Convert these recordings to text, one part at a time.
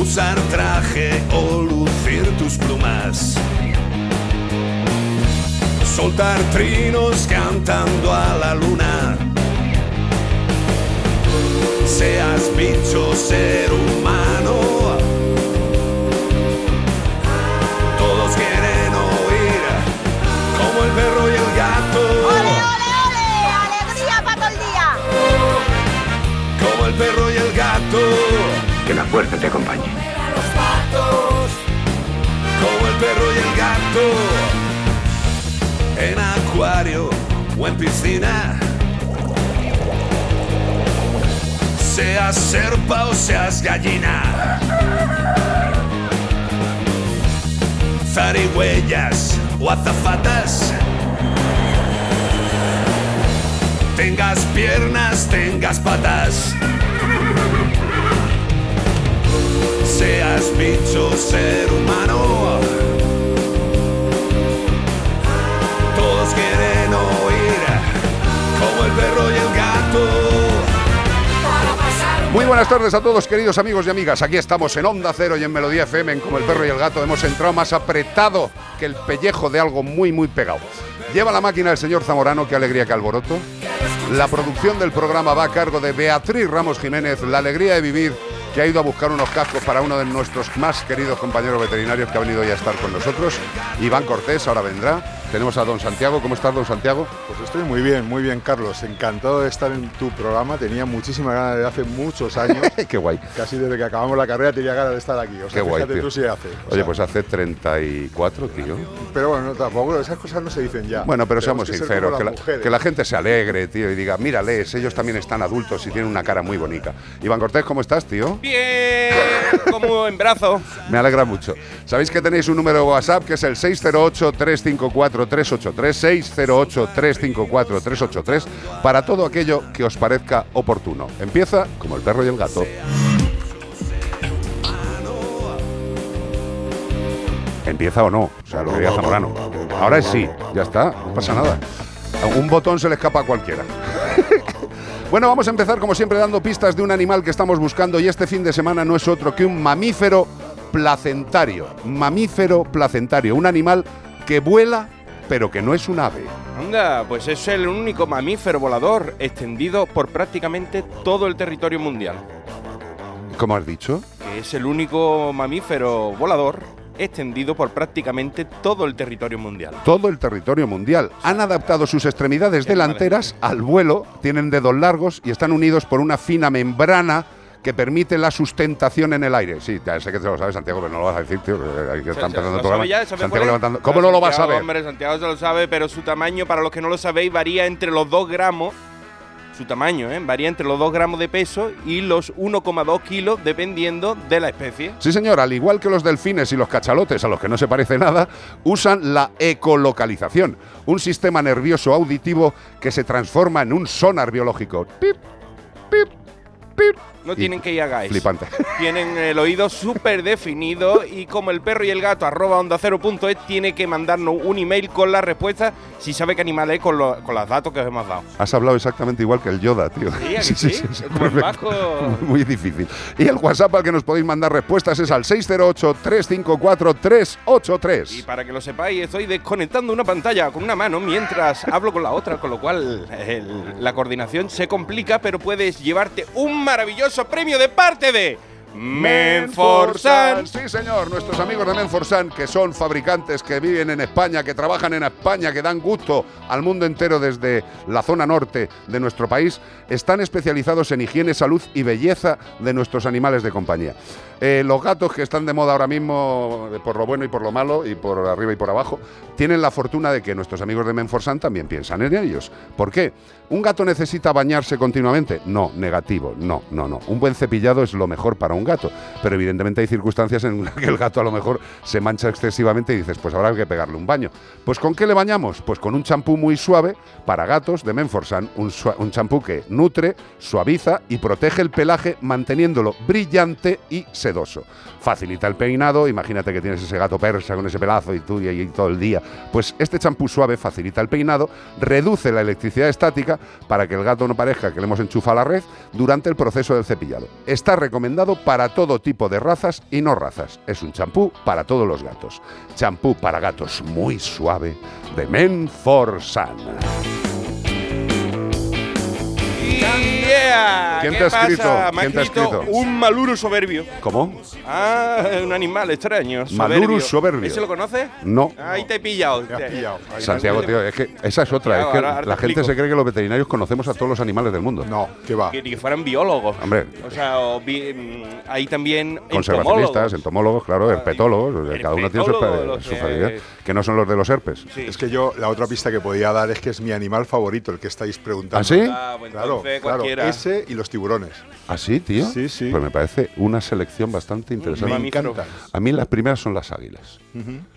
Usar traje o lucir tus plumas. Soltar trinos cantando a la luna. Seas bicho, ser humano. Todos quieren oír como el perro y el gato. ¡Ole, ole, ole! ¡Alegría para todo el día! Como el perro y el gato. Que la fuerza te acompañe. Como el perro y el gato. En acuario o en piscina. Seas serpa o seas gallina. Zarigüeyas o azafatas. Tengas piernas, tengas patas. Seas bicho, ser humano. Todos quieren oír como el perro y el gato. Muy buenas tardes a todos, queridos amigos y amigas. Aquí estamos en Onda Cero y en Melodía FM, en Como el Perro y el Gato. Hemos entrado más apretado que el pellejo de algo muy, muy pegado. Lleva la máquina el señor Zamorano, qué alegría, qué alboroto. La producción del programa va a cargo de Beatriz Ramos Jiménez, la alegría de vivir, que ha ido a buscar unos cascos para uno de nuestros más queridos compañeros veterinarios que ha venido ya a estar con nosotros. Iván Cortés ahora vendrá. Tenemos a don Santiago. ¿Cómo estás, don Santiago? Pues estoy muy bien, muy bien, Carlos. Encantado de estar en tu programa. Tenía muchísimas ganas de hace muchos años. qué guay. Casi desde que acabamos la carrera tenía ganas de estar aquí. O sea, Qué guay, fíjate tío. tú si hace. O Oye, sea, pues hace 34, tío. Pero bueno, tampoco, esas cosas no se dicen ya. Bueno, pero Tenemos seamos que ser sinceros, como que la, las mujeres. que la gente se alegre, tío, y diga, mírales, ellos también están adultos y tienen una cara muy bonita. Iván Cortés, ¿cómo estás, tío? Bien, como en brazo. Me alegra mucho. Sabéis que tenéis un número de WhatsApp que es el 608-354-383, 608-354-383, para todo aquello que os parezca oportuno. Empieza como el perro y el gato. Empieza o no, o sea, lo quería Zamorano. Ahora es sí, ya está, no pasa nada. Un botón se le escapa a cualquiera. Bueno, vamos a empezar como siempre dando pistas de un animal que estamos buscando y este fin de semana no es otro que un mamífero placentario. Mamífero placentario, un animal que vuela pero que no es un ave. Anda, pues es el único mamífero volador extendido por prácticamente todo el territorio mundial. ¿Cómo has dicho? Que es el único mamífero volador extendido por prácticamente todo el territorio mundial. Todo el territorio mundial. Han adaptado sus extremidades delanteras al vuelo, tienen dedos largos y están unidos por una fina membrana que permite la sustentación en el aire. Sí, ya sé que te lo sabes, Santiago, pero no lo vas a decir, tío. ¿Lo programa. sabe ya? ¿Sabe Santiago levantando. ¿Cómo no lo vas a ver? Hombre, Santiago se lo sabe, pero su tamaño, para los que no lo sabéis, varía entre los 2 gramos. Su tamaño, ¿eh? Varía entre los 2 gramos de peso y los 1,2 kilos, dependiendo de la especie. Sí, señor, al igual que los delfines y los cachalotes, a los que no se parece nada, usan la ecolocalización, un sistema nervioso auditivo que se transforma en un sonar biológico. Pip. No tienen que ir a guys. Flipante. Tienen el oído súper definido y como el perro y el gato arroba onda cero punto es, tiene que mandarnos un email con la respuesta si sabe qué animal es con, lo- con los datos que os hemos dado. Has hablado exactamente igual que el Yoda, tío. Sí, ¿a que sí? Como el perfecto. bajo. Muy difícil. Y el WhatsApp al que nos podéis mandar respuestas es al 608-354-383. Y para que lo sepáis, estoy desconectando una pantalla con una mano mientras hablo con la otra, con lo cual el- la coordinación se complica, pero puedes llevarte un maravilloso premio de parte de Menforsan. Sí, señor, nuestros amigos de Menforsan, que son fabricantes que viven en España, que trabajan en España, que dan gusto al mundo entero desde la zona norte de nuestro país, están especializados en higiene, salud y belleza de nuestros animales de compañía. Eh, los gatos que están de moda ahora mismo, eh, por lo bueno y por lo malo, y por arriba y por abajo, tienen la fortuna de que nuestros amigos de Menforsan también piensan en ellos. ¿Por qué? ¿Un gato necesita bañarse continuamente? No, negativo, no, no, no. Un buen cepillado es lo mejor para un gato. Pero evidentemente hay circunstancias en las que el gato a lo mejor se mancha excesivamente y dices, pues habrá que pegarle un baño. Pues ¿con qué le bañamos? Pues con un champú muy suave para gatos de Menforsan, un champú que nutre, suaviza y protege el pelaje manteniéndolo brillante y sedoso. Facilita el peinado, imagínate que tienes ese gato persa con ese pelazo y tú y todo el día. Pues este champú suave facilita el peinado, reduce la electricidad estática para que el gato no parezca que le hemos enchufado la red durante el proceso del cepillado. Está recomendado para todo tipo de razas y no razas. Es un champú para todos los gatos. Champú para gatos muy suave de Men for Sun. Yeah. ¿Quién ¿Qué te ha escrito? Me ha ¿Quién te ha un maluro soberbio. ¿Cómo? Ah, un animal extraño. Maluro soberbio. ¿Ese lo conoces? No. Ahí te he pillado. Me has pillado. Ahí Santiago, tío, es que esa es otra. Es que Ahora- ahora te la gente explico. se cree que los veterinarios conocemos a todos los animales del mundo. No, que va. Que, ni que fueran biólogos. Hombre. O sea, o bi- mm, hay también Conservacionistas, entomólogos. entomólogos, claro, herpetólogos, o sea, cada uno tiene su, herpetólogos, que- especialidad, que no son los de los herpes. Sí. Es que yo, la otra pista que podía dar es que es mi animal favorito, el que estáis preguntando. ¿Ah, sí? Ah, pues Claro, entonces claro, cualquiera. ese y los tiburones. ¿Ah, sí, tío? Sí, sí. Pues me parece una selección bastante interesante. Me encantan. A mí las primeras son las águilas.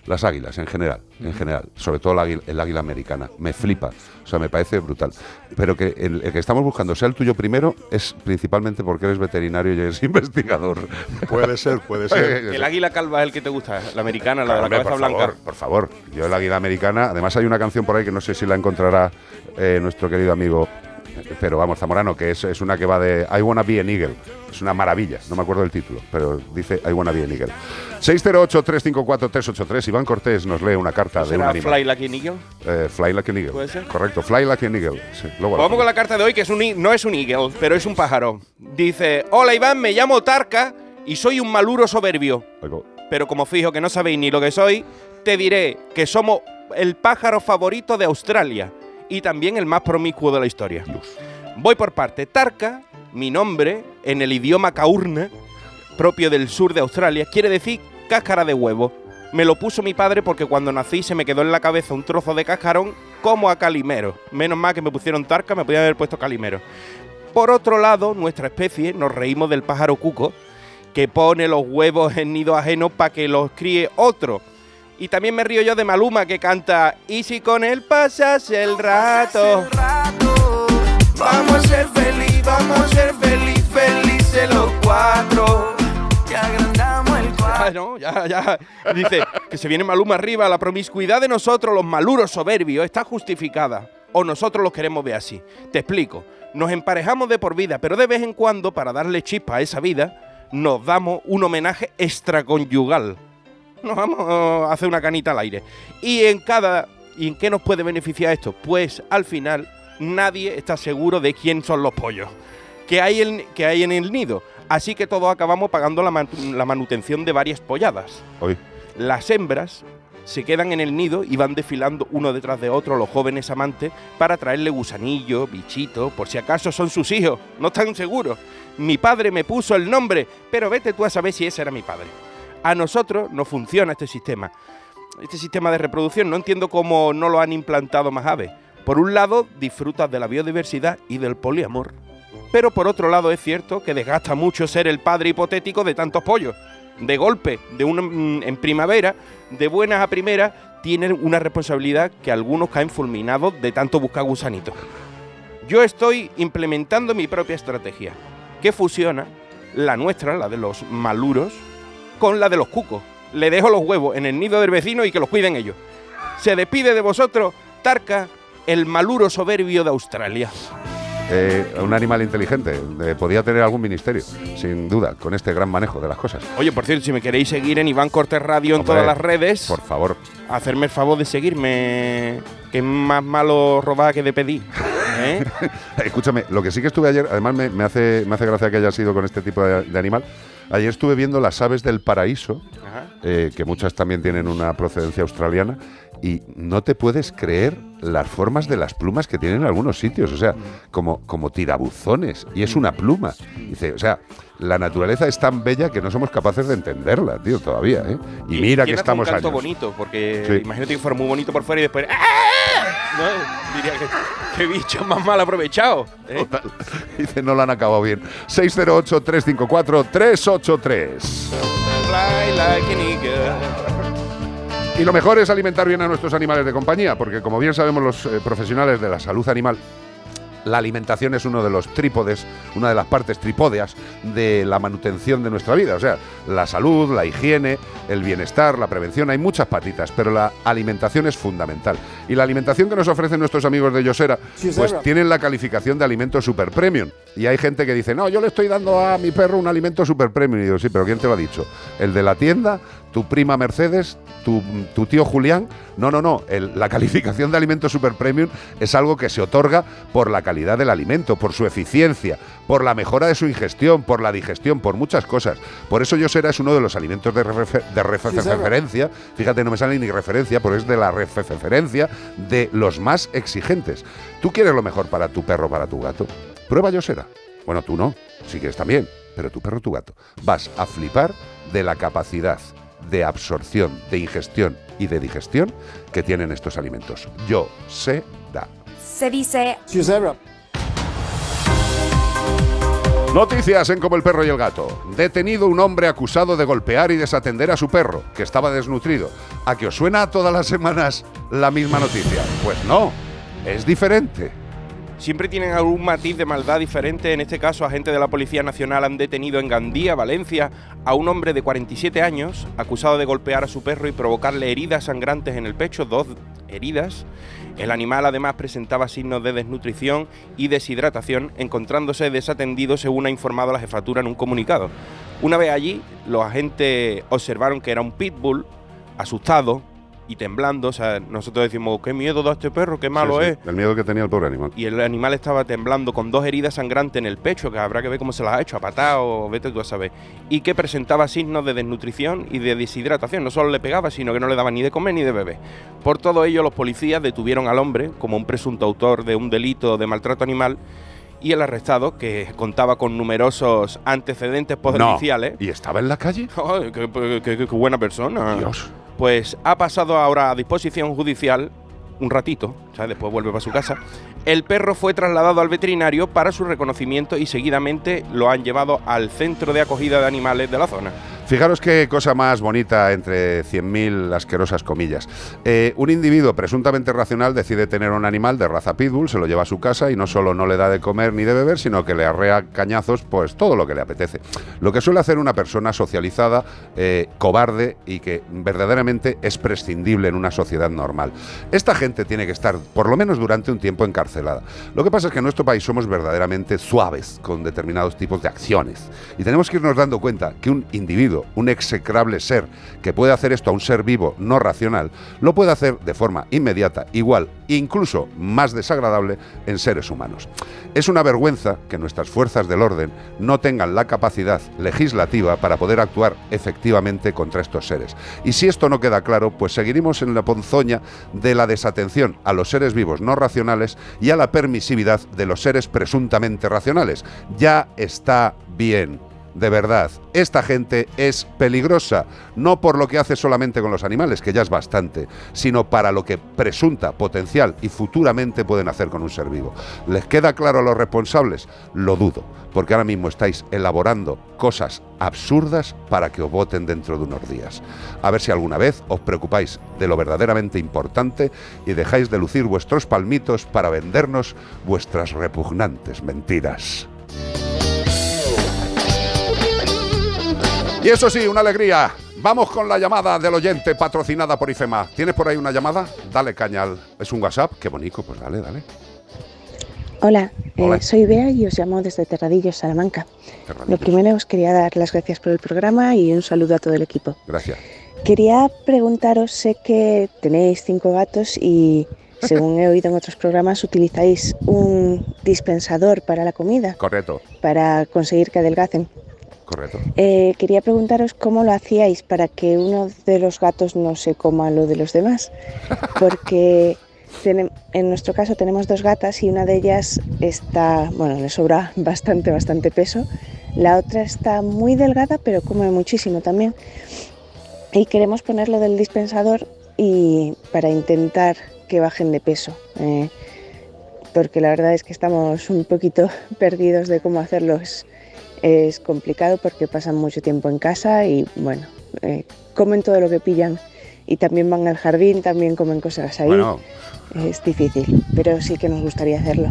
Las águilas, en general, en general. Sobre todo el águila, el águila americana. Me flipa. O sea, me parece brutal. Pero que el, el que estamos buscando sea el tuyo primero es principalmente porque eres veterinario y eres investigador. Puede ser, puede ser. El águila calva es el que te gusta, la americana, la de la cabeza por blanca. Favor, por favor, yo el águila americana. Además hay una canción por ahí que no sé si la encontrará eh, nuestro querido amigo, pero vamos, Zamorano, que es, es una que va de I wanna be an eagle. Es una maravilla, no me acuerdo del título, pero dice I wanna be an eagle. 608-354-383, Iván Cortés nos lee una carta de un ¿Será animal. Fly Like an Eagle? Eh, fly like an eagle. ¿Puede ser? Correcto, fly like an eagle. Sí, luego la Vamos con la carta de hoy, que es un, no es un eagle, pero es un pájaro. Dice, hola Iván, me llamo Tarka y soy un maluro soberbio. Pero como fijo que no sabéis ni lo que soy, te diré que somos el pájaro favorito de Australia y también el más promiscuo de la historia. Voy por parte. Tarka, mi nombre, en el idioma kaurna, propio del sur de Australia, quiere decir cáscara de huevo. Me lo puso mi padre porque cuando nací se me quedó en la cabeza un trozo de cascarón como a Calimero. Menos mal que me pusieron Tarka, me podían haber puesto Calimero. Por otro lado, nuestra especie, nos reímos del pájaro cuco, que pone los huevos en nido ajeno para que los críe otro. Y también me río yo de Maluma que canta Y si con él pasas el rato. Vamos a ser feliz, vamos a ser feliz, felices los cuatro. Ya agrandamos el cuadro. Ya, no, ya, ya. Dice que se viene Maluma arriba. La promiscuidad de nosotros, los maluros soberbios, está justificada. O nosotros los queremos ver así. Te explico. Nos emparejamos de por vida, pero de vez en cuando, para darle chispa a esa vida, nos damos un homenaje extraconyugal. Nos vamos a hacer una canita al aire. Y en cada. ¿Y en qué nos puede beneficiar esto? Pues al final nadie está seguro de quién son los pollos que hay, en- que hay en el nido. Así que todos acabamos pagando la, man- la manutención de varias polladas. hoy. Las hembras se quedan en el nido y van desfilando uno detrás de otro los jóvenes amantes para traerle gusanillo, bichito, por si acaso son sus hijos. No están seguros. Mi padre me puso el nombre, pero vete tú a saber si ese era mi padre. A nosotros no funciona este sistema. Este sistema de reproducción no entiendo cómo no lo han implantado más aves. Por un lado, disfrutas de la biodiversidad y del poliamor. Pero por otro lado es cierto que desgasta mucho ser el padre hipotético de tantos pollos. De golpe, de una, mm, en primavera, de buenas a primeras, tienen una responsabilidad que algunos caen fulminados de tanto buscar gusanitos. Yo estoy implementando mi propia estrategia, que fusiona la nuestra, la de los maluros, con la de los cucos. Le dejo los huevos en el nido del vecino y que los cuiden ellos. Se despide de vosotros, Tarka, el maluro soberbio de Australia. Eh, un animal inteligente. eh, podía tener algún ministerio, sin duda, con este gran manejo de las cosas. Oye, por cierto, si me queréis seguir en Iván Cortés Radio en todas las redes, Por favor. hacerme el favor de seguirme, que es más malo robar que de pedir. ¿eh? Escúchame, lo que sí que estuve ayer, además me, me hace, me hace gracia que haya sido con este tipo de, de animal. Ayer estuve viendo las aves del paraíso, eh, que muchas también tienen una procedencia australiana, y no te puedes creer las formas de las plumas que tienen en algunos sitios, o sea, como, como tirabuzones, y es una pluma. Dice, o sea, la naturaleza es tan bella que no somos capaces de entenderla, tío, todavía, ¿eh? Y mira que estamos un canto años. bonito, porque Sí. imagínate que fuera muy bonito por fuera y después... ¡ah! No, diría que qué bicho más mal aprovechado. ¿eh? Dice, no lo han acabado bien. 608-354-383. Fly like an eagle. Y lo mejor es alimentar bien a nuestros animales de compañía, porque como bien sabemos los eh, profesionales de la salud animal, la alimentación es uno de los trípodes, una de las partes tripódeas de la manutención de nuestra vida. O sea, la salud, la higiene, el bienestar, la prevención, hay muchas patitas, pero la alimentación es fundamental. Y la alimentación que nos ofrecen nuestros amigos de Yosera, pues tienen la calificación de alimento super premium. Y hay gente que dice, no, yo le estoy dando a mi perro un alimento super premium. Y digo, sí, pero ¿quién te lo ha dicho? ¿El de la tienda? ¿Tu prima Mercedes? ¿Tu, tu tío Julián? No, no, no. El- la calificación de alimento super premium es algo que se otorga por la calidad del alimento, por su eficiencia, por la mejora de su ingestión, por la digestión, por muchas cosas. Por eso Yosera es uno de los alimentos de, refer- de refer- referencia. Fíjate, no me sale ni referencia, porque es de la refer- referencia de los más exigentes. ¿Tú quieres lo mejor para tu perro, para tu gato? Prueba Yosera. Bueno, tú no, si quieres también, pero tu perro, tu gato. Vas a flipar de la capacidad de absorción, de ingestión y de digestión que tienen estos alimentos. Yo sé da. Se dice Noticias en Como el perro y el gato. Detenido un hombre acusado de golpear y desatender a su perro, que estaba desnutrido. ¿A que os suena todas las semanas la misma noticia? Pues no, es diferente. Siempre tienen algún matiz de maldad diferente. En este caso, agentes de la Policía Nacional han detenido en Gandía, Valencia, a un hombre de 47 años acusado de golpear a su perro y provocarle heridas sangrantes en el pecho, dos heridas. El animal además presentaba signos de desnutrición y deshidratación, encontrándose desatendido según ha informado la jefatura en un comunicado. Una vez allí, los agentes observaron que era un pitbull, asustado y temblando. O sea, nosotros decimos, qué miedo da este perro, qué malo Sí, sí, es El miedo que tenía el pobre animal. y el animal estaba temblando con dos heridas sangrantes en el pecho, que habrá que ver cómo se las ha hecho, a patada o vete tú a saber, y que presentaba signos de desnutrición y de deshidratación. No solo le pegaba, sino que no le daba ni de comer ni de beber. Por todo ello, los policías detuvieron al hombre como un presunto autor de un delito de maltrato animal y el arrestado, que contaba con numerosos antecedentes policiales. ¿Y estaba en la calle? Ay, qué, qué- qué- qué buena persona. Dios. Pues ha pasado ahora a disposición judicial un ratito, sea, después vuelve para su casa. El perro fue trasladado al veterinario para su reconocimiento y seguidamente lo han llevado al centro de acogida de animales de la zona. Fijaros qué cosa más bonita entre 100.000 asquerosas comillas. Eh, un individuo presuntamente racional decide tener un animal de raza pitbull, se lo lleva a su casa y no solo no le da de comer ni de beber, sino que le arrea cañazos, pues todo lo que le apetece. Lo que suele hacer una persona socializada, eh, cobarde y que verdaderamente es prescindible en una sociedad normal. Esta gente tiene que estar por lo menos durante un tiempo encarcelada. Lo que pasa es que en nuestro país somos verdaderamente suaves con determinados tipos de acciones y tenemos que irnos dando cuenta que un individuo, un execrable ser que puede hacer esto a un ser vivo no racional, lo puede hacer de forma inmediata, igual, incluso más desagradable en seres humanos. Es una vergüenza que nuestras fuerzas del orden no tengan la capacidad legislativa para poder actuar efectivamente contra estos seres. Y si esto no queda claro, pues seguiremos en la ponzoña de la desatención a los seres vivos no racionales y a la permisividad de los seres presuntamente racionales. Ya está bien. De verdad, esta gente es peligrosa, no por lo que hace solamente con los animales, que ya es bastante, sino para lo que presunta, potencial y futuramente pueden hacer con un ser vivo. ¿Les queda claro a los responsables? Lo dudo, porque ahora mismo estáis elaborando cosas absurdas para que os voten dentro de unos días. A ver si alguna vez os preocupáis de lo verdaderamente importante y dejáis de lucir vuestros palmitos para vendernos vuestras repugnantes mentiras. Y eso sí, una alegría. Vamos con la llamada del oyente patrocinada por IFEMA. ¿Tienes por ahí una llamada? Dale cañal. ¿Es un WhatsApp? Qué bonito, pues dale, dale. Hola, eh, soy Bea y os llamo desde Terradillos, Salamanca. Lo primero os quería dar las gracias por el programa y un saludo a todo el equipo. Gracias. Quería preguntaros, sé que tenéis cinco gatos y según he oído en otros programas utilizáis un dispensador para la comida, Correcto, para conseguir que adelgacen. Correcto. Eh, quería preguntaros cómo lo hacíais para que uno de los gatos no se coma lo de los demás, porque en nuestro caso tenemos dos gatas y una de ellas está, bueno, le sobra bastante, bastante peso. La otra está muy delgada, pero come muchísimo también. Y queremos ponerlo del dispensador y para intentar que bajen de peso. eh, porque la verdad es que estamos un poquito perdidos de cómo hacerlo. Es, complicado porque pasan mucho tiempo en casa y bueno, eh, comen todo lo que pillan y también van al jardín, también comen cosas ahí. Bueno, Es difícil, pero sí que nos gustaría hacerlo.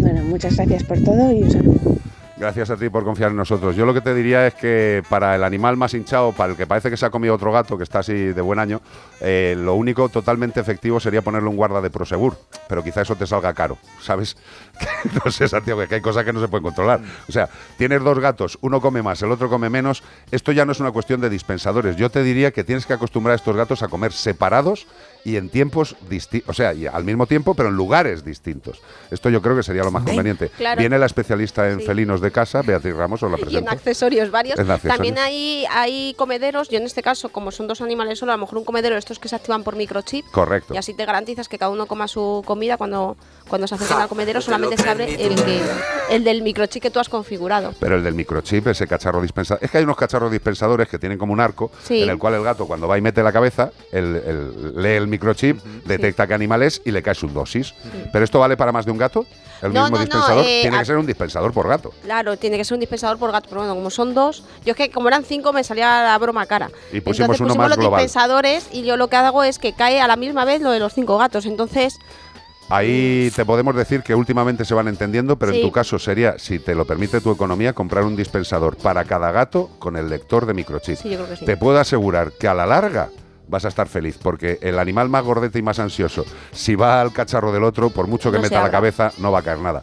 Bueno, muchas gracias por todo y un saludo. Gracias a ti por confiar en nosotros. Yo lo que te diría es que para el animal más hinchado, para el que parece que se ha comido otro gato, que está así de buen año, eh, lo único totalmente efectivo sería ponerle un guarda de Prosegur. Pero quizá eso te salga caro, ¿sabes? no sé, Santiago, que hay cosas que no se pueden controlar. O sea, tienes dos gatos, uno come más, el otro come menos. Esto ya no es una cuestión de dispensadores. Yo te diría que tienes que acostumbrar a estos gatos a comer separados y en tiempos distintos, o sea, y al mismo tiempo, pero en lugares distintos. Esto yo creo que sería lo más conveniente. Claro. Viene la especialista en Sí. felinos de casa, Beatriz Ramos, os la Y en presento. accesorios varios. En accesorios. También hay, hay comederos. Yo en este caso, como son dos animales solo, a lo mejor un comedero de estos que se activan por microchip. Correcto. Y así te garantizas que cada uno coma su comida cuando, cuando se acercan al comedero. Solamente se abre el, que, el del microchip que tú has configurado. Pero el del microchip, ese cacharro dispensador. Es que hay unos cacharros dispensadores que tienen como un arco, Sí. en el cual el gato, cuando va y mete la cabeza, el- el- lee el microchip, detecta qué animal es y le cae su dosis. Pero esto vale para más de un gato. El No, mismo no, no, dispensador eh, tiene que ser un dispensador por gato. Claro, tiene que ser un dispensador por gato, pero bueno, como son dos, yo es que como eran cinco me salía la broma cara. Y pusimos Entonces uno pusimos más los global. dispensadores y yo lo que hago es que cae a la misma vez lo de los cinco gatos. Entonces, Ahí te podemos decir que últimamente se van entendiendo, pero en Sí. tu caso sería, si te lo permite tu economía, comprar un dispensador para cada gato con el lector de microchip. Sí, yo creo que sí. Te puedo asegurar que a la larga vas a estar feliz, porque el animal más gordete y más ansioso, si va al cacharro del otro, por mucho que No meta la cabeza, no va a caer nada.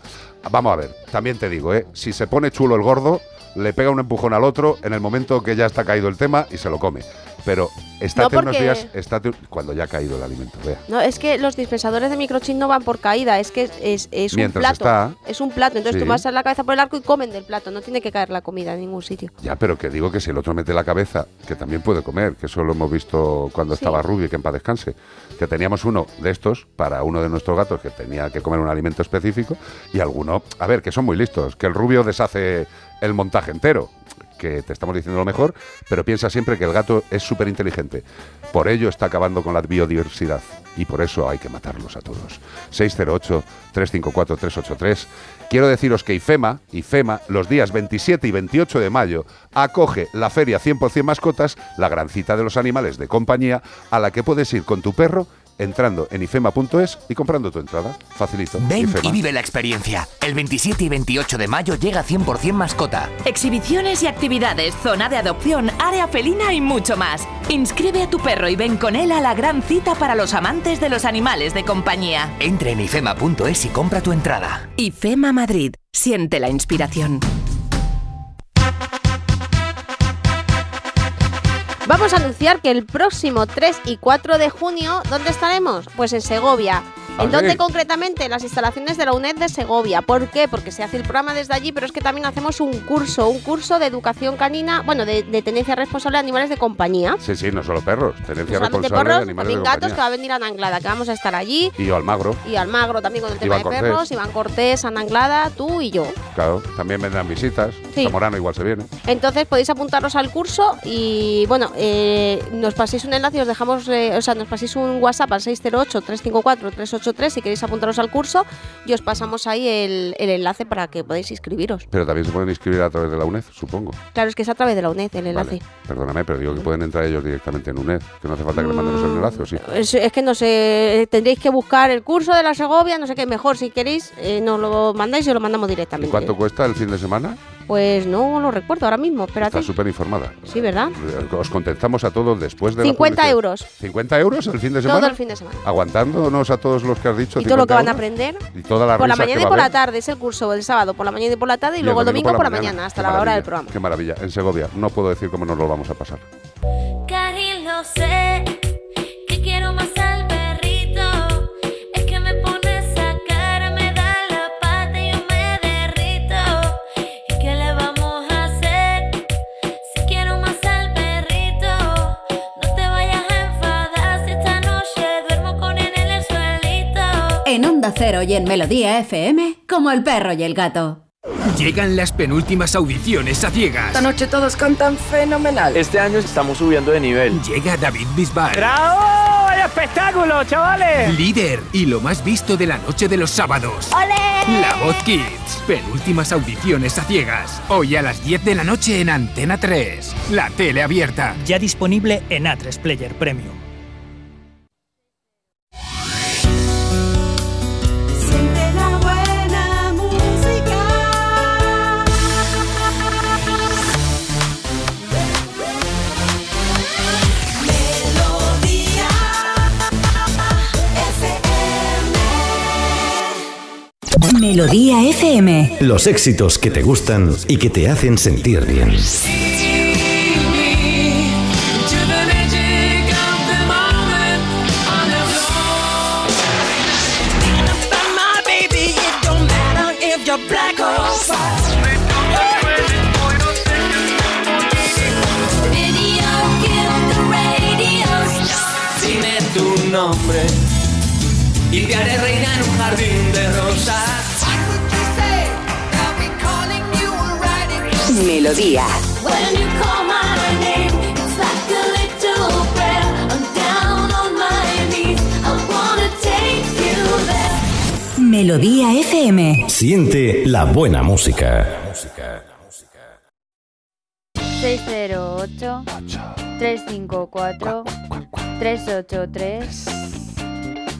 Vamos a ver, también te digo, ¿eh? si se pone chulo el gordo, le pega un empujón al otro en el momento que ya está caído el tema y se lo come. Pero estate unos porque- días, estate cuando ya ha caído el alimento, vea. no, es que los dispensadores de microchip no van por caída, es que es, es, es un plato. está- Es un plato, entonces Sí. tú vas a la cabeza por el arco y comen del plato, no tiene que caer la comida en ningún sitio. Ya, pero que digo que si el otro mete la cabeza, que también puede comer, que eso lo hemos visto cuando Sí. estaba Ruby, que en paz descanse, que teníamos uno de estos para uno de nuestros gatos que tenía que comer un alimento específico y alguno, a ver, que son muy listos, que el rubio deshace el montaje entero, que te estamos diciendo lo mejor, pero piensa siempre que el gato es súper inteligente. Por ello está acabando con la biodiversidad y por eso hay que matarlos a todos. 608-354-383. Quiero deciros que IFEMA, IFEMA, los días 27 y 28 de mayo, acoge la feria 100% mascotas, la gran cita de los animales de compañía, a la que puedes ir con tu perro entrando en ifema.es y comprando tu entrada. Facilito. Ven IFEMA. y vive la experiencia. El 27 y 28 de mayo llega 100% mascota. Exhibiciones y actividades, zona de adopción, área felina y mucho más. Inscribe a tu perro y ven con él a la gran cita para los amantes de los animales de compañía. Entra en ifema.es y compra tu entrada. IFEMA Madrid. Siente la inspiración. Vamos a anunciar que el próximo 3 y 4 de junio, ¿dónde estaremos? Pues en Segovia. ¿Ah, ¿En dónde concretamente? En las instalaciones de la UNED de Segovia. ¿Por qué? Porque se hace el programa desde allí, pero es que también hacemos un curso, un curso de educación canina, bueno, de, de tenencia responsable de animales de compañía. Sí, sí, no solo perros, tenencia No responsable de perros, animales de también gatos, que va a venir a Anglada, que vamos a estar allí. Y yo Almagro, Y Almagro también con el tema Iván de Cortés. perros, Iván Cortés, Ana Anglada, tú y yo. claro, también vendrán visitas. Sí. Zamorano igual se viene. Entonces podéis apuntaros al curso y bueno, eh, nos paséis un enlace y os dejamos, eh, o sea, nos paséis un WhatsApp al 608-354-383 si queréis apuntaros al curso y os pasamos ahí el, el enlace para que podáis inscribiros. Pero también se pueden inscribir a través de la UNED, supongo. Claro, es que es a través de la UNED el enlace. Vale, perdóname, pero digo que pueden entrar ellos directamente en UNED, que no hace falta que le mandemos el enlace, ¿o sí? Es, es que no sé, tendréis que buscar el curso de la Segovia, no sé qué, mejor si queréis, eh, nos lo mandáis y os lo mandamos ¿Y directamente. cuánto cuesta el fin de semana? Pues no lo recuerdo ahora mismo, espérate. Está súper informada. Sí, ¿verdad? Os contestamos a todos después de la 50 publicidad. euros. ¿50 euros el fin de semana? Todo el fin de semana. Aguantándonos a todos los que has dicho. Y todo lo que 50 van a aprender. Y toda la por la mañana y por la tarde, es el curso del sábado por la mañana y por la tarde y, luego el domingo por la mañana, hasta Qué la hora del programa. Qué maravilla. En Segovia. No puedo decir cómo nos lo vamos a pasar. Lo sé, En Onda Cero y en Melodía FM, como el perro y el gato. Llegan las penúltimas audiciones a ciegas. Esta noche todos cantan fenomenal. Este año estamos subiendo de nivel. Llega David Bisbal. ¡Bravo! ¡Vaya espectáculo, chavales! Líder y lo más visto de la noche de los sábados. ¡Ole! La Voz Kids. Penúltimas audiciones a ciegas. Hoy a las 10 de la noche en Antena 3. La tele abierta. Ya disponible en A3 Player Premium. Melodía FM. Los éxitos que te gustan y que te hacen sentir bien. Y te haré there. Melodía FM. Siente la buena música. 608 354 383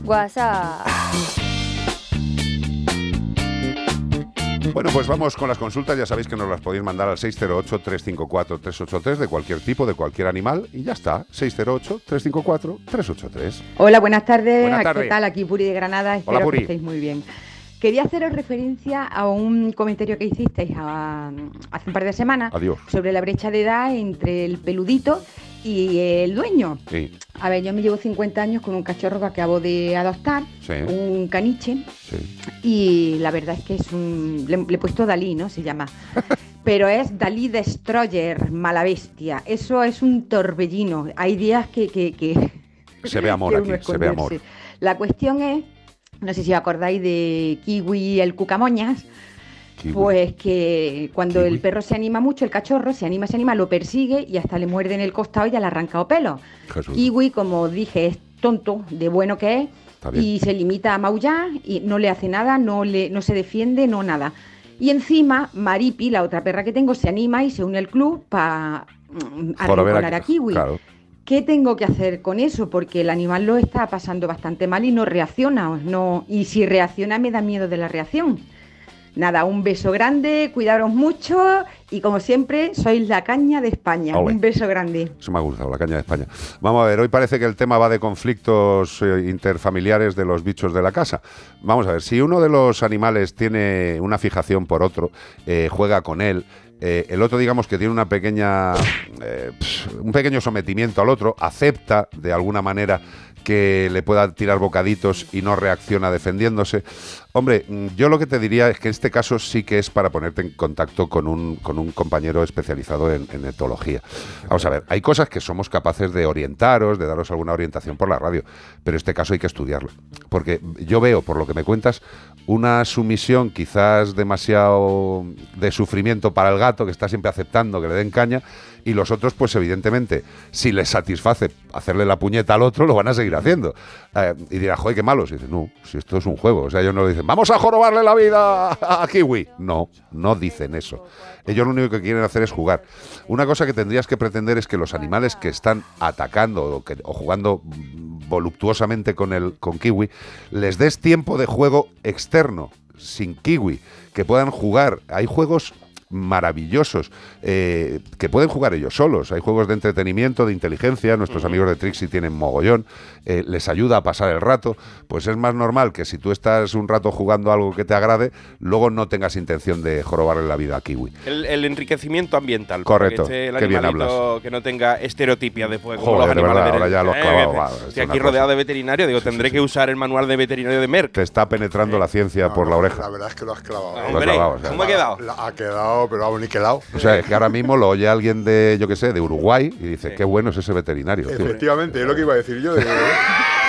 WhatsApp. Bueno, pues vamos con las consultas. Ya sabéis que nos las podéis mandar al 608-354-383 de cualquier tipo, de cualquier animal. Y ya está. 608-354-383. Hola, buenas tardes. Buenas ¿Qué tardes. tal? Aquí Puri de Granada. Espero Hola, Puri. que estéis muy bien. Quería haceros referencia a un comentario que hicisteis a- hace un par de semanas Adiós. sobre la brecha de edad entre el peludito y el dueño. Sí, A ver, yo me llevo 50 años con un cachorro que acabo de adoptar, sí, un caniche, sí. y la verdad es que es un... Le, le he puesto Dalí, ¿no? Se llama. Pero es Dalí Destroyer, mala bestia. Eso es un torbellino. Hay días que... que, que Se ve amor aquí, se ve amor. La cuestión es, no sé si os acordáis de Kiwi el Cucamoñas, Kiwi. pues que cuando Kiwi. el perro se anima mucho, el cachorro se anima, se anima, lo persigue y hasta le muerde en el costado y ya le ha arrancado pelo. Jesús. Kiwi, como dije, es tonto, de bueno que es, y se limita a maullar y no le hace nada, no, le, no se defiende, no nada. Y encima, Maripi, la otra perra que tengo, se anima y se une al club para Jorober arrinconar a Kiwi. Claro. ¿Qué tengo que hacer con eso? Porque el animal lo está pasando bastante mal y no reacciona. No, y si reacciona me da miedo de la reacción. Nada, un beso grande, cuidaros mucho y como siempre, sois la caña de España. Un beso grande. Eso me ha gustado, la caña de España. Vamos a ver, hoy parece que el tema va de conflictos eh, interfamiliares de los bichos de la casa. Vamos a ver, si uno de los animales tiene una fijación por otro, eh, juega con él, eh, el otro digamos que tiene una pequeña, eh, pf, un pequeño sometimiento al otro, acepta de alguna manera que le pueda tirar bocaditos y no reacciona defendiéndose. Hombre, mm, yo lo que te diría es que este caso sí que es para ponerte en contacto con un, con un compañero especializado en, en etología. Vamos a ver, hay cosas que somos capaces de orientaros, de daros alguna orientación por la radio, pero este caso hay que estudiarlo. Porque yo veo, por lo que me cuentas, una sumisión quizás demasiado de sufrimiento para el gato, que está siempre aceptando que le den caña, y los otros, pues evidentemente, si les satisface hacerle la puñeta al otro, lo van a seguir haciendo. Eh, y dirá, joder, qué malos. Y dice, no, si esto es un juego. O sea, ellos no dicen, vamos a jorobarle la vida a Kiwi. No, no dicen eso. Ellos lo único que quieren hacer es jugar. Una cosa que tendrías que pretender es que los animales que están atacando o, que- o jugando voluptuosamente con, el, con Kiwi, les des tiempo de juego externo, sin Kiwi, que puedan jugar. Hay juegos maravillosos eh, que pueden jugar ellos solos. Hay juegos de entretenimiento, de inteligencia. Nuestros amigos de Trixie tienen mogollón. eh, les ayuda a pasar el rato. Pues es más normal que si tú estás un rato jugando algo que te agrade, luego no tengas intención de jorobarle la vida a Kiwi. El, el enriquecimiento ambiental. Correcto, Que, esté el qué bien animalito que no tenga estereotipia después. como Joder, los de verdad, ahora ya lo has Eh, clavado, que- va, Estoy es una aquí cosa. rodeado de veterinarios. Digo, tendré que usar el manual de veterinario de Merck. Te está penetrando la ciencia por la oreja. La verdad es que lo has clavado. Lo has clavado, o sea. ¿Cómo ha quedado? La- ha quedado, pero vamos, ni quedado. O sea, es que ahora mismo lo oye alguien de, yo qué sé, de Uruguay y dice, qué bueno es ese veterinario. tío". Efectivamente, es lo que iba a decir yo. de-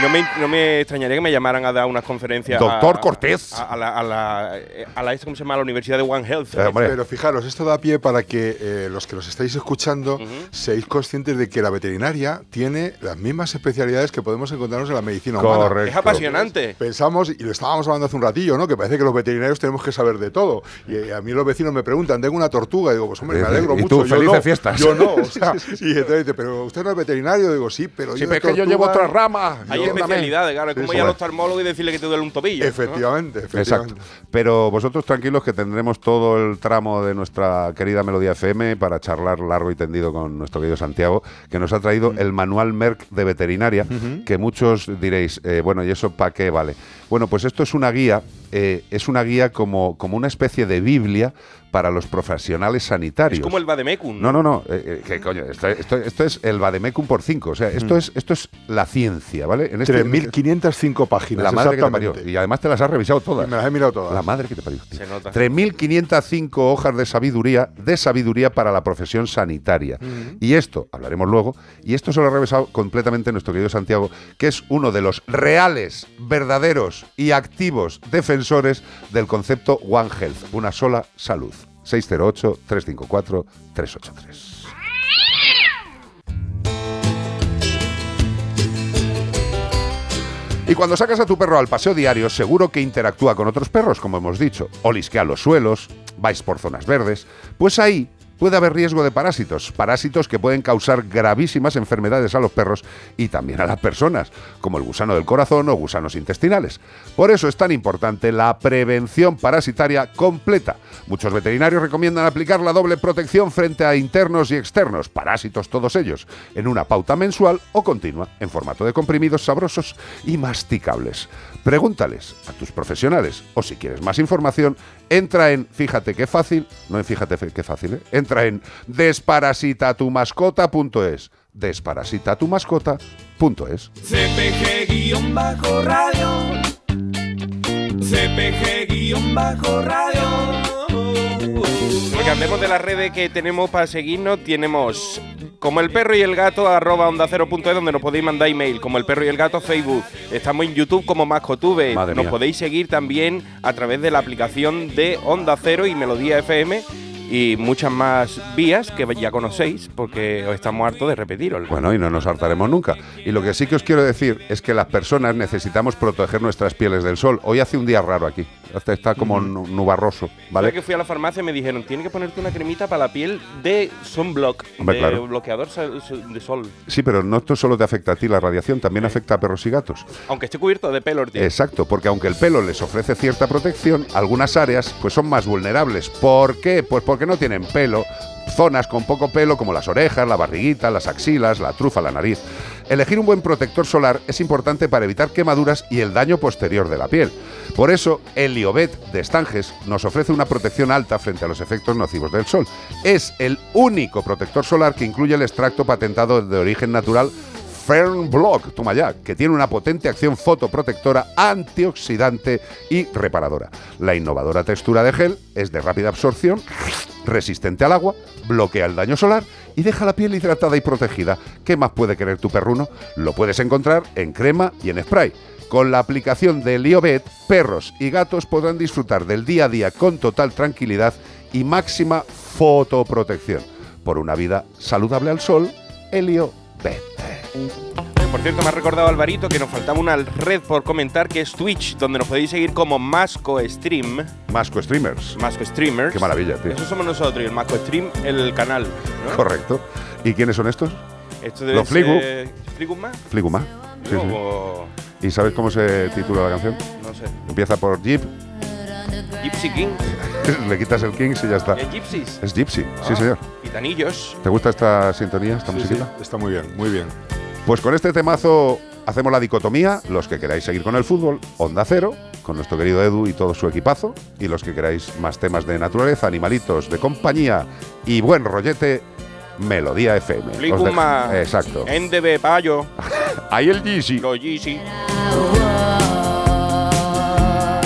No me, no me extrañaría que me llamaran a dar unas conferencias. a- Doctor a- Cortés. A, a la, a la, a la- ¿cómo se llama? A la Universidad de One Health. Pero fijaros, esto da pie para que eh, los que nos estáis escuchando seáis conscientes de que la veterinaria tiene las mismas especialidades que podemos encontrarnos en la medicina humana. Correcto. Es apasionante. Pensamos, y lo estábamos hablando hace un ratillo, ¿no? Que parece que los veterinarios tenemos que saber de todo. Y eh, a mí los vecinos me preguntan, tengo una tortuga, y digo, pues hombre, me Y- alegro y mucho. tú, yo felices no, fiestas. Yo no, o sea, y entonces dice, pero usted no es veterinario, digo, sí, pero Sí, yo pero de es que yo llevo tortugas- otra rama. Especialidades, claro. Es como sí, ir al oftalmólogo y decirle que te duele un tobillo. ¿no? Efectivamente, efectivamente. Exacto. Pero vosotros tranquilos que tendremos todo el tramo de nuestra querida Melodía FM para charlar largo y tendido con nuestro querido Santiago, que nos ha traído el manual Merck de veterinaria, que muchos diréis, eh, bueno, ¿y eso para qué vale? Bueno, pues esto es una guía, eh, es una guía como, como una especie de Biblia para los profesionales sanitarios. Es como el Vademecum. No, no, no. eh, eh, ¿qué coño? Esto, esto- esto es el Vademecum por 5. O sea, esto, Mm. es, esto es la ciencia, ¿vale? En este- 3.505 páginas, La madre que te parió. Y además te las has revisado todas. Me las he mirado todas. La madre que te parió. tío. Se nota. 3.505 hojas de sabiduría, de sabiduría para la profesión sanitaria. Y esto, hablaremos luego, y esto se lo ha revisado completamente nuestro querido Santiago, que es uno de los reales, verdaderos y activos defensores del concepto One Health, una sola salud. 608-354-383. Y cuando sacas a tu perro al paseo diario, seguro que interactúa con otros perros, como hemos dicho. Olisquea los suelos, vais por zonas verdes. Pues ahí puede haber riesgo de parásitos, parásitos que pueden causar gravísimas enfermedades a los perros y también a las personas, como el gusano del corazón o gusanos intestinales. Por eso es tan importante la prevención parasitaria completa. Muchos veterinarios recomiendan aplicar la doble protección frente a internos y externos, parásitos todos ellos, en una pauta mensual o continua, en formato de comprimidos sabrosos y masticables. Pregúntales a tus profesionales o si quieres más información, entra en Fíjate qué fácil, no en Fíjate qué fácil, ¿eh? entra en desparasitatumascota.es, desparasitatumascota.es. CPG-radio. CPG-radio. Porque hablemos de las redes que tenemos para seguirnos. Tenemos como el perro y el gato, arroba onda cero punto es, donde nos podéis mandar email. Como el perro y el gato, Facebook. Estamos en YouTube como Mascotube. Madre Nos mía. podéis seguir también a través de la aplicación de Onda Cero y Melodía FM. Y muchas más vías que ya conocéis, porque os estamos hartos de repetiroslo. Bueno, y no nos hartaremos nunca. Y lo que sí que os quiero decir es que las personas necesitamos proteger nuestras pieles del sol. Hoy hace un día raro aquí. Hasta Está como nu- nubarroso, ¿Vale? ¿vale? que fui a la farmacia y me dijeron, tiene que ponerte una cremita para la piel de sunblock, Hombre, de claro. bloqueador sol- sol- de sol. Sí, pero no esto solo te afecta a ti, la radiación también afecta a perros y gatos. Aunque esté cubierto de pelo, tío. Exacto, porque aunque el pelo les ofrece cierta protección, algunas áreas pues son más vulnerables. ¿Por qué? Pues porque no tienen pelo. Zonas con poco pelo como las orejas, la barriguita, las axilas, la trufa, la nariz. Elegir un buen protector solar es importante para evitar quemaduras y el daño posterior de la piel. Por eso, el Liobet de Stanges nos ofrece una protección alta frente a los efectos nocivos del sol. Es el único protector solar que incluye el extracto patentado de origen natural Fern Block, toma ya, que tiene una potente acción fotoprotectora, antioxidante y reparadora. La innovadora textura de gel es de rápida absorción, resistente al agua, bloquea el daño solar y deja la piel hidratada y protegida. ¿Qué más puede querer tu perruno? Lo puedes encontrar en crema y en spray. Con la aplicación de Liobet, perros y gatos podrán disfrutar del día a día con total tranquilidad y máxima fotoprotección. Por una vida saludable al sol, Por cierto, me ha recordado Alvarito que nos faltaba una red por comentar que es Twitch, donde nos podéis seguir como Masco Stream. Masco Streamers. Masco Streamers. Qué maravilla, tío. Eso somos nosotros y el Masco Stream, el canal. ¿no? Correcto. ¿Y quiénes son estos? Esto Los Fligu. ¿Fliguma? Fliguma. Sí, ¿Y sabes cómo se titula la canción? no sé. Empieza por Jeep, Gypsy King. le quitas el Kings y ya está. ¿Es Gypsies? Es Gypsy, sí Ah, señor. Gitanillos. ¿Te gusta esta sintonía, esta Sí, musiquita? sí, está muy bien, muy bien. Pues con este temazo hacemos la dicotomía, los que queráis seguir con el fútbol, Onda Cero, con nuestro querido Edu y todo su equipazo, y los que queráis más temas de naturaleza, animalitos, de compañía y buen rollete, Melodía FM. Dejo- Exacto. NDB Payo. Ahí el Yeezy. Los Yeezy.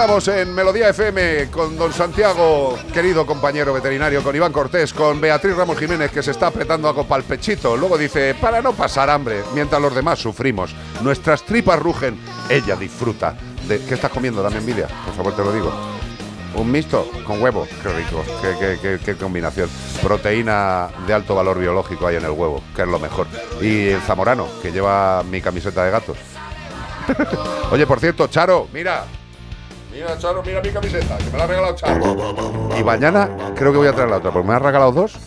Estamos en Melodía FM con don Santiago, querido compañero veterinario, con Iván Cortés, con Beatriz Ramos Jiménez, que se está apretando a copa al pechito. Luego dice, para no pasar hambre, mientras los demás sufrimos. Nuestras tripas rugen, ella disfruta. De, ¿Qué estás comiendo? Dame envidia, por favor te lo digo. Un mixto con huevo, qué rico, qué, qué- qué- qué combinación. Proteína de alto valor biológico hay en el huevo, que es lo mejor. Y el zamorano, que lleva mi camiseta de gatos. Oye, por cierto, Charo, mira, Mira, Charo, mira mi camiseta, que me la ha regalado Charo. Y mañana creo que voy a traer la otra, porque me ha regalado dos.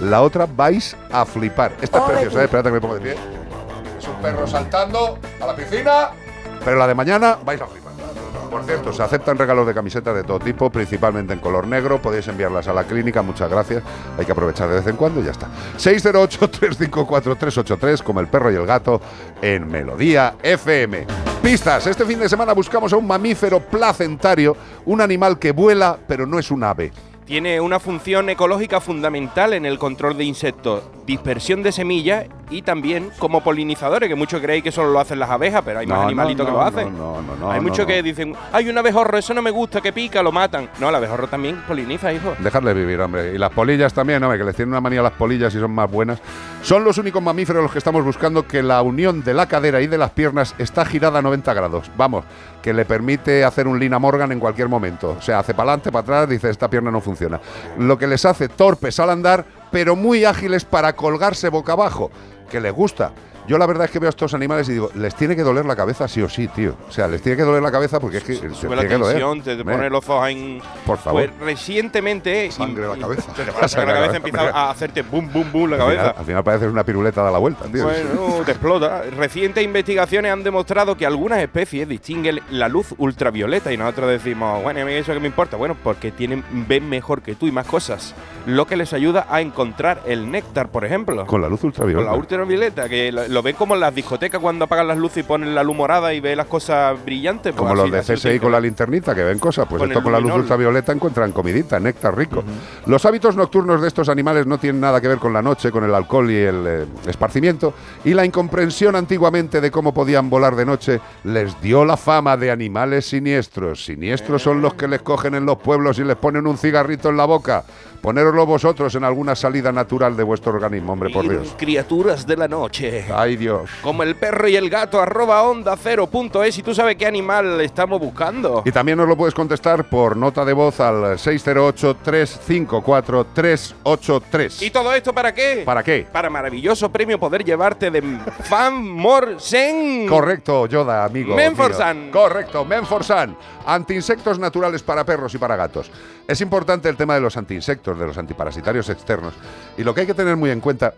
La otra vais a flipar. Esta es preciosa, ¿eh? espérate que me pongo de pie. Es un perro saltando a la piscina, pero la de mañana vais a flipar. Por cierto, se aceptan regalos de camisetas de todo tipo, principalmente en color negro. Podéis enviarlas a la clínica, muchas gracias. Hay que aprovechar de vez en cuando y ya está. 608-354-383, como el perro y el gato, en Melodía FM. Pistas, este fin de semana buscamos a un mamífero placentario, un animal que vuela, pero no es un ave. Tiene una función ecológica fundamental en el control de insectos, dispersión de semillas y también como polinizadores, que muchos creéis que solo lo hacen las abejas, pero hay más No, no, animalitos que lo hacen. no, no, no, hay muchos que dicen, hay un abejorro, eso no me gusta, que pica, lo matan. No, el abejorro también poliniza, hijo. Dejarle vivir, hombre. Y las polillas también, hombre, que les tienen una manía a las polillas y son más buenas. Son los únicos mamíferos los que estamos buscando que la unión de la cadera y de las piernas está girada a 90 grados. Vamos, que le permite hacer un Lina Morgan en cualquier momento. O sea, hace para adelante, para atrás, dice, esta pierna no funciona. Lo que les hace torpes al andar, pero muy ágiles para colgarse boca abajo, que les gusta. Yo la verdad es que veo a estos animales y digo, les tiene que doler la cabeza sí o sí, tío. O sea, les tiene que doler la cabeza porque es que se Sube la tiene que doler. tensión, te, pone los ojos en... Por favor. Pues recientemente... Sangre la cabeza. Te la sangre a la cabeza, empieza a hacerte boom, boom, boom la al final, cabeza. al final pareces una piruleta da la vuelta, tío. Bueno, te explota. Recientes investigaciones han demostrado que algunas especies distinguen la luz ultravioleta y nosotros decimos, bueno, ¿a mí eso que me importa? Bueno, porque tienen ven mejor que tú y más cosas, lo que les ayuda a encontrar el néctar, por ejemplo. Con la luz Con ultravioleta. la ultravioleta, que lo ven como en las discotecas cuando apagan las luces y ponen la luz morada y ve las cosas brillantes. pues Como así- los de CSI con la linternita, que ven cosas. Pues Con esto con la luz ultravioleta encuentran comidita, néctar rico. Los hábitos nocturnos de estos animales no tienen nada que ver con la noche, con el alcohol y el eh, esparcimiento. Y la incomprensión antiguamente de cómo podían volar de noche les dio la fama de animales siniestros. Siniestros son los que les cogen en los pueblos y les ponen un cigarrito en la boca. Ponéroslo vosotros en alguna salida natural de vuestro organismo, hombre, por Dios. Criaturas de la noche. Ay, Dios. Como el perro y el gato, arroba onda cero punto es. Y tú sabes qué animal estamos buscando. Y también nos lo puedes contestar por nota de voz al 608-354-383. ¿Y todo esto para qué? ¿Para qué? Para maravilloso premio poder llevarte de Fan Morsen. Correcto, Yoda, amigo. Menforsan. Correcto, Menforsan. Antiinsectos naturales para perros y para gatos. Es importante el tema de los antiinsectos, de los antiparasitarios externos. Y lo que hay que tener muy en cuenta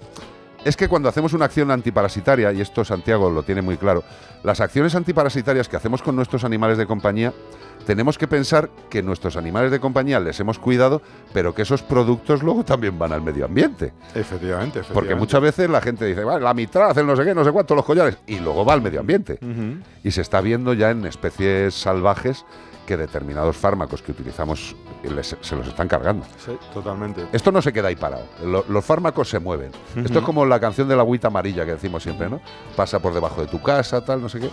es que cuando hacemos una acción antiparasitaria, y esto Santiago lo tiene muy claro, las acciones antiparasitarias que hacemos con nuestros animales de compañía, tenemos que pensar que nuestros animales de compañía les hemos cuidado, pero que esos productos luego también van al medio ambiente. Efectivamente, efectivamente. Porque muchas veces la gente dice, vale, la mitraz, el no sé qué, no sé cuánto, los collares, y luego va al medio ambiente. Y se está viendo ya en especies salvajes que determinados fármacos que utilizamos les- se los están cargando. Sí, totalmente. Esto no se queda ahí parado. Lo- los fármacos se mueven. Esto es como la canción de la agüita amarilla que decimos siempre, ¿no? Pasa por debajo de tu casa, tal, no sé qué.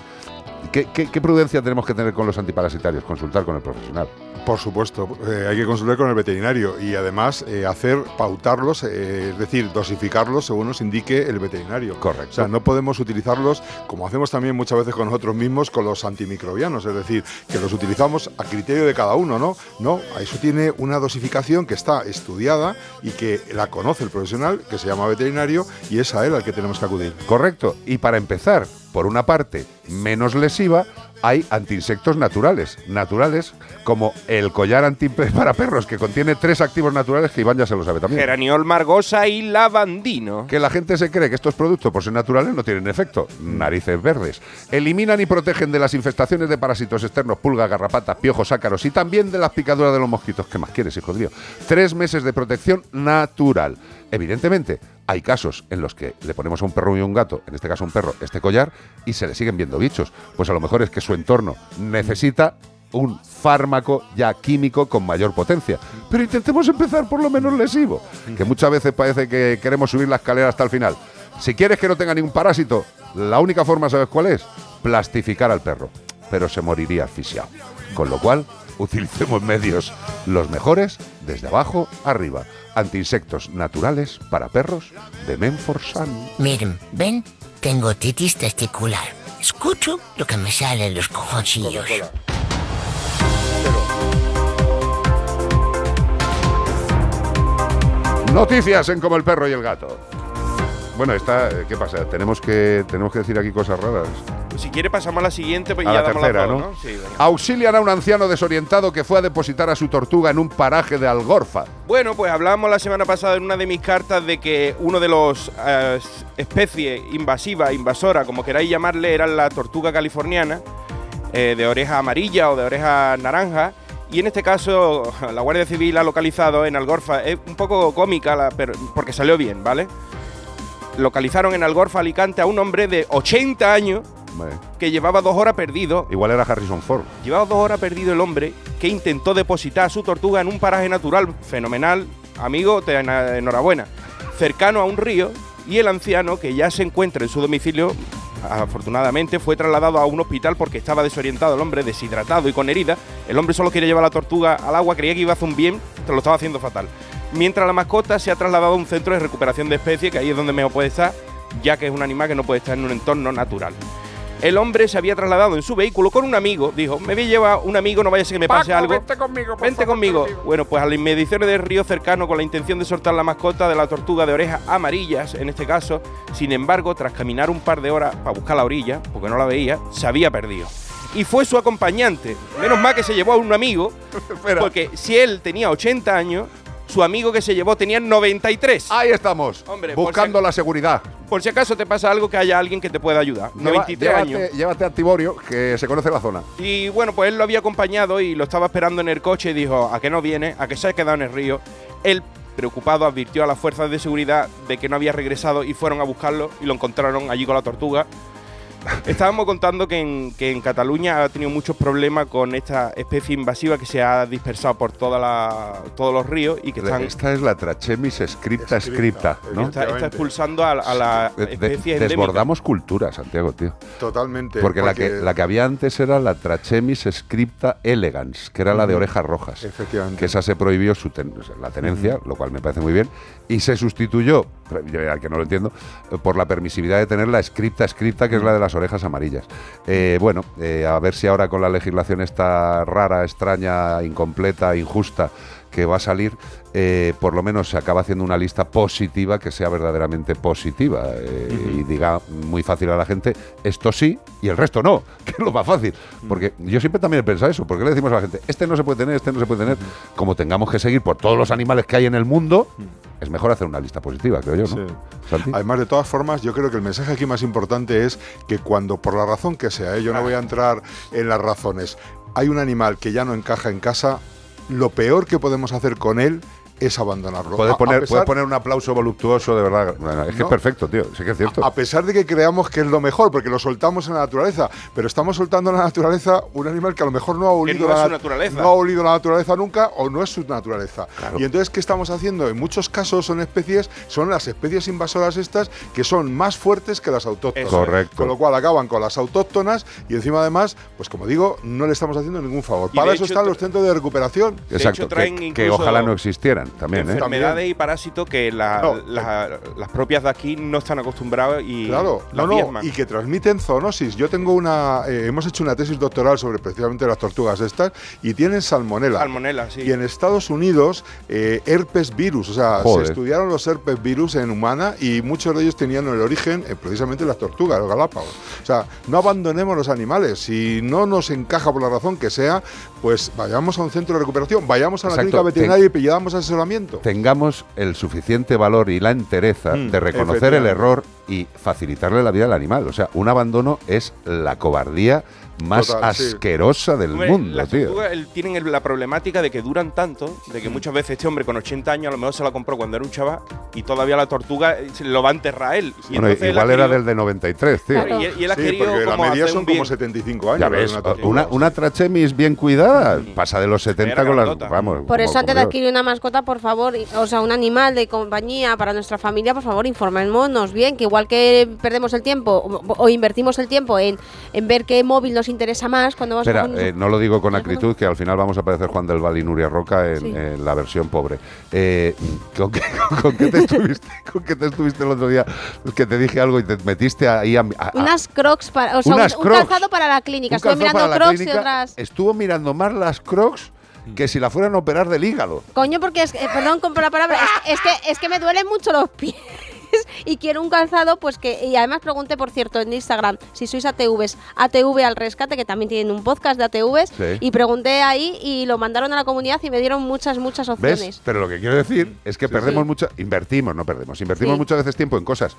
¿Qué, qué- qué prudencia tenemos que tener con los antiparasitarios? Consultar con el profesional. Por supuesto, eh, hay que consultar con el veterinario y además eh, hacer, pautarlos, eh, es decir, dosificarlos según nos indique el veterinario. Correcto. O sea, no podemos utilizarlos como hacemos también muchas veces con nosotros mismos con los antimicrobianos, es decir, que los utilizamos a criterio de cada uno, ¿no? No, a eso tiene una dosificación que está estudiada y que la conoce el profesional, que se llama veterinario, y es a él al que tenemos que acudir. Correcto. Y para empezar, por una parte menos lesiva, hay antiinsectos naturales. Naturales como el collar anti para perros, que contiene tres activos naturales que Iván ya se lo sabe también. Geraniol margosa y lavandino. Que la gente se cree que estos productos, por ser naturales, no tienen efecto. Narices verdes. Eliminan y protegen de las infestaciones de parásitos externos, pulgas, garrapatas, piojos, ácaros y también de las picaduras de los mosquitos. ¿Qué más quieres, hijo de Dios? Tres meses de protección natural. Evidentemente, hay casos en los que le ponemos a un perro y un gato, en este caso un perro, este collar y se le siguen viendo bichos. Pues a lo mejor es que su entorno necesita un fármaco ya químico con mayor potencia. Pero intentemos empezar por lo menos lesivo, que muchas veces parece que queremos subir la escalera hasta el final. Si quieres que no tenga ningún parásito, la única forma, ¿sabes cuál es? Plastificar al perro, pero se moriría asfixiado. Con lo cual, utilicemos medios los mejores desde abajo arriba. Antiinsectos naturales para perros de Menforsan. Miren, ven, tengo titis testicular. Escucho lo que me sale en los cojoncillos. Noticias en Como el perro y el gato. Bueno, esta, eh, ¿qué pasa? Tenemos que, tenemos que decir aquí cosas raras. Si quiere pasamos a la siguiente, pues A ya la tercera, ¿no? ¿no? Sí. Auxilian a un anciano desorientado que fue a depositar a su tortuga en un paraje de Algorfa. Bueno, pues hablábamos la semana pasada en una de mis cartas de que uno de los eh, especie invasiva, invasora, como queráis llamarle, era la tortuga californiana, eh, de oreja amarilla o de oreja naranja. Y en este caso, la Guardia Civil ha localizado en Algorfa, es un poco cómica, la- porque salió bien, ¿vale? Localizaron en Algorfa, Alicante, a un hombre de 80 años Vale. que llevaba dos horas perdido Igual era Harrison Ford. Llevaba dos horas perdido el hombre que intentó depositar a su tortuga en un paraje natural fenomenal, amigo, te ena- enhorabuena, cercano a un río y el anciano que ya se encuentra en su domicilio, afortunadamente fue trasladado a un hospital porque estaba desorientado el hombre, deshidratado y con herida. El hombre solo quería llevar la tortuga al agua, creía que iba a hacer un bien, pero lo estaba haciendo fatal. Mientras la mascota se ha trasladado a un centro de recuperación de especies, que ahí es donde mejor puede estar, ya que es un animal que no puede estar en un entorno natural. El hombre se había trasladado en su vehículo con un amigo. Dijo, me voy a llevar un amigo, no vaya a ser que me pase algo. Vente conmigo, por Vente favor, conmigo. Bueno, pues a las inmediaciones del río cercano con la intención de soltar la mascota de la tortuga de orejas amarillas, en este caso. Sin embargo, tras caminar un par de horas para buscar la orilla, porque no la veía, se había perdido. Y fue su acompañante. Menos mal que se llevó a un amigo, porque si él tenía 80 años, su amigo que se llevó tenía 93. Ahí estamos, Hombre, buscando la seguridad. Por si acaso te pasa algo, que haya alguien que te pueda ayudar. Lleva- 93 llévate, años. Llévate a Tiborio, que se conoce la zona. Y bueno, pues él lo había acompañado y lo estaba esperando en el coche y dijo, ¿a qué no viene? ¿A que se ha quedado en el río? Él, preocupado, advirtió a las fuerzas de seguridad de que no había regresado y fueron a buscarlo y lo encontraron allí con la tortuga. Estábamos contando que en, que en Cataluña ha tenido muchos problemas con esta especie invasiva que se ha dispersado por toda la- todos los ríos y que están, Esta es la Trachemis scripta scripta, ¿no? está, está expulsando a, a la De- de- especie endémica. desbordamos cultura, Santiago, tío. Totalmente. Porque, La, que, la que había antes era la Trachemis scripta elegans, que era la de orejas rojas. Efectivamente. Que esa se prohibió su ten- la tenencia, lo cual me parece muy bien, y se sustituyó, yo al que no lo entiendo, por la permisividad de tener la scripta scripta, que es la de las orejas amarillas. Eh, bueno, eh, a ver si ahora con la legislación esta rara, extraña, incompleta, injusta que va a salir, eh, por lo menos se acaba haciendo una lista positiva que sea verdaderamente positiva eh, y diga muy fácil a la gente, esto sí y el resto no, que es lo más fácil. Porque yo siempre también he pensado eso, porque le decimos a la gente, este no se puede tener, este no se puede tener, como tengamos que seguir por todos los animales que hay en el mundo, es mejor hacer una lista positiva, creo yo, ¿no? Sí. Además, de todas formas, yo creo que el mensaje aquí más importante es que cuando, por la razón que sea, ¿eh? yo no voy a entrar en las razones, hay un animal que ya no encaja en casa, lo peor que podemos hacer con él es abandonarlo. Puedes poner, pesar- puedes poner un aplauso voluptuoso, de verdad. Bueno, es que No. es perfecto, tío. Sí que es cierto. A pesar de que creamos que es lo mejor, porque lo soltamos en la naturaleza, pero estamos soltando en la naturaleza un animal que a lo mejor no ha olido, no la, naturaleza. no ha olido la naturaleza nunca o no es su naturaleza. Y entonces, ¿qué estamos haciendo? En muchos casos son especies, son las especies invasoras estas que son más fuertes que las autóctonas. Correcto. Con lo cual acaban con las autóctonas y encima además, pues como digo, no le estamos haciendo ningún favor. Y Para eso hecho están los centros de recuperación. Exacto. traen que, que ojalá no existieran también, ¿eh? enfermedades y parásitos que la- No. la- las propias de aquí no están acostumbrados y Claro, no, no, y que transmiten zoonosis. Yo tengo una, eh, hemos hecho una tesis doctoral sobre precisamente las tortugas estas y tienen salmonela. Salmonela, sí. Y en Estados Unidos, eh, herpes virus, o sea, Joder. se estudiaron los herpes virus en humana y muchos de ellos tenían el origen eh, precisamente en las tortugas, los galápagos. O sea, no abandonemos los animales. Si no nos encaja por la razón que sea, pues vayamos a un centro de recuperación, vayamos a la Exacto. clínica veterinaria y pidamos asesoramiento. Tengamos el suficiente valor y la entereza Mm, de reconocer el error y facilitarle la vida al animal. O sea, un abandono es la cobardía más Total, sí. asquerosa del Hombre, mundo, las tío. tortugas el- tienen el- la problemática de que duran tanto, de que muchas veces este hombre con 80 años a lo mejor se la compró cuando era un chaval y todavía la tortuga eh, lo va a enterrar él. Y Bueno, entonces él ha igual era querido- del de 93, tío. Claro, y él- y él ha querido porque la como media son como bien. 75 años. Ya ves, una una, una trachemis bien cuidada pasa de los 70 Era con las... Vamos, Por eso, antes de adquirir una mascota, por favor, o sea, un animal de compañía para nuestra familia, por favor, informémonos bien, que igual que perdemos el tiempo o, o invertimos el tiempo en, en ver qué móvil nos interesa más cuando vamos Espera, a eh, no lo digo con acritud, que al final vamos a parecer Juan del Val y Nuria Roca en, Sí. en la versión pobre. Eh, ¿con, qué, con qué te estuviste, ¿Con qué te estuviste el otro día? Que te dije algo y te metiste ahí a... a- a- Unas crocs para, o sea, Unas un, un crocs. calzado para la clínica. Estuve mirando crocs y otras. Estuvo mirando más las crocs que si la fueran a operar del hígado. Coño, porque es que, eh, perdón con la palabra, es, es que es que me duelen mucho los pies y quiero un calzado, pues que y además pregunté por cierto en Instagram si sois ATVs, ATV al rescate que también tienen un podcast de ATVs Sí. y pregunté ahí y lo mandaron a la comunidad y me dieron muchas muchas opciones. ¿Ves? Pero lo que quiero decir es que perdemos Sí. mucho, invertimos, no perdemos, invertimos Sí. muchas veces tiempo en cosas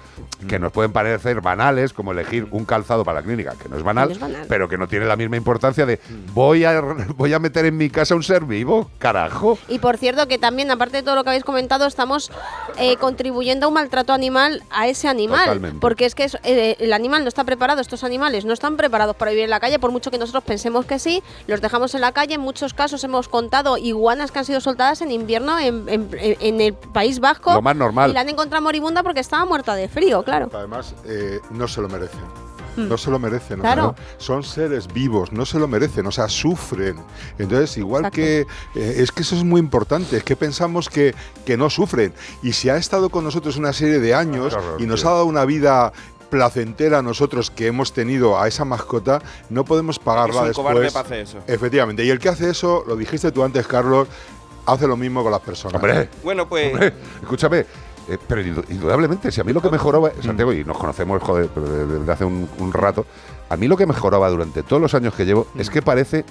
que nos pueden parecer banales, como elegir un calzado para la clínica, que no es banal, No es banal. pero que no tiene la misma importancia de voy a, voy a meter en mi casa un ser vivo, carajo. Y por cierto que también aparte de todo lo que habéis comentado estamos eh, contribuyendo a un maltrato animal a ese animal, Totalmente. porque es que es- eh, el animal no está preparado, estos animales no están preparados para vivir en la calle, por mucho que nosotros pensemos que sí, los dejamos en la calle, en muchos casos hemos contado iguanas que han sido soltadas en invierno en, en- en el País Vasco Lo más normal. y la han encontrado moribunda porque estaba muerta de frío, claro. Además, eh, no se lo merecen. Mm. No se lo merecen. Claro. son seres vivos, no se lo merecen, o sea, sufren. Entonces, igual Exacto. que. eh, es que eso es muy importante, es que pensamos que, que no sufren. Y si ha estado con nosotros una serie de años y nos tío. ha dado una vida placentera a nosotros que hemos tenido a esa mascota, no podemos pagarla Es un después. cobarde para hacer eso. Efectivamente. Y el que hace eso, lo dijiste tú antes, Carlos, hace lo mismo con las personas. Hombre, Bueno, pues hombre, escúchame. Eh, pero indu- indudablemente, si a mí lo que mejoraba, Santiago, y nos conocemos joder, desde hace un, un rato, a mí lo que mejoraba durante todos los años que llevo es que parece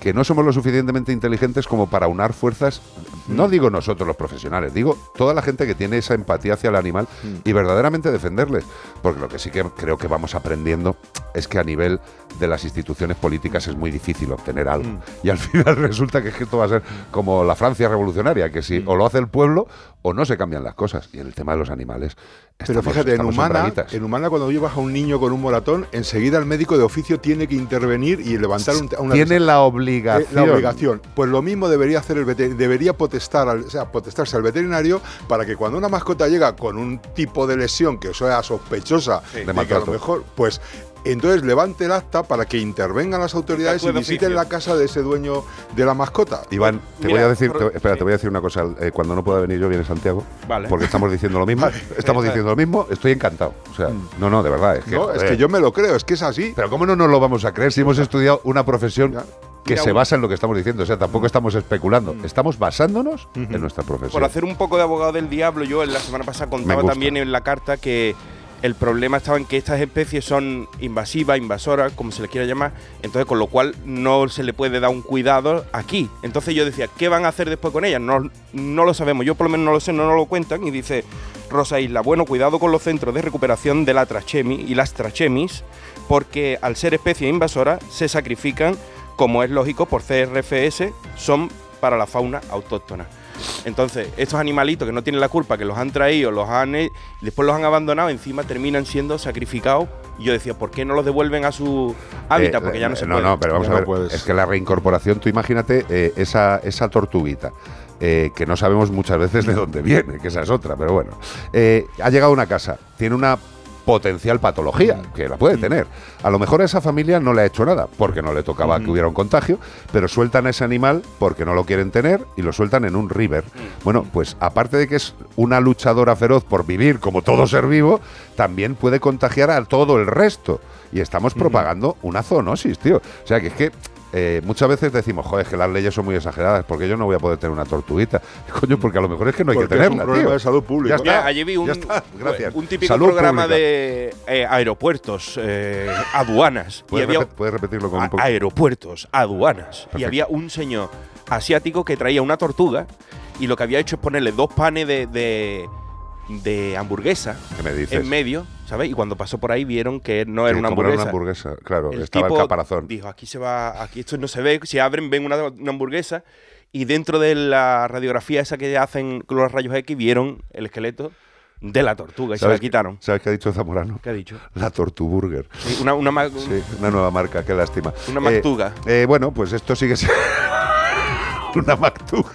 que no somos lo suficientemente inteligentes como para unar fuerzas, no digo nosotros los profesionales, digo toda la gente que tiene esa empatía hacia el animal y verdaderamente defenderles. Porque lo que sí que creo que vamos aprendiendo es que a nivel de las instituciones políticas es muy difícil obtener algo. Y al final resulta que esto va a ser como la Francia revolucionaria, que si o lo hace el pueblo o no se cambian las cosas. Y en el tema de los animales, Pero fíjate, en humana, braguitas. en humana cuando llevas a un niño con un moratón, enseguida el médico de oficio tiene que intervenir y levantar un, una Tiene la Eh, obligación. la obligación. Pues lo mismo debería hacer el veter- debería potestar, al- o sea, potestarse al veterinario para que cuando una mascota llega con un tipo de lesión que sea sospechosa De de, que a lo mejor, pues entonces levante el acta para que intervengan las autoridades y visiten oficio. la casa de ese dueño de la mascota. Iván, te Mira, voy a decir, te- espera, te voy a decir una cosa. eh, cuando no pueda venir yo, viene Santiago. Vale. Porque estamos diciendo lo mismo. Estamos diciendo lo mismo. Estoy encantado. O sea, no, no, de verdad. Es que, No, es que yo me lo creo, es que es así. Pero ¿cómo no nos lo vamos a creer si hemos estudiado una profesión Ya. que Mira, se basa en lo que estamos diciendo? O sea, tampoco estamos especulando. Estamos basándonos en nuestra profesión. por hacer un poco de abogado del diablo, yo en la semana pasada contaba también en la carta que el problema estaba en que estas especies son invasivas, invasoras, como se les quiera llamar, entonces con lo cual no se le puede dar un cuidado aquí. Entonces yo decía, ¿qué van a hacer después con ellas? No, no lo sabemos, yo por lo menos no lo sé, no nos lo cuentan y dice Rosa Isla, bueno, cuidado con los centros de recuperación de la trachemi y las trachemis, porque al ser especies invasoras se sacrifican, como es lógico, por CRFS, son para la fauna autóctona. Entonces, estos animalitos que no tienen la culpa, que los han traído, los han después los han abandonado, encima terminan siendo sacrificados. Y yo decía, ¿por qué no los devuelven a su hábitat? Eh, Porque ya no eh, se no, puede. no, pero vamos Ya a ver. Es que la reincorporación, tú imagínate eh, esa, esa tortuguita. eh, que no sabemos muchas veces de dónde viene, que esa es otra, pero bueno. Ha llegado a una casa, tiene una potencial patología, que la puede tener. A lo mejor a esa familia no le ha hecho nada, porque no le tocaba que hubiera un contagio, pero sueltan a ese animal porque no lo quieren tener y lo sueltan en un river. Bueno, pues aparte de que es una luchadora feroz por vivir como todo ser vivo, también puede contagiar a todo el resto. Y estamos propagando una zoonosis, tío. O sea, que es que eh, muchas veces decimos, joder, es que las leyes son muy exageradas, porque yo no voy a poder tener una tortuguita. Coño, porque a lo mejor es que no hay Porque que es un tenerla, problema tío. de salud pública. Ya Ya, está. allí vi un, Ya está. Gracias. un típico Salud programa pública. de eh, aeropuertos, eh, aduanas. Y ¿Puedes, había repet- puedes repetirlo con un poco? aeropuertos, aduanas. Y había un señor asiático que traía una tortuga y lo que había hecho es ponerle dos panes de, de, de hamburguesa ¿Qué me dices? en medio, ¿sabes? Y cuando pasó por ahí vieron que no era una como era hamburguesa. una hamburguesa, claro, El estaba el tipo caparazón. Dijo, aquí se va, aquí esto no se ve, si abren ven una, una hamburguesa y dentro de la radiografía esa que hacen con los rayos X vieron el esqueleto de la tortuga y se la ¿Sabes- quitaron. ¿Sabes qué ha dicho Zamorano? ¿Qué ha dicho? La Tortuburger. Sí, una, Sí, una nueva marca, qué lástima. Una Eh, Mactuga. eh, bueno, pues esto sigue siendo una Mactuga.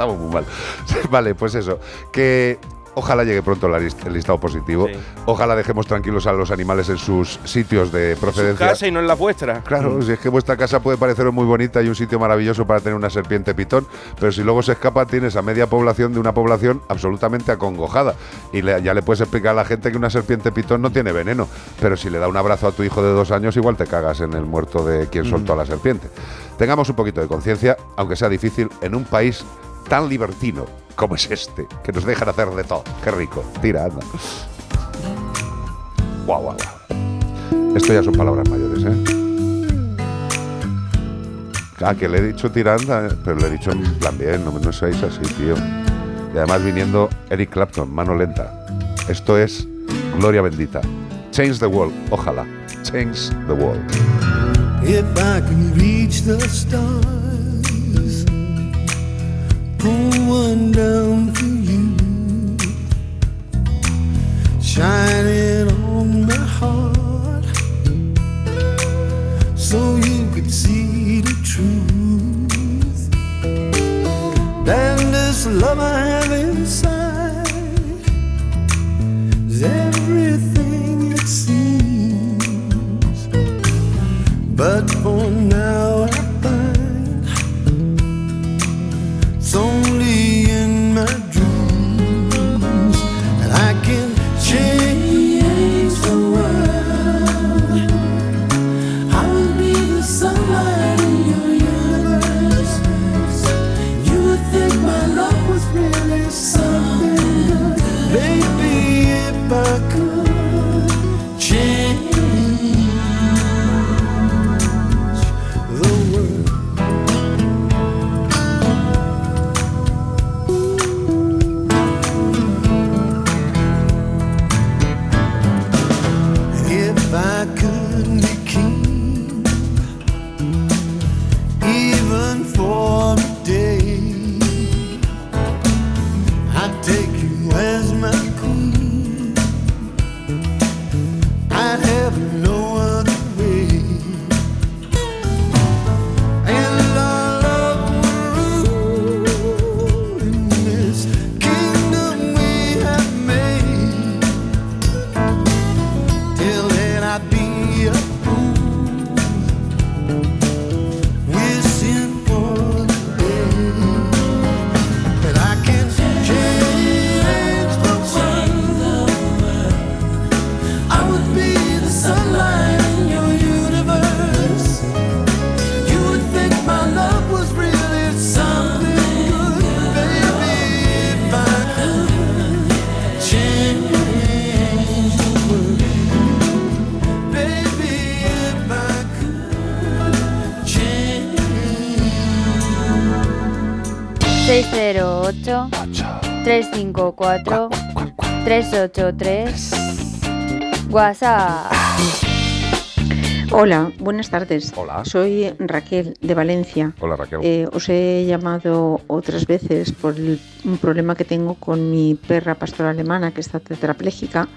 Estamos muy mal. Vale, pues eso. Que ojalá llegue pronto el listado positivo. Sí. Ojalá dejemos tranquilos a los animales en sus sitios de su procedencia. casa y no en la vuestra. Claro, si es que vuestra casa puede parecer muy bonita y un sitio maravilloso para tener una serpiente pitón, pero si luego se escapa tienes a media población de una población absolutamente acongojada. Y le- ya le puedes explicar a la gente que una serpiente pitón no tiene veneno, pero si le da un abrazo a tu hijo de dos años igual te cagas en el muerto de quien soltó a la serpiente. Tengamos un poquito de conciencia, aunque sea difícil, en un país tan libertino como es este, que nos dejan hacer de todo. Qué rico. Tira, anda. Guau, guau, guau. Esto ya son palabras mayores, ¿eh? Ah, que le he dicho tiranda, eh, pero le he dicho en plan bien, no, no seáis así, tío. Y además viniendo Eric Clapton, mano lenta. Esto es Gloria Bendita. Change the world, ojalá. Change the world. If I can reach the stars, one down for you, shine it on my heart, so you could see the truth. Then this love I have inside is everything it seems. But for now 354 383 WhatsApp. Hola, buenas tardes. Hola. Soy Raquel de Valencia. Hola, Raquel. Eh, os he llamado otras veces por el- un problema que tengo con mi perra pastora alemana que está tetrapléjica.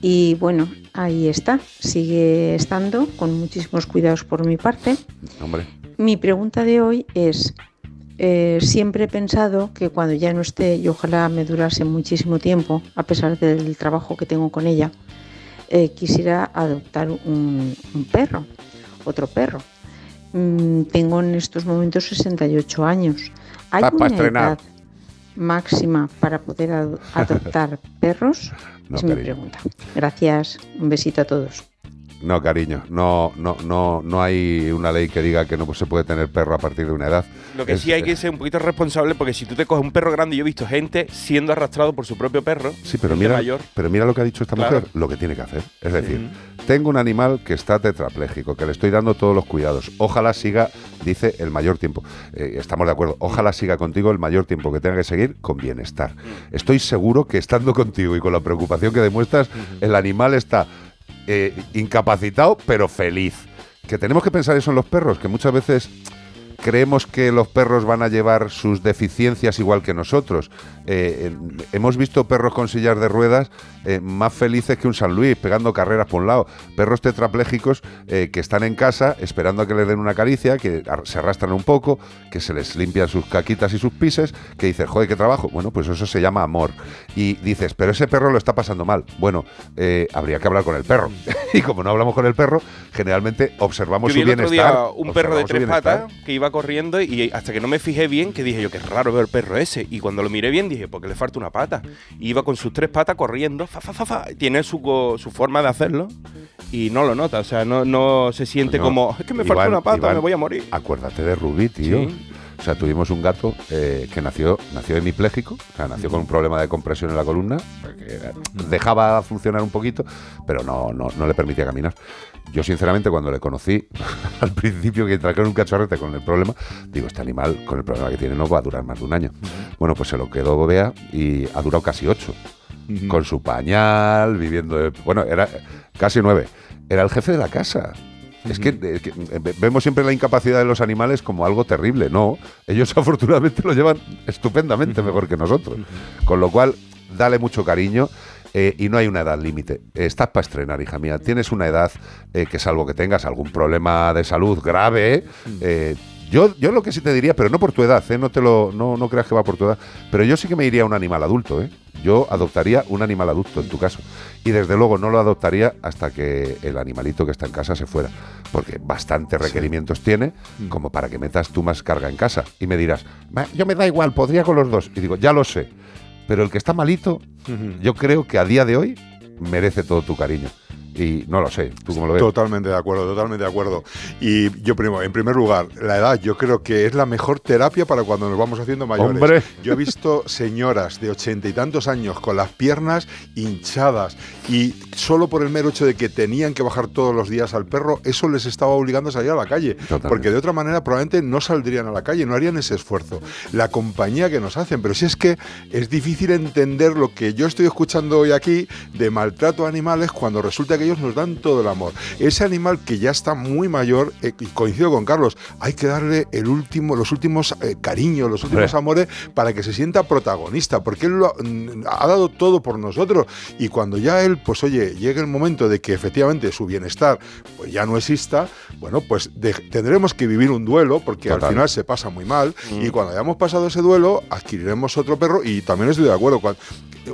Y bueno, ahí está, sigue estando con muchísimos cuidados por mi parte. Hombre. Mi pregunta de hoy es, eh, siempre he pensado que cuando ya no esté, y ojalá me durase muchísimo tiempo, a pesar del trabajo que tengo con ella, eh, quisiera adoptar un, un perro, otro perro. Mm, tengo en estos momentos 68 años. ¿Hay una estrenar. edad máxima para poder ad- adoptar perros? No, es mi pregunta. Gracias, un besito a todos. No, cariño, no, no, no, no hay una ley que diga que no se puede tener perro a partir de una edad. Lo que Es- sí hay que ser un poquito responsable porque si tú te coges un perro grande, yo he visto gente siendo arrastrado por su propio perro. Sí, pero mira, mayor. pero mira lo que ha dicho esta Claro. mujer, lo que tiene que hacer. Es decir, tengo un animal que está tetrapléjico, que le estoy dando todos los cuidados. Ojalá siga, dice, el mayor tiempo. Eh, estamos de acuerdo. Ojalá siga contigo el mayor tiempo que tenga que seguir con bienestar. Estoy seguro que estando contigo y con la preocupación que demuestras, el animal está eh, incapacitado, pero feliz. Que tenemos que pensar eso en los perros, que muchas veces creemos que los perros van a llevar sus deficiencias igual que nosotros. Eh, hemos visto perros con sillas de ruedas eh, más felices que un San Luis, pegando carreras por un lado. Perros tetraplégicos eh, que están en casa esperando a que les den una caricia, que se arrastran un poco, que se les limpian sus caquitas y sus pises, que dices, joder, qué trabajo. Bueno, pues eso se llama amor. Y dices, pero ese perro lo está pasando mal. Bueno, habría que hablar con el perro. y como no hablamos con el perro, generalmente observamos Yo vi su el otro bienestar. día un perro de tres patas que iba corriendo y hasta que no me fijé bien, que dije yo, qué raro ver el perro ese. Y cuando lo miré bien dije, porque le falta una pata. Y iba con sus tres patas corriendo, fa, fa, fa, fa. Tiene su, su forma de hacerlo y no lo nota. O sea, no, no se siente como, es que me falta una pata, Iván, me voy a morir. Acuérdate de Rubí, tío. Sí. O sea, tuvimos un gato eh, que nació, nació hemipléjico, o sea, nació con un problema de compresión en la columna, que dejaba funcionar un poquito, pero no, no, no le permitía caminar. Yo, sinceramente, cuando le conocí, al principio que trajeron un cachorrete con el problema, digo, este animal, con el problema que tiene, no va a durar más de un año. Bueno, pues se lo quedó Bea y ha durado casi ocho. Con su pañal, viviendo. de- bueno, era casi nueve. Era el jefe de la casa. Es que, es que, eh, ve- vemos siempre la incapacidad de los animales como algo terrible. No, ellos afortunadamente lo llevan estupendamente mejor que nosotros. Con lo cual, dale mucho cariño. Eh, y no hay una edad límite. Estás para estrenar, hija mía. Tienes una edad eh, que, salvo que tengas algún problema de salud grave, eh, yo, yo lo que sí te diría, pero no por tu edad, no, te lo, no, no creas que va por tu edad, pero yo sí que me iría a un animal adulto. ¿eh? Yo adoptaría un animal adulto en tu caso. Y desde luego no lo adoptaría hasta que el animalito que está en casa se fuera. Porque bastantes requerimientos tiene como para que metas tú más carga en casa. Y me dirás, "Ma, yo me da igual, podría con los dos. Y digo, ya lo sé. Pero el que está malito, yo creo que a día de hoy merece todo tu cariño. Y no lo sé, ¿tú cómo lo ves? Totalmente de acuerdo, totalmente de acuerdo. Y yo, primo, en primer lugar, la edad yo creo que es la mejor terapia para cuando nos vamos haciendo mayores. Hombre. Yo he visto señoras de ochenta y tantos años con las piernas hinchadas y solo por el mero hecho de que tenían que bajar todos los días al perro, eso les estaba obligando a salir a la calle. Porque de otra manera probablemente no saldrían a la calle, no harían ese esfuerzo. La compañía que nos hacen, pero si es que es difícil entender lo que yo estoy escuchando hoy aquí de maltrato a animales cuando resulta que ellos nos dan todo el amor. Ese animal que ya está muy mayor, eh, coincido con Carlos, hay que darle el último, los últimos eh, cariños, los últimos amores para que se sienta protagonista, porque él lo, mm, ha dado todo por nosotros. Y cuando ya él, pues oye, llegue el momento de que efectivamente su bienestar pues ya no exista, bueno, pues de- tendremos que vivir un duelo, porque Total. al final se pasa muy mal. Y cuando hayamos pasado ese duelo, adquiriremos otro perro. Y también estoy de acuerdo, cuan-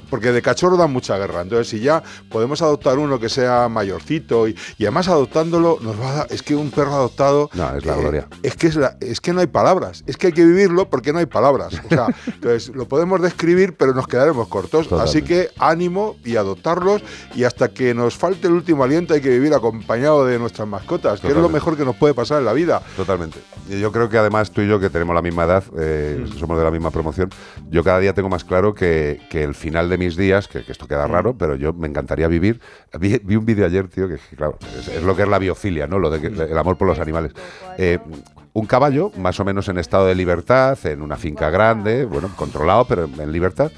porque de cachorro da mucha guerra. Entonces, si ya podemos adoptar uno que sea mayorcito y, y además adoptándolo, nos va a dar. Es que un perro adoptado. No, es la eh, gloria. Es que, es, la- es que no hay palabras. Es que hay que vivirlo porque no hay palabras. O sea, entonces lo podemos describir, pero nos quedaremos cortos. Así que ánimo y adoptarlos. Y hasta que nos falte el último aliento, hay que vivir acompañado de nuestras mascotas, que es lo mejor que nos puede pasar en la vida. Totalmente. Yo creo que además tú y yo, que tenemos la misma edad, eh, somos de la misma promoción, yo cada día tengo más claro que, que el final de mis días, que, que esto queda raro, pero yo me encantaría vivir. Vi, vi un vídeo ayer, tío, que que, claro, es, es lo que es la biofilia, ¿no? Lo de que- el amor por los animales. Eh, un caballo, más o menos en estado de libertad, en una finca grande, bueno, controlado, pero en, en libertad.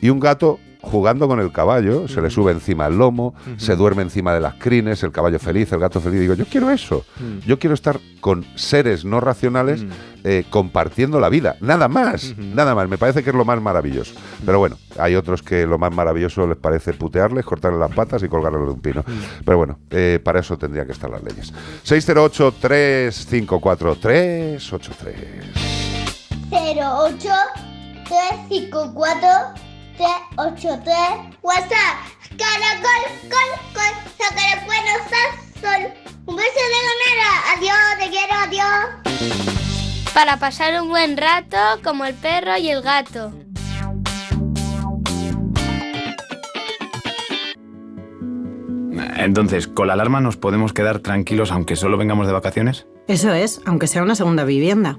Y un gato jugando con el caballo, se le sube encima el lomo, se duerme encima de las crines, el caballo feliz, el gato feliz. Digo, yo quiero eso. Mm. Yo quiero estar con seres no racionales eh, compartiendo la vida. Nada más, nada más. Me parece que es lo más maravilloso. Pero bueno, hay otros que lo más maravilloso les parece putearles, cortarle las patas y colgarles de un pino. Pero bueno, eh, para eso tendrían que estar las leyes. 608-354-383. 08 354 383 WhatsApp Caracol, col, col, sacar bueno, sol Un beso de ganera, adiós, te quiero, adiós Para pasar un buen rato como el perro y el gato. Entonces, ¿con la alarma nos podemos quedar tranquilos aunque solo vengamos de vacaciones? Eso es, aunque sea una segunda vivienda.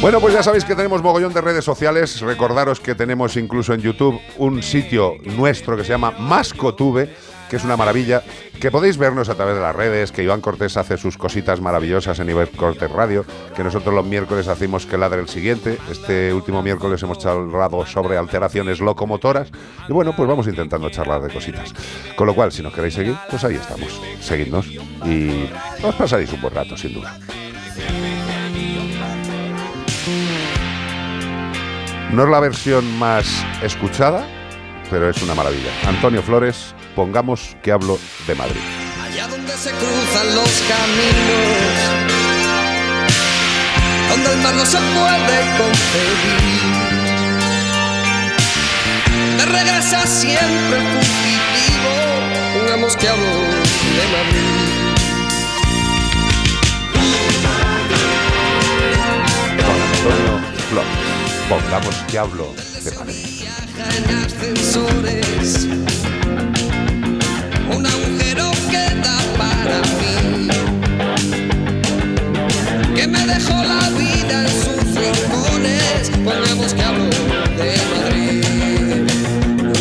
Bueno, pues ya sabéis que tenemos mogollón de redes sociales. Recordaros que tenemos incluso en YouTube un sitio nuestro que se llama Mascotube, que es una maravilla, que podéis vernos a través de las redes, que Iván Cortés hace sus cositas maravillosas en Iván Cortés Radio, que nosotros los miércoles hacemos que ladre el siguiente. Este último miércoles hemos charlado sobre alteraciones locomotoras. Y bueno, pues vamos intentando charlar de cositas. Con lo cual, si nos queréis seguir, pues ahí estamos. Seguidnos y os pasaréis un buen rato, sin duda. No es la versión más escuchada, pero es una maravilla. Antonio Flores, pongamos que hablo de Madrid. Allá donde se cruzan los caminos, donde el mar no se puede concebir. De regresa siempre fugitivo, pongamos que hablo de Madrid. Con Antonio Flores, pongamos que hablo de Madrid. en ascensores. Un agujero queda para mí. Que me dejó la vida en sus rincones. Pongamos que hablo de Madrid.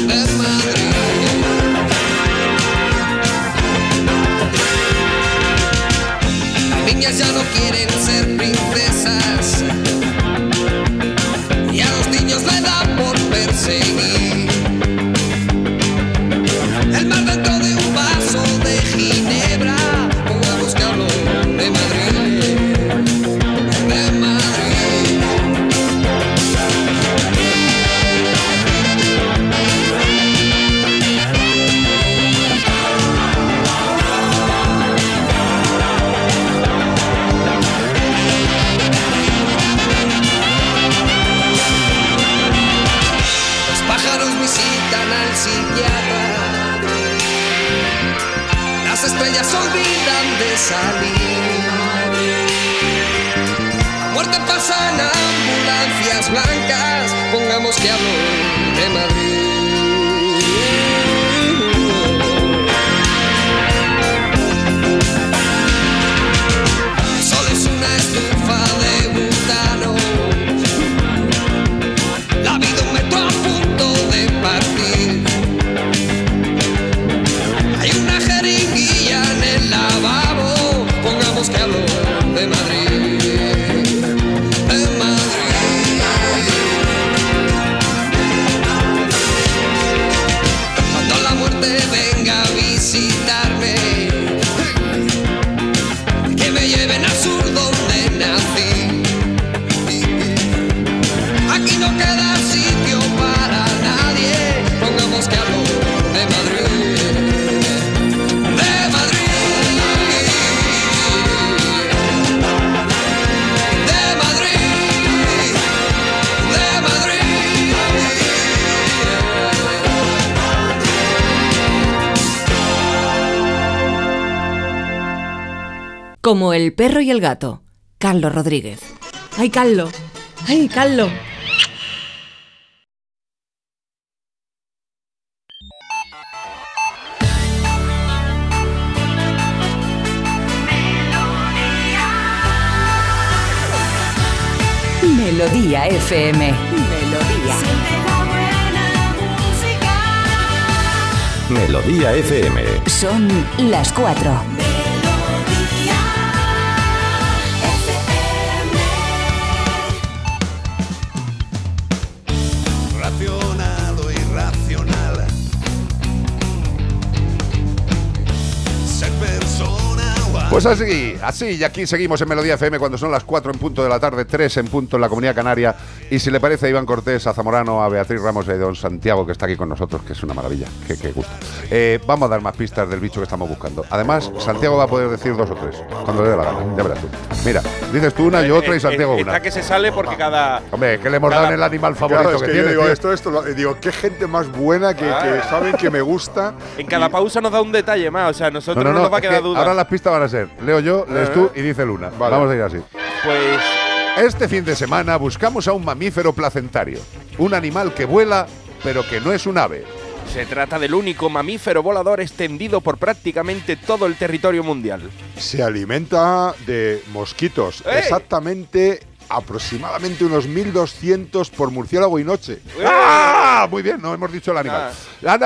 De Madrid. Niñas ya no quieren ser Pongamos como el perro y el gato. Carlos Rodríguez. ¡Ay, Carlos! ¡Ay, Carlos! Melodía FM. Melodía. Melodía FM. Son las 4. Pues así, así, y aquí seguimos en Melodía FM cuando son las 4 en punto de la tarde, 3 en punto en la Comunidad Canaria. Y si le parece a Iván Cortés, a Zamorano, a Beatriz Ramos y a Don Santiago, que está aquí con nosotros, que es una maravilla, que, que gusto. Eh, vamos a dar más pistas del bicho que estamos buscando. Además, Santiago va a poder decir dos o tres, cuando le dé la gana, ya verás tú. Mira, dices tú una, yo otra y Santiago Eh, Está una. que se sale porque cada. Hombre, que le hemos dado en el animal favorito Claro, es que, que yo tiene. digo tío. esto, esto, lo- digo, qué gente más buena que, que saben que me gusta. En cada pausa nos da un detalle más. O sea, nosotros No, no, no, no, nos va a quedar que duda. ahora las pistas van a ser, leo yo, lees Eh. tú y dice Luna. Vale. Vamos a ir así. Pues. Este fin de semana buscamos a un mamífero placentario, un animal que vuela, pero que no es un ave. Se trata del único mamífero volador extendido por prácticamente todo el territorio mundial. Se alimenta de mosquitos. Exactamente, aproximadamente unos 1200 por murciélago y noche. ¡Ah! Muy bien, no hemos dicho el animal. Han,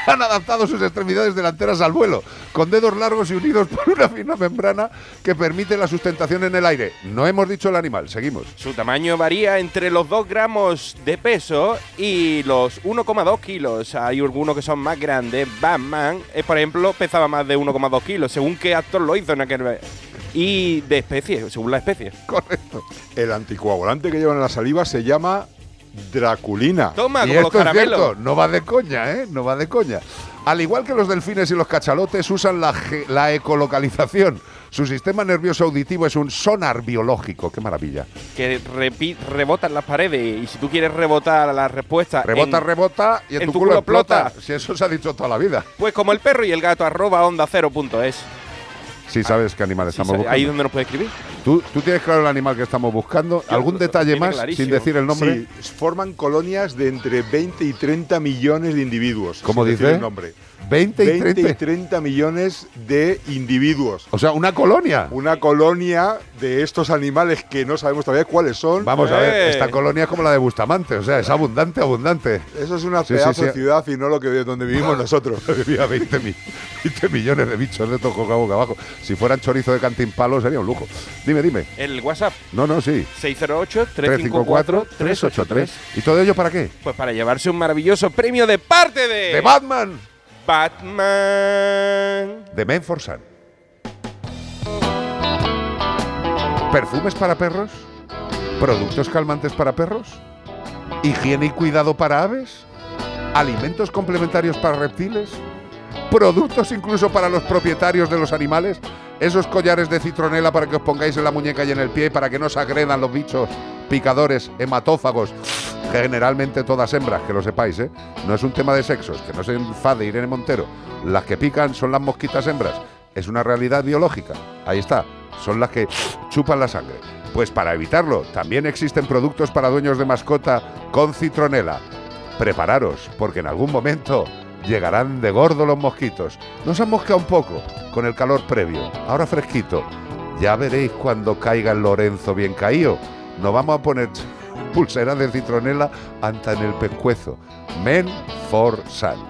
han adaptado sus extremidades delanteras al vuelo, con dedos largos y unidos por una fina membrana que permite la sustentación en el aire. No hemos dicho el animal, seguimos. Su tamaño varía entre los 2 gramos de peso y los 1,2 kilos. Hay algunos que son más grandes. Batman, eh, por ejemplo, pesaba más de 1,2 kilos, según qué actor lo hizo en aquel... Y de especie, según la especie. Correcto. El anticoagulante que llevan en la saliva se llama Draculina. Toma, y como los esto es caramelos. cierto, no va de coña, ¿eh? No va de coña. Al igual que los delfines y los cachalotes usan la, la ecolocalización. Su sistema nervioso auditivo es un sonar biológico. ¡Qué maravilla! que rebotan las paredes y si tú quieres rebotar la respuesta Rebota, en- rebota y en, tu, culo, explota. Si eso se ha dicho toda la vida. pues como el perro y el gato arroba onda cero punto es Sí, sabes qué animal estamos Sí, buscando. ahí donde nos puede escribir ¿Tú, tú tienes claro el animal que estamos buscando. ¿Algún detalle más clarísimo. sin decir el nombre? Sí, forman colonias de entre 20 y 30 millones de individuos. ¿Cómo sin decir dice? el nombre. 20 y 30. 30 millones de individuos. O sea, una colonia. Una colonia de estos animales que no sabemos todavía cuáles son. Vamos a ver, Eh. esta colonia es como la de Bustamante, o sea, es abundante, abundante. Eso es una Sí, sí, pedazo sí. de ciudad y no lo que donde vivimos nosotros. Había 20, mi- 20 millones de bichos de estos boca boca abajo. Si fueran chorizo de cantimpalo sería un lujo. Dime, dime. el WhatsApp No, no, sí. 608 354 383 ¿Y todo ello para qué? pues para llevarse un maravilloso premio de parte de ¡De Batman! Batman De Menforsan. ¿Perfumes para perros? ¿Productos calmantes para perros? ¿Higiene y cuidado para aves? ¿Alimentos complementarios para reptiles? ¿Productos incluso para los propietarios de los animales? ¿Esos collares de citronela para que os pongáis en la muñeca y en el pie para que no os agredan los bichos picadores, hematófagos? Generalmente todas hembras, que lo sepáis, ¿eh? No es un tema de sexos, que no se enfade Irene Montero. Las que pican son las mosquitas hembras. Es una realidad biológica. Ahí está. Son las que chupan la sangre. Pues para evitarlo, también existen productos para dueños de mascota con citronela. Prepararos, porque en algún momento llegarán de gordo los mosquitos. Nos han mosqueado un poco con el calor previo. Ahora fresquito. Ya veréis cuando caiga el Lorenzo bien caído. Nos vamos a poner pulseras de citronela hasta en el pescuezo. Men for Sun.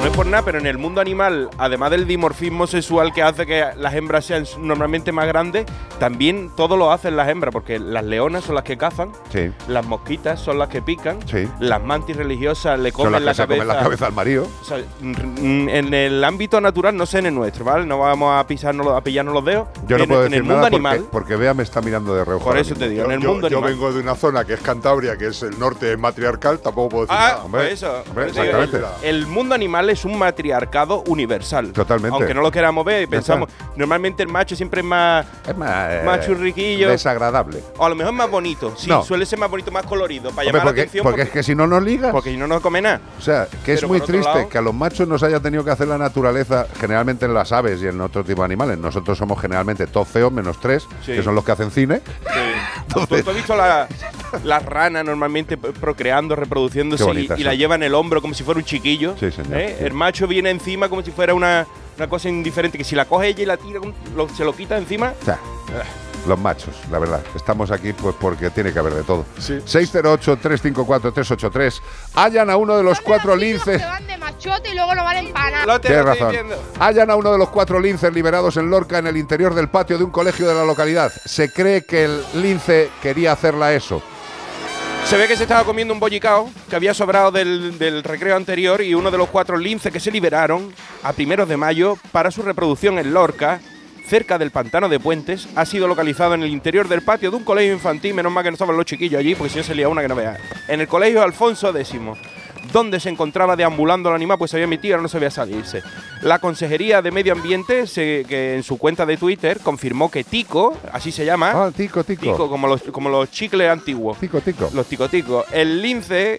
No es por nada, pero en el mundo animal, además del dimorfismo sexual que hace que las hembras sean normalmente más grandes, también todo lo hacen las hembras, porque las leonas son las que cazan, Sí. las mosquitas son las que pican, Sí. las mantis religiosas le Son comen las que la se cabeza. comen la cabeza al marido. O sea, mm, en el ámbito natural, no sé en el nuestro, ¿vale? No vamos a pisarnos, a pillarnos los dedos. Yo no en, puedo en decir el mundo nada animal, porque, porque Bea me está mirando de reojo. por eso te digo, en el yo, mundo yo animal. vengo de una zona que es Cantabria, que es el norte matriarcal, tampoco puedo decir Ah, nada. pues eso. hombre, digo, exactamente. el mundo animal es un matriarcado universal. Totalmente. Aunque no lo queramos ver, pensamos. Normalmente el macho siempre es más, Es más, eh, más churriquillo. Desagradable. O a lo mejor más bonito. Sí, No. suele ser más bonito, más colorido. Para Hombre, llamar la porque, atención. porque es que si no nos ligas. porque si no, no come nada. O sea, que es Pero muy triste lado- que a los machos nos haya tenido que hacer la naturaleza, generalmente en las aves y en otro tipo de animales. Nosotros somos generalmente todos feos, menos tres, Sí. que son los que hacen cine. ¿Tú, tú has visto la- las ranas normalmente procreando, reproduciéndose y, la lleva en el hombro como si fuera un chiquillo? Sí, señor, ¿Eh? Sí. El macho viene encima como si fuera una, una cosa indiferente, que si la coge ella y la tira, lo- se lo quita encima. O sea, los machos, la verdad. Estamos aquí pues porque tiene que haber de todo. 608-354-383. Hallan a uno de los cuatro linces. van de machote y luego lo van a empanar. Tienes razón. Hallan a uno de los cuatro linces liberados en Lorca en el interior del patio de un colegio de la localidad. Se cree que el lince quería hacerla eso. Se ve que se estaba comiendo un bollicao que había sobrado del, recreo anterior y uno de los cuatro linces que se liberaron a primeros de mayo para su reproducción en Lorca, cerca del pantano de Puentes, ha sido localizado en el interior del patio de un colegio infantil. Menos mal que no estaban los chiquillos allí, porque si no se lía una que no vea. En el colegio Alfonso X, donde se encontraba deambulando el animal, pues se había metido, ahora no sabía salirse. La Consejería de Medio Ambiente, se- que en su cuenta de Twitter confirmó que Tico, así se llama, Ah, tico, tico. como los, como los chicles antiguos. Tico, tico. Los tico, tico. El lince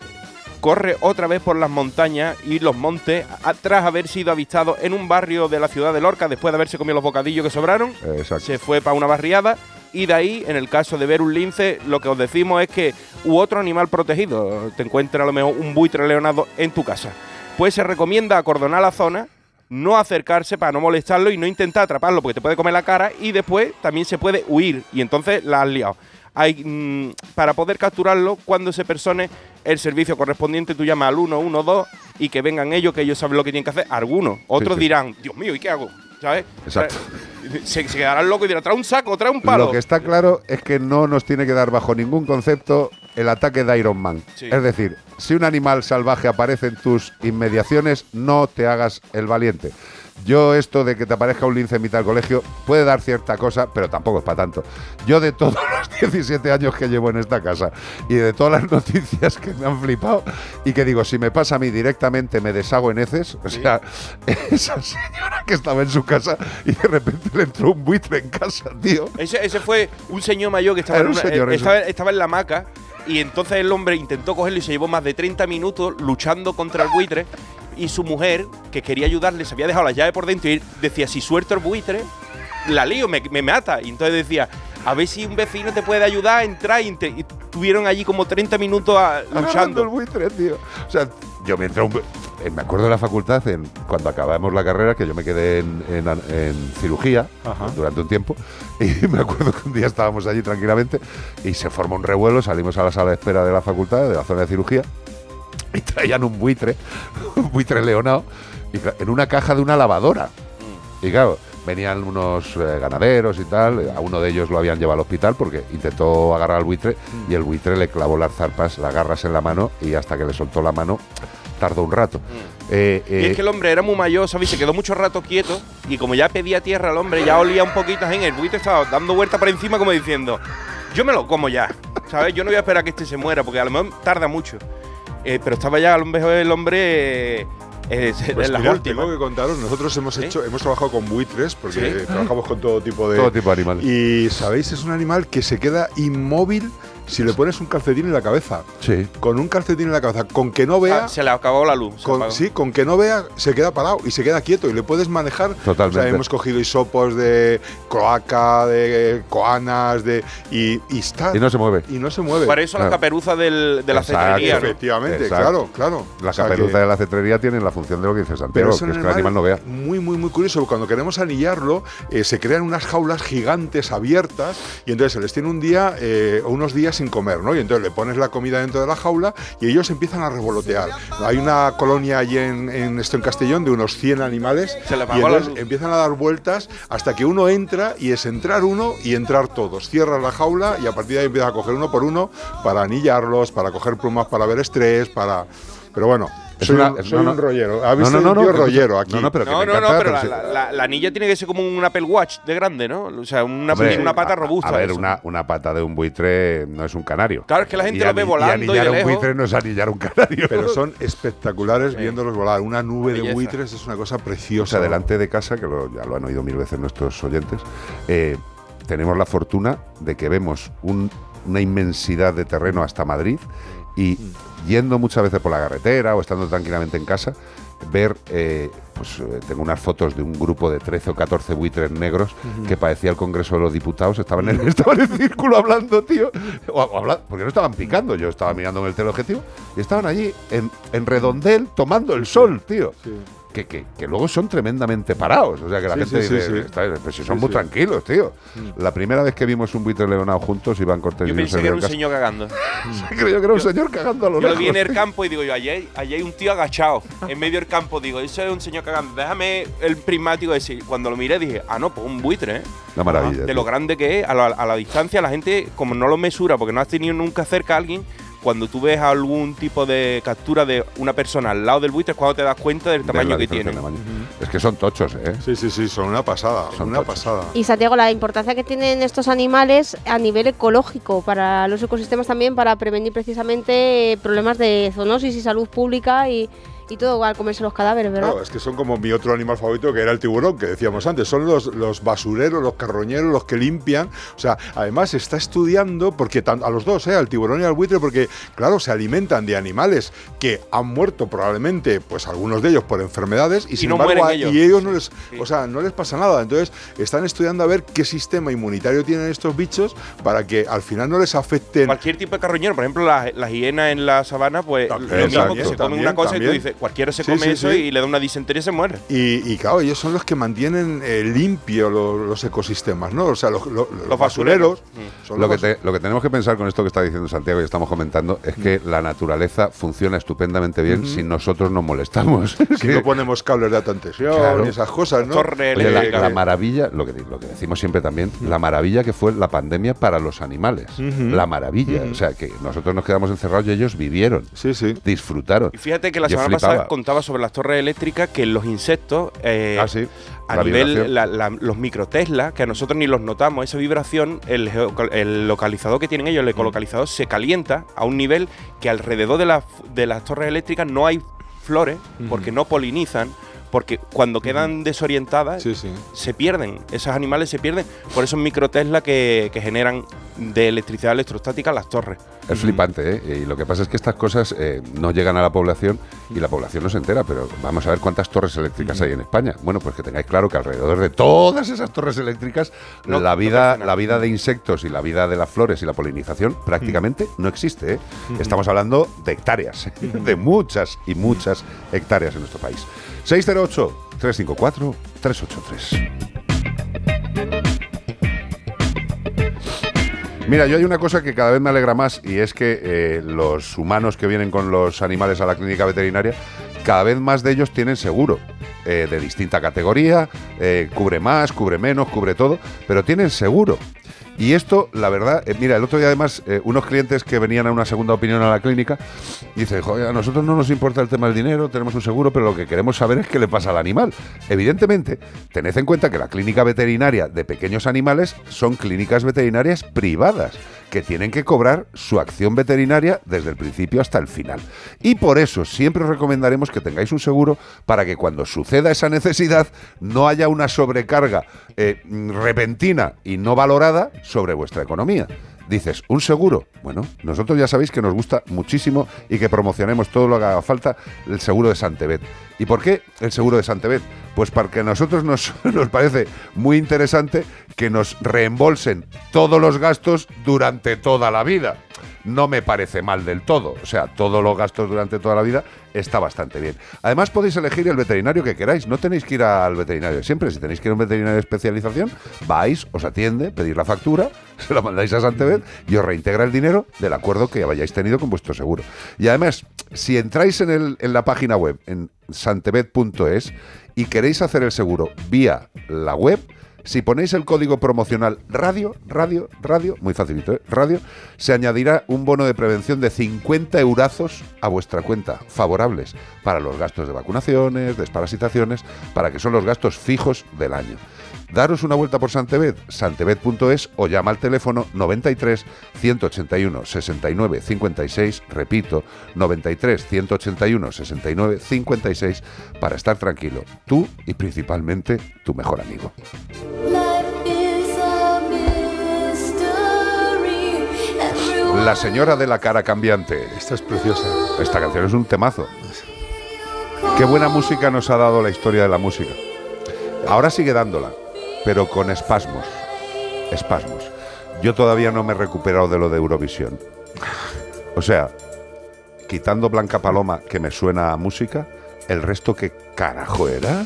corre otra vez por las montañas y los montes tras haber sido avistado en un barrio de la ciudad de Lorca después de haberse comido los bocadillos que sobraron. Exacto. Se fue para una barriada y de ahí, en el caso de ver un lince, lo que os decimos es que u otro animal protegido, te encuentra a lo mejor un buitre leonado en tu casa. Pues se recomienda acordonar la zona, no acercarse para no molestarlo y no intentar atraparlo porque te puede comer la cara y después también se puede huir y entonces la has liado. Hay, mm, para poder capturarlo, cuando se persone el servicio correspondiente, tú llamas al 112 y que vengan ellos, que ellos saben lo que tienen que hacer. Algunos, otros sí. dirán, Dios mío, ¿y qué hago? ¿Sabes? Exacto. Se, se quedarán locos y dirán, trae un saco, trae un palo. Lo que está claro es que no nos tiene que dar bajo ningún concepto el ataque de Iron Man. Sí. Es decir, si un animal salvaje aparece en tus inmediaciones, no te hagas el valiente. Yo esto de que te aparezca un lince en mitad del colegio puede dar cierta cosa, pero tampoco es para tanto. Yo de todos los 17 años que llevo en esta casa y de todas las noticias que me han flipado y que digo, si me pasa a mí directamente me deshago en heces, o sea, esa señora que estaba en su casa y de repente le entró un buitre en casa, tío. Ese, ese fue un señor mayor que estaba, en, un una- señor, eh, estaba, estaba en la hamaca y entonces el hombre intentó cogerlo y se llevó más de 30 minutos luchando contra el buitre y su mujer, que quería ayudarle, se había dejado la llave por dentro y decía, si suelto el buitre, la lío, me, me mata. Y entonces decía, a ver si un vecino te puede ayudar a entrar y, y tuvieron allí como 30 minutos a- Agarrando luchando. el buitre, tío. O sea, yo me entré un... eh, Me acuerdo de la facultad, en, cuando acabamos la carrera, que yo me quedé en, en- en cirugía durante un tiempo. Y me acuerdo que un día estábamos allí tranquilamente y se forma un revuelo. Salimos a la sala de espera de la facultad, de la zona de cirugía, y traían un buitre, un buitre leonado, y en una caja de una lavadora. Y claro, venían unos eh, ganaderos y tal, a uno de ellos lo habían llevado al hospital porque intentó agarrar al buitre y el buitre le clavó las zarpas, las garras en la mano y hasta que le soltó la mano tardó un rato. Eh, Y eh, es que el hombre era muy mayor, ¿sabes? Se quedó mucho rato quieto y como ya pedía tierra al hombre, ya olía un poquito en el buitre estaba dando vuelta por encima como diciendo, yo me lo como ya, ¿sabes? Yo no voy a esperar a que este se muera porque a lo mejor tarda mucho. Eh, pero estaba ya a lo mejor el hombre eh, eh, Pues en mirad, tengo que contaros, nosotros hemos hecho, hemos trabajado con buitres, porque ¿Sí? eh, trabajamos con todo tipo de Todo tipo de animales. Y sabéis, es un animal que se queda inmóvil si le pones un calcetín en la cabeza. Sí. Con un calcetín en la cabeza, con que no vea. Ah, se le acabó la luz. con- sí, con que no vea, se queda parado y se queda quieto y le puedes manejar. Totalmente. O sea, hemos cogido hisopos de cloaca, de coanas, de. Y, y está. y no se mueve. y no se mueve. Por eso la caperuza del- de la Exacto. cetrería, ¿no? Efectivamente, Exacto. claro, claro. La O sea caperuza que- de la cetrería tiene la función de lo que dice Santiago, Pero que es que el animal no vea. Muy, muy, muy curioso. Cuando queremos anillarlo, eh, se crean unas jaulas gigantes abiertas y entonces se les tiene un día eh, o unos días sin comer, ¿no? Y entonces le pones la comida dentro de la jaula y ellos empiezan a revolotear. Hay una colonia allí en, en esto en Castellón de unos 100 animales Se y entonces empiezan a dar vueltas hasta que uno entra y es entrar uno y entrar todos. Cierras la jaula y a partir de ahí empiezas a coger uno por uno para anillarlos, para coger plumas para ver estrés, para... Pero bueno, Es soy, una- un, es- soy no, no. un rollero. No, ¿Habéis no, no, un tío que- rollero aquí? No, no, pero No, encanta, pero la, sí. la- la- la anilla tiene que ser como un Apple Watch de grande, ¿no? O sea, una, Hombre, una pata a- robusta. A, ver, una, una pata de un buitre no es un canario. Claro, es que la gente Y lo ve volando y anillar de un buitre no es anillar un canario. Pero son espectaculares Sí. viéndolos volar. Una nube de buitres es una cosa O preciosa. sea, delante de casa, que lo- ya lo han oído mil veces nuestros oyentes, eh, tenemos la fortuna de que vemos un- una inmensidad de terreno hasta Madrid y yendo muchas veces por la carretera o estando tranquilamente en casa, ver, eh, pues eh, tengo unas fotos de un grupo de 13 o 14 buitres negros que parecía el Congreso de los Diputados, estaban en, estaban en círculo hablando, tío, o, o habla- porque no estaban picando, yo estaba mirando en el teleobjetivo y estaban allí en, en redondel tomando el sol, tío. Sí. Que, que, que luego son tremendamente parados. O sea, que la Sí, gente sí, sí, dice, sí. "Está- pues si son Sí, muy sí. tranquilos, tío. Mm. La primera vez que vimos un buitre leonado juntos, Iván Cortés Yo y pensé que era un señor cagando. Castro, creyó que era un señor cagando a lo Yo lo lejos. vi en el campo y digo yo, allí hay, allí hay un tío agachado en medio del campo. Digo, eso es un señor cagando. Déjame el prismático decir. Cuando lo miré dije, ah, no, pues un buitre, ¿eh? Una maravilla. De tío. lo grande que es, a la, a la distancia, la gente, como no lo mesura, porque no has tenido nunca cerca a alguien, cuando tú ves algún tipo de captura de una persona al lado del buitre, es cuando te das cuenta del tamaño que tiene. Es que son tochos, ¿eh? Sí, sí, sí, son una pasada, son una pasada. Y Santiago, la importancia que tienen estos animales a nivel ecológico para los ecosistemas también, para prevenir precisamente problemas de zoonosis y salud pública y, y todo al comerse los cadáveres, ¿verdad? Claro, es que son como mi otro animal favorito, que era el tiburón, que decíamos antes. Son los, los basureros, los carroñeros, los que limpian. O sea, además se está estudiando, porque tan- a los dos, ¿eh? al tiburón y al buitre, porque, claro, se alimentan de animales que han muerto probablemente, pues algunos de ellos por enfermedades, y, Y sin no embargo, a- ellos. y ellos no les, o sea, no les pasa nada. Entonces, están estudiando a ver qué sistema inmunitario tienen estos bichos para que al final no les afecten. Cualquier tipo de carroñero, por ejemplo, las las hienas en la sabana, pues lo mismo exacto, que se comen también, una cosa y también. tú dices, cualquiera se Sí, come sí, eso sí. y le da una disentería y se muere. Y, y claro, ellos son los que mantienen eh, limpio lo- los ecosistemas, ¿no? O sea, los, lo- los basureros. son Lo que, te- lo que tenemos que pensar con esto que está diciendo Santiago y estamos comentando es que la naturaleza funciona estupendamente bien si nosotros nos molestamos. Si no ponemos cables de alta tensión Claro. y esas cosas, ¿no? Oye, la, la maravilla, lo que, lo que decimos siempre también, la maravilla que fue la pandemia para los animales. La maravilla. O sea, que nosotros nos quedamos encerrados y ellos vivieron. Disfrutaron. Y fíjate que la Yo semana contaba sobre las torres eléctricas que los insectos, eh, Ah, sí, a la nivel, la- la- los microteslas, que a nosotros ni los notamos, esa vibración, el, localizador que tienen ellos, el ecolocalizador, se calienta a un nivel que alrededor de, las de las torres eléctricas no hay flores, porque no polinizan. Porque cuando quedan desorientadas, se pierden. Esos animales se pierden por esos microtesla que, que generan de electricidad electrostática las torres. Es flipante, ¿eh? Y lo que pasa es que estas cosas eh, no llegan a la población y la población no se entera, pero vamos a ver cuántas torres eléctricas hay en España. Bueno, pues que tengáis claro que alrededor de todas esas torres eléctricas, No- la, vida, la vida de insectos y la vida de las flores y la polinización prácticamente no existe. ¿eh? Estamos hablando de hectáreas, de muchas y muchas hectáreas en nuestro país. 608-354-383. Mira, yo hay una cosa que cada vez me alegra más y es que eh, los humanos que vienen con los animales a la clínica veterinaria, cada vez más de ellos tienen seguro, eh, de distinta categoría, eh, cubre más, cubre menos, cubre todo, pero tienen seguro. Y esto, la verdad, eh, mira, el otro día además, eh, unos clientes que venían a una segunda opinión a la clínica, dicen, a nosotros no nos importa el tema del dinero, tenemos un seguro, pero lo que queremos saber es qué le pasa al animal. Evidentemente, tened en cuenta que la clínica veterinaria de pequeños animales son clínicas veterinarias privadas, que tienen que cobrar su acción veterinaria desde el principio hasta el final. Y por eso siempre os recomendaremos que tengáis un seguro para que cuando suceda esa necesidad no haya una sobrecarga eh, repentina y no valorada sobre vuestra economía. Dices, ¿un seguro? Bueno, nosotros ya sabéis que nos gusta muchísimo y que promocionemos todo lo que haga falta el seguro de Santebet. ¿Y por qué el seguro de Santebet? Pues porque a nosotros nos, nos parece muy interesante que nos reembolsen todos los gastos durante toda la vida. No me parece mal del todo. O sea, todos los gastos durante toda la vida está bastante bien. Además podéis elegir el veterinario que queráis. No tenéis que ir al veterinario siempre. Si tenéis que ir a un veterinario de especialización, vais, os atiende, pedís la factura, se la mandáis a Santebet y os reintegra el dinero del acuerdo que hayáis tenido con vuestro seguro. Y además, si entráis en, el- en la página web, en santebet.es, y queréis hacer el seguro vía la web, si ponéis el código promocional radio, radio, radio, muy facilito, ¿eh? radio, se añadirá un bono de prevención de 50 eurazos a vuestra cuenta, favorables para los gastos de vacunaciones, desparasitaciones, para que son los gastos fijos del año. Daros una vuelta por Santebet, santebet.es o llama al teléfono 93 181 69 56, repito, 93 181 69 56 para estar tranquilo, tú y principalmente tu mejor amigo. La señora de la cara cambiante. Esta es preciosa. Esta canción es un temazo. Qué buena música nos ha dado la historia de la música. Ahora sigue dándola, pero con espasmos. Espasmos. Yo todavía no me he recuperado de lo de Eurovisión. O sea, quitando Blanca Paloma, que me suena a música, ¿El resto qué carajo era?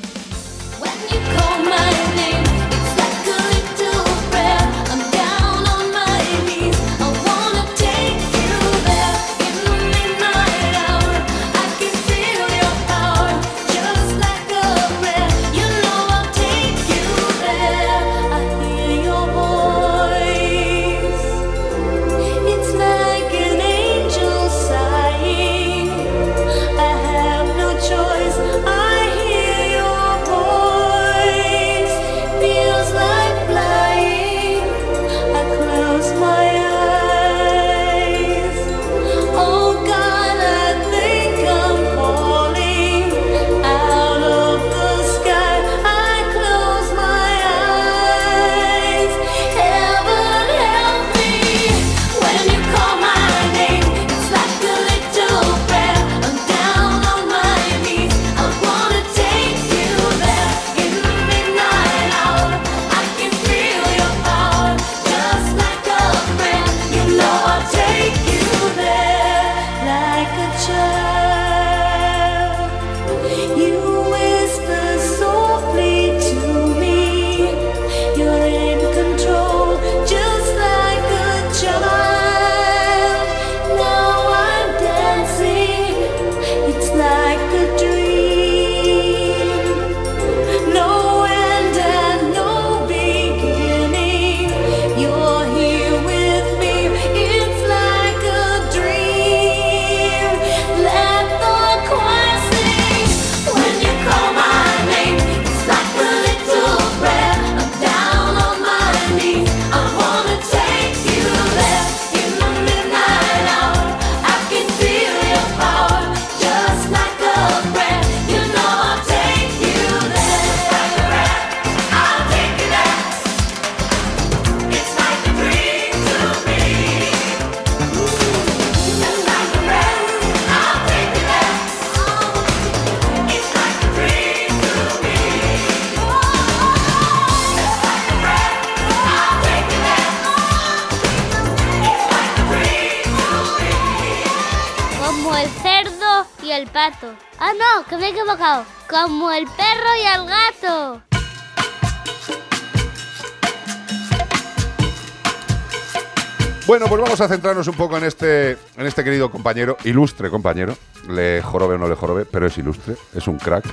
Bueno, pues vamos a centrarnos un poco en este, en este querido compañero, ilustre compañero. Le jorobe o no le jorobe, pero es ilustre, es un crack.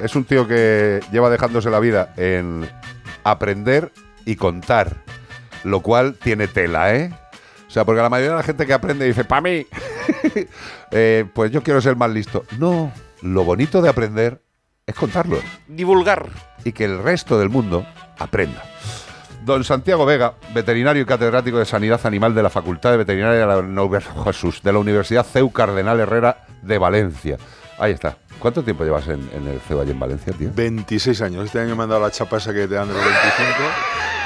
Es un tío que lleva dejándose la vida en aprender y contar, lo cual tiene tela, ¿eh? O sea, porque la mayoría de la gente que aprende dice, ¡pa' mí! Eh, pues yo quiero ser más listo. No, lo bonito de aprender es contarlo. Divulgar. Y que el resto del mundo aprenda. Don Santiago Vega, veterinario y catedrático de Sanidad Animal de la Facultad de Veterinaria de la, Univers- Jesús, de la Universidad CEU Cardenal Herrera de Valencia. Ahí está. ¿Cuánto tiempo llevas en, en el CEU allí en Valencia, tío? 26 años. Este año me han dado la chapa esa que te dan de los 25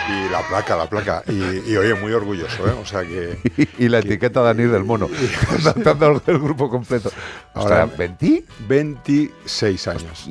y la placa, la placa. Y, y, oye, muy orgulloso, ¿eh? O sea que. y la etiqueta de Anir del Mono. Dado el grupo completo. Ahora, Ostras, ¿20? 26 años.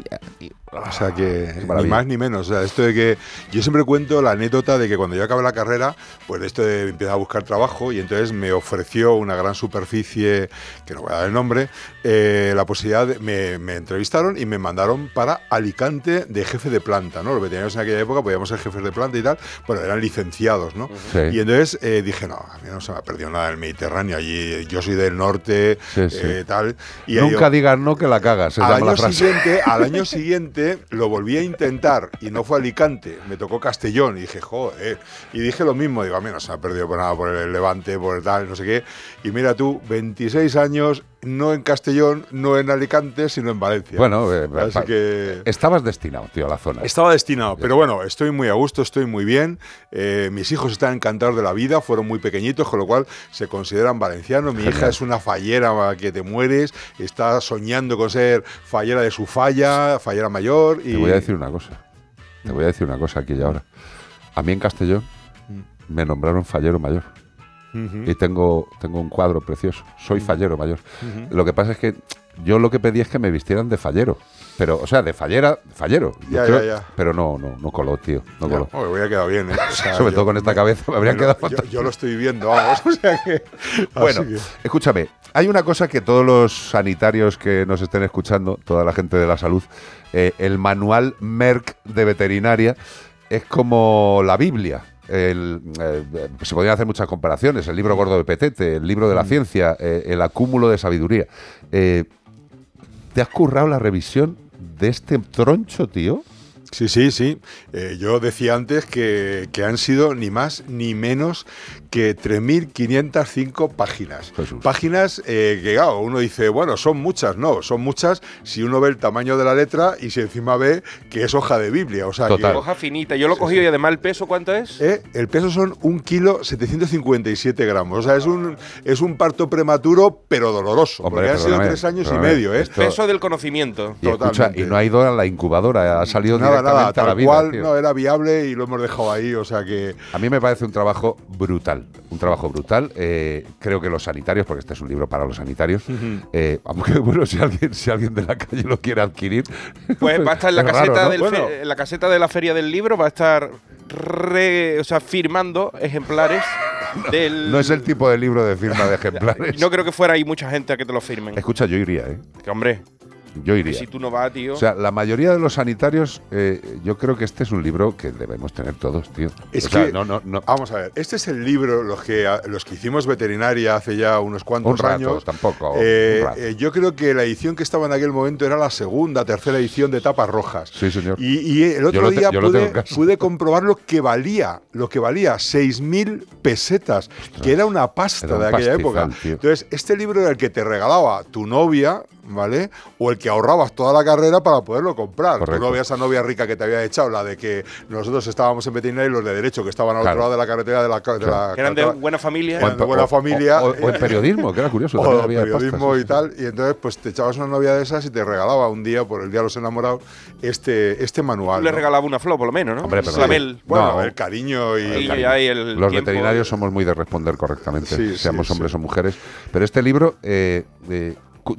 O sea que ni más ni menos. O sea, esto de que yo siempre cuento la anécdota de que cuando yo acabé la carrera, pues esto de empezar a buscar trabajo y entonces me ofreció una gran superficie, que no voy a dar el nombre, eh, la posibilidad de, me, me entrevistaron y me mandaron para Alicante de jefe de planta, ¿no? Los veterinarios en aquella época podíamos ser jefes de planta y tal, bueno, eran licenciados, ¿no? Sí. Y entonces eh, dije, no, a mí no se me ha perdido nada en el Mediterráneo, allí yo soy del norte, Sí, sí. eh, tal. Y Nunca digas no que la cagas, se al llama la año, frase. siguiente, al año siguiente lo volví a intentar y no fue Alicante, me tocó Castellón y dije, joder. Y dije lo mismo, digo, a mí no se ha perdido por nada por el Levante, por el tal, no sé qué. Y mira tú, 26 años, no en Castellón, no en Alicante, sino en Valencia. Bueno, eh, Así que... estabas destinado, tío, a la zona. Estaba destinado, pero bueno, estoy muy a gusto, estoy muy bien. Eh, mis hijos están encantados de la vida, fueron muy pequeñitos, con lo cual se consideran valencianos. Mi hija es una fallera que te mueres, está soñando con ser fallera de su falla, fallera mayor. Y Te voy a decir una cosa. Te voy a decir una cosa aquí y ahora. A mí en Castellón me nombraron fallero mayor. Y tengo, tengo un cuadro precioso. Soy fallero mayor. Lo que pasa es que yo lo que pedí es que me vistieran de fallero. pero, o sea, de fallera, fallero. Ya, creo, ya, ya. Pero no, no, no coló, tío. No coló. oh, me voy a quedar bien, ¿eh? O sea, Sobre yo- todo con esta cabeza, me habrían Bueno, quedado yo, yo lo estoy viendo, vamos. O sea que. Bueno, que- escúchame, hay una cosa que todos los sanitarios que nos estén escuchando, toda la gente de la salud, eh, el manual Merck de veterinaria es como la Biblia. El, eh, se podrían hacer muchas comparaciones, el libro gordo de Petete, el libro de la ciencia, eh, el acúmulo de sabiduría. Eh, ¿Te has currado la revisión de este troncho, tío? Sí, sí, sí. Eh, yo decía antes que, que han sido ni más ni menos que 3.505 páginas. Páginas eh, que, claro, uno dice, bueno, son muchas. No, son muchas si uno ve el tamaño de la letra y si encima ve que es hoja de Biblia. O sea, que, Hoja finita. Yo lo he cogido y además el peso, ¿cuánto es? Eh, el peso son un kilo 757 gramos. O sea, es un, es un parto prematuro, pero doloroso. Hombre, porque han sido tres años y medio, ¿eh? esto- Peso del conocimiento. Y, escucha, y no ha ido a la incubadora, ha salido Nada, directamente nada, a la tal vida. cual tío. no era viable y lo hemos dejado ahí, o sea que... A mí me parece un trabajo brutal, un trabajo brutal. Eh, creo que los sanitarios, porque este es un libro para los sanitarios, eh, aunque bueno, si alguien, si alguien de la calle lo quiere adquirir, Pues va a estar en la, es raro, caseta ¿no? del Bueno, fe- en la caseta de la feria del libro, va a estar re- o sea, firmando ejemplares del. no es el tipo de libro de firma de ejemplares. No creo que fuera ahí mucha gente a que te lo firmen. Escucha, yo iría, ¿eh? Que hombre, Yo iría. si tú no vas, tío. O sea, la mayoría de los sanitarios, eh, yo creo que este es un libro que debemos tener todos, tío. Es O sea, que, no, no, no. vamos a ver, este es el libro, los que, los que hicimos veterinaria hace ya unos cuantos Un rato, años. tampoco, eh, un rato. eh, yo creo que la edición que estaba en aquel momento era la segunda, tercera edición de tapas rojas. Sí, señor. Y, y el otro te- día pude, comprobar lo que valía, lo que valía, 6.000 pesetas, que era una pasta Era un de aquella pastizal, época. tío. Entonces, este libro era el que te regalaba tu novia, ¿vale? O el que ahorrabas toda la carrera para poderlo comprar. Correcto. Tu novia, esa novia rica que te había echado, la de que nosotros estábamos en veterinaria y los de derecho que estaban al Claro. otro lado de la carretera de la, de la que eran de buena familia. eran de buena O- familia. O, o en periodismo, que era curioso. O había periodismo pasta, sí, y tal, y entonces pues te echabas una novia de esas y te regalaba un día, por el Día de los Enamorados, este, este manual. Tú le ¿no? regalaba una flor, por lo menos, ¿no? Hombre, pero- clavel. Bueno, No. el cariño y... El Los tiempo. veterinarios somos muy de responder correctamente, Sí, seamos sí, hombres sí. o mujeres. Pero este libro, eh, eh,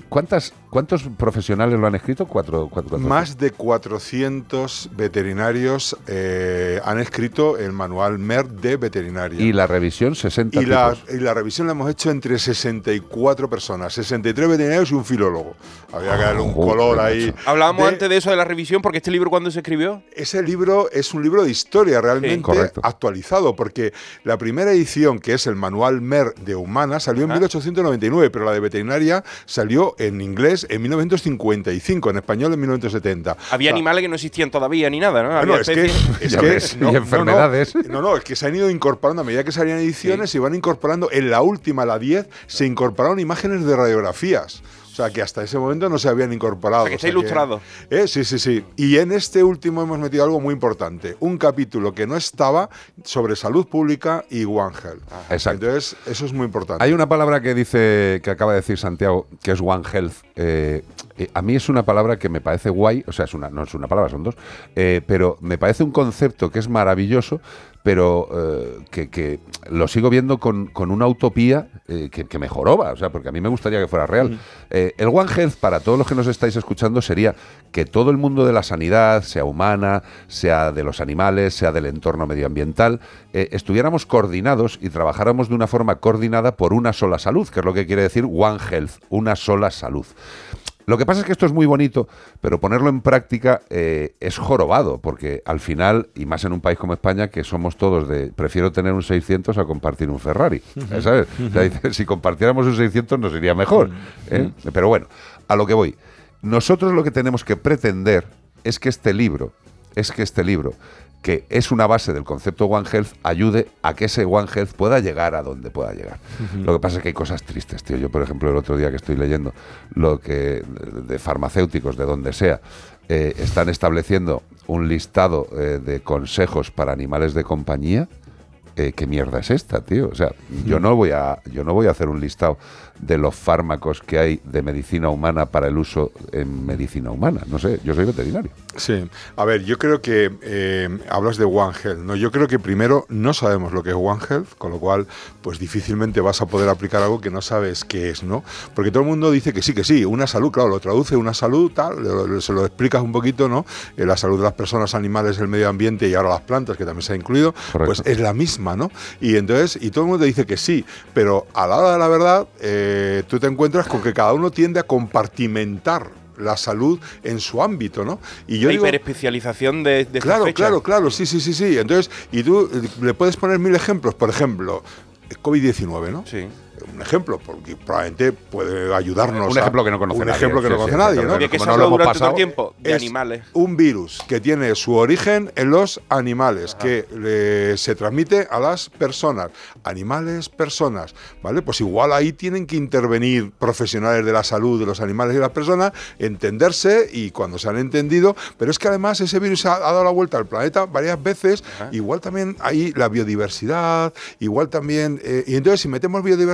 ¿cuántas, ¿cuántos profesionales lo han escrito? Cuatro, cuatro, cuatro- Más de 400 veterinarios eh, han escrito el manual MER de veterinaria. Y la revisión, 60 Y la, y la revisión la hemos hecho entre 64 personas, 63 veterinarios y un filólogo. Había que darle un Joder, color ahí. Hablábamos de- antes de eso de la revisión, porque este libro, ¿cuándo se escribió? Ese libro es un libro de historia realmente actualizado, porque la primera edición, que es el manual MER de humana, salió en 1899, pero la de veterinaria salió en inglés en 1955, en español en 1970. Había O sea, animales que no existían todavía ni nada, ¿no? Bueno, Había es que, especies- es que- ves, y no, no, no, enfermedades. No, no, es que se han ido incorporando a medida que salían ediciones, se iban incorporando. En la última, la 10, se incorporaron imágenes de radiografías. O sea, que hasta ese momento no se habían incorporado. O sea, que está ilustrado. eh, sí, sí, sí. Y en este último hemos metido algo muy importante. Un capítulo que no estaba sobre salud pública y One Health. Exacto. Entonces, eso es muy importante. Hay una palabra que dice, que acaba de decir Santiago, que es One Health. Eh, eh, a mí es una palabra que me parece guay, o sea, es una, no es una palabra, son dos, eh, pero me parece un concepto que es maravilloso, pero eh, que, que lo sigo viendo con, con una utopía eh, que, que me joroba, o sea, porque a mí me gustaría que fuera real. Eh, el One Health, para todos los que nos estáis escuchando, sería que todo el mundo de la sanidad, sea humana, sea de los animales, sea del entorno medioambiental, estuviéramos coordinados y trabajáramos de una forma coordinada por una sola salud, que es lo que quiere decir One Health, una sola salud. Lo que pasa es que esto es muy bonito, pero ponerlo en práctica eh, es jorobado, porque al final, y más en un país como España, que somos todos de prefiero tener un 600 a compartir un Ferrari. ¿sabes? O sea, dice, si compartiéramos un 600 nos iría mejor. ¿eh? Pero bueno, a lo que voy. Nosotros lo que tenemos que pretender es que este libro, es que este libro, que es una base del concepto One Health, ayude a que ese One Health pueda llegar a donde pueda llegar. Lo que pasa es que hay cosas tristes, tío. Yo, por ejemplo, el otro día que estoy leyendo lo que de farmacéuticos, de donde sea, eh, están estableciendo un listado eh, de consejos para animales de compañía. eh, ¿qué mierda es esta, tío? O sea, yo no voy a, yo no voy a hacer un listado de los fármacos que hay de medicina humana para el uso en medicina humana. No sé, yo soy veterinario. Sí, a ver, yo creo que eh, hablas de One Health, ¿no? Yo creo que primero no sabemos lo que es One Health, con lo cual, pues difícilmente vas a poder aplicar algo que no sabes qué es, ¿no? Porque todo el mundo dice que sí, que sí, una salud, claro, lo traduce una salud, tal, lo- lo- se lo explicas un poquito, ¿no? Eh, la salud de las personas, animales, el medio ambiente y ahora las plantas, que también se ha incluido, pues es la misma, ¿no? Y entonces, y todo el mundo dice que sí, pero a la hora de la verdad, eh, tú te encuentras con que cada uno tiende a compartimentar la salud en su ámbito, ¿no? Y yo la digo, hiperespecialización de, claro, claro, claro, sí, sí, sí, sí. Entonces, y tú eh, le puedes poner mil ejemplos, por ejemplo, COVID-19, ¿no? Sí. Un ejemplo, porque probablemente puede ayudarnos. Un a- ejemplo que no conoce Un nadie, ejemplo que sí, no sí, conoce nadie, ¿no? exactamente. ¿De qué Como se no lo hemos durante todo el pasado, tiempo? De es animales. Un virus que tiene su origen en los animales, que le- se transmite a las personas. Animales, personas, ¿vale? Pues igual ahí tienen que intervenir profesionales de la salud de los animales y las personas, entenderse y cuando se han entendido, pero es que además ese virus ha, ha dado la vuelta al planeta varias veces, igual también hay la biodiversidad, igual también, eh, y entonces si metemos biodiversidad,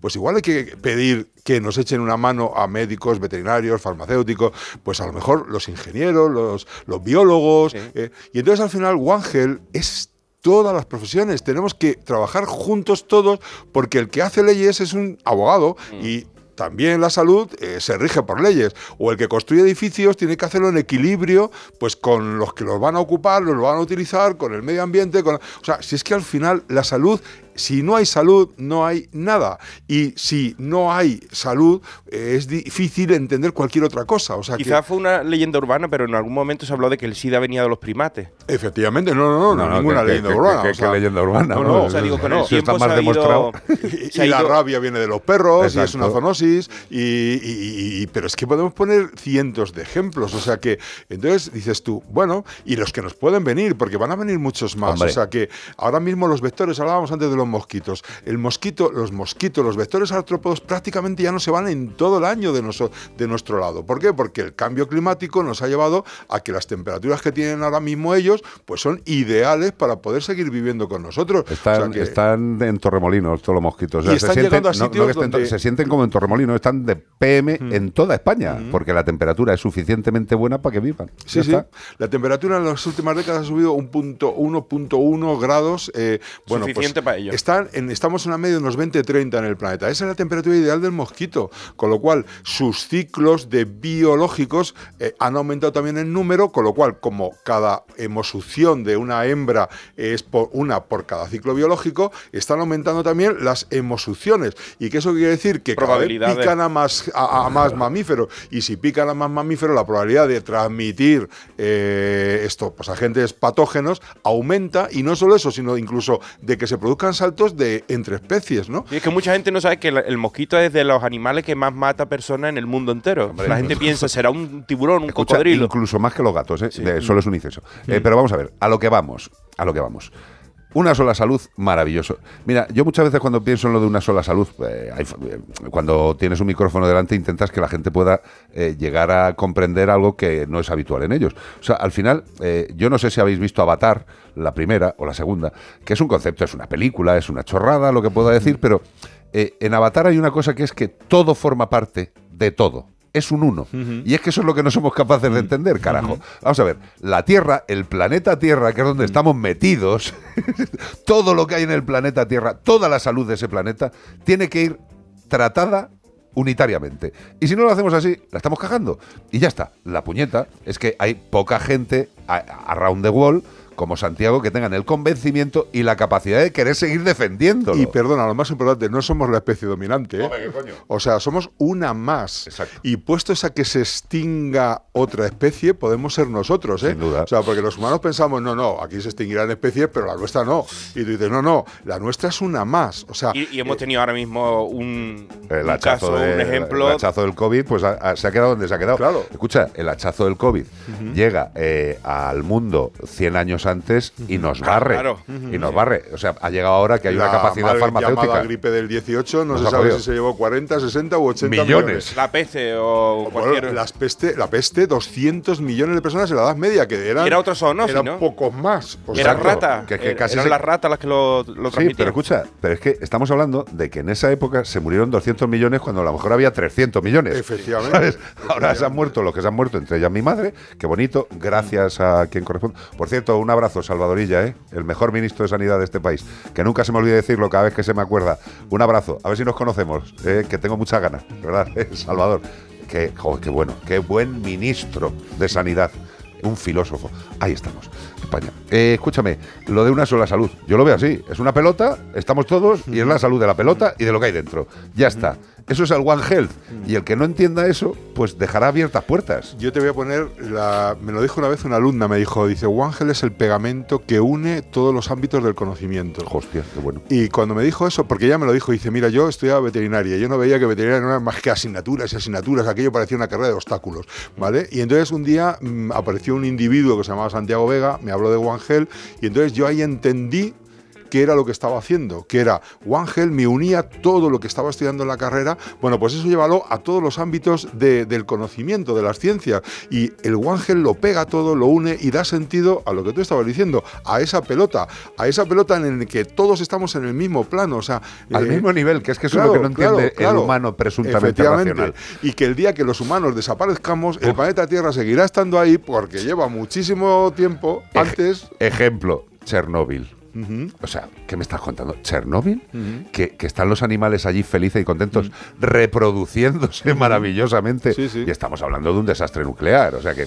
pues igual hay que pedir que nos echen una mano a médicos, veterinarios, farmacéuticos, pues a lo mejor los ingenieros, los, los biólogos, eh, y entonces al final Health es todas las profesiones, tenemos que trabajar juntos todos porque el que hace leyes es un abogado y también la salud eh, se rige por leyes. O el que construye edificios tiene que hacerlo en equilibrio, pues con los que los van a ocupar, los van a utilizar, con el medio ambiente. Con... O sea, si es que al final la salud, si no hay salud, no hay nada. Y si no hay salud, eh, es difícil entender cualquier otra cosa. O sea, que- Quizás fue una leyenda urbana, pero en algún momento se habló de que el SIDA venía de los primates. Efectivamente, no, no, no, no, No, no, ninguna que- que- leyenda que- urbana. que- o que sea, leyenda urbana, No, ¿no? no, O sea, digo, con el Eso está más ha ido- demostrado. ha y la ido- rabia viene de los perros y es Exacto. una zoonosis y, y- y- y- pero es que podemos poner cientos de ejemplos o sea que entonces dices tú bueno y los que nos pueden venir porque van a venir muchos más Hombre. o sea que ahora mismo los vectores hablábamos antes de los mosquitos el mosquito los mosquitos los vectores artrópodos prácticamente ya no se van en todo el año de, noso- de nuestro lado ¿por qué? porque el cambio climático nos ha llevado a que las temperaturas que tienen ahora mismo ellos pues son ideales para poder seguir viviendo con nosotros O sea Están, que- están en Torremolinos todos los mosquitos. Y están llegando a no- no sitios que estén to- donde- se sienten como en Torremolinos, están de PM en toda España, porque la temperatura es suficientemente buena para que vivan. Sí, sí. está. La temperatura en las últimas décadas ha subido un punto 1.1 grados. eh, bueno, Suficiente pues para ello. Están en, estamos en una media de unos 20-30 en el planeta. Esa es la temperatura ideal del mosquito. Con lo cual, sus ciclos de biológicos eh, han aumentado también en número. Con lo cual, como cada hemosucción de una hembra es por una por cada ciclo biológico, están aumentando también las hemosucciones. ¿Y qué eso quiere decir? Que cada vez pican a más, a, a más mamíferos. Y si pican a más mamíferos, la probabilidad de transmitir eh, esto pues, agentes patógenos aumenta. Y no solo eso, sino incluso de que se produzcan saltos de entre especies, ¿no? Y es que mucha gente no sabe que el mosquito es de los animales que más mata personas en el mundo entero. la gente piensa, será un tiburón, un Escucha, cocodrilo. Incluso más que los gatos, ¿eh? De- solo es un incienso. Eh, pero vamos a ver, a lo que vamos, a lo que vamos. Una sola salud, maravilloso. Mira, yo muchas veces cuando pienso en lo de una sola salud, eh, eh, cuando tienes un micrófono delante intentas que la gente pueda eh, llegar a comprender algo que no es habitual en ellos. O sea, al final, yo no sé si habéis visto Avatar, la primera o la segunda, que es un concepto, es una película, es una chorrada, lo que pueda decir, pero en Avatar hay una cosa que es que todo forma parte de todo. Es un uno. Y es que eso es lo que no somos capaces de entender, carajo. Vamos a ver, la Tierra, el planeta Tierra, que es donde estamos metidos, todo lo que hay en el planeta Tierra, toda la salud de ese planeta, tiene que ir tratada unitariamente. Y si no lo hacemos así, la estamos cagando. Y ya está. La puñeta es que hay poca gente a- around the wall como Santiago que tengan el convencimiento y la capacidad de querer seguir defendiéndolo. Y perdona, lo más importante, no somos la especie dominante. ¿eh? O sea, somos una más. Y puestos a que se extinga otra especie, podemos ser nosotros. ¿eh? Sin duda. O sea, porque los humanos pensamos, no, no, aquí se extinguirán especies, pero la nuestra no. Y tú dices, no, no, la nuestra es una más. O sea, Y, y hemos tenido ahora mismo un, El un caso, de- un ejemplo. el hachazo del COVID, pues se ha quedado donde se ha quedado. Escucha, el hachazo del COVID llega eh, al mundo 100 años años antes y nos barre. Claro. Y nos barre. O sea, ha llegado ahora que hay una La capacidad mal farmacéutica. llamada gripe del 18, no Nos se sabe si se llevó 40, 60 u 80 Millones. millones. La peste o cualquier. las peste, la peste, 200 millones de personas en la Edad Media, que eran, Era otro zoonosis, eran ¿no? pocos más. O Era sea, rata. que- que Er- casi eran se- las ratas las que lo, lo Sí, pero escucha, pero es que estamos hablando de que en esa época se murieron 200 millones cuando a lo mejor había 300 millones. Efectivamente. ¿Sabes? Ahora se han muerto los que se han muerto, entre ellas mi madre. Qué bonito, gracias a quien corresponde. Por cierto, un abrazo, Salvadorilla, ¿eh? el mejor ministro de Sanidad de este país. Que nunca se me olvide decirlo cada vez que se me acuerda. Un abrazo, a ver si nos conocemos, ¿eh? que tengo muchas ganas, ¿verdad? ¿eh? Salvador. Qué, joder, qué bueno, qué buen ministro de Sanidad. Un filósofo. Ahí estamos, España. Eh, escúchame, lo de una sola salud. Yo lo veo así. Es una pelota, estamos todos, y es la salud de la pelota y de lo que hay dentro. Ya está. Eso es el One Health. Y el que no entienda eso, pues dejará abiertas puertas. Yo te voy a poner, la, me lo dijo una vez una alumna, me dijo, dice, Ángel es el pegamento que une todos los ámbitos del conocimiento. Hostia, qué bueno. Y cuando me dijo eso, porque ella me lo dijo, dice, mira, yo estudiaba veterinaria, yo no veía que veterinaria no era más que asignaturas y asignaturas, aquello parecía una carrera de obstáculos, ¿vale? Y entonces un día mm, apareció un individuo que se llamaba Santiago Vega, me habló de One Health, y entonces yo ahí entendí qué era lo que estaba haciendo, que era Health me unía todo lo que estaba estudiando en la carrera, bueno, pues eso llévalo a todos los ámbitos de- del conocimiento, de las ciencias, y el Health lo pega todo, lo une y da sentido a lo que tú estabas diciendo, a esa pelota, a esa pelota en la que todos estamos en el mismo plano, o sea... Al eh, mismo nivel, que es que eso es lo que no entiende claro, claro. el humano presuntamente racional. Y que el día que los humanos desaparezcamos, el planeta Tierra seguirá estando ahí porque lleva muchísimo tiempo Ej- antes... Ejemplo, Chernóbil. O sea, ¿qué me estás contando? ¿Chernóbil? Ujú. que, que están los animales allí felices y contentos, reproduciéndose maravillosamente. Sí, sí. Y estamos hablando de un desastre nuclear. O sea que.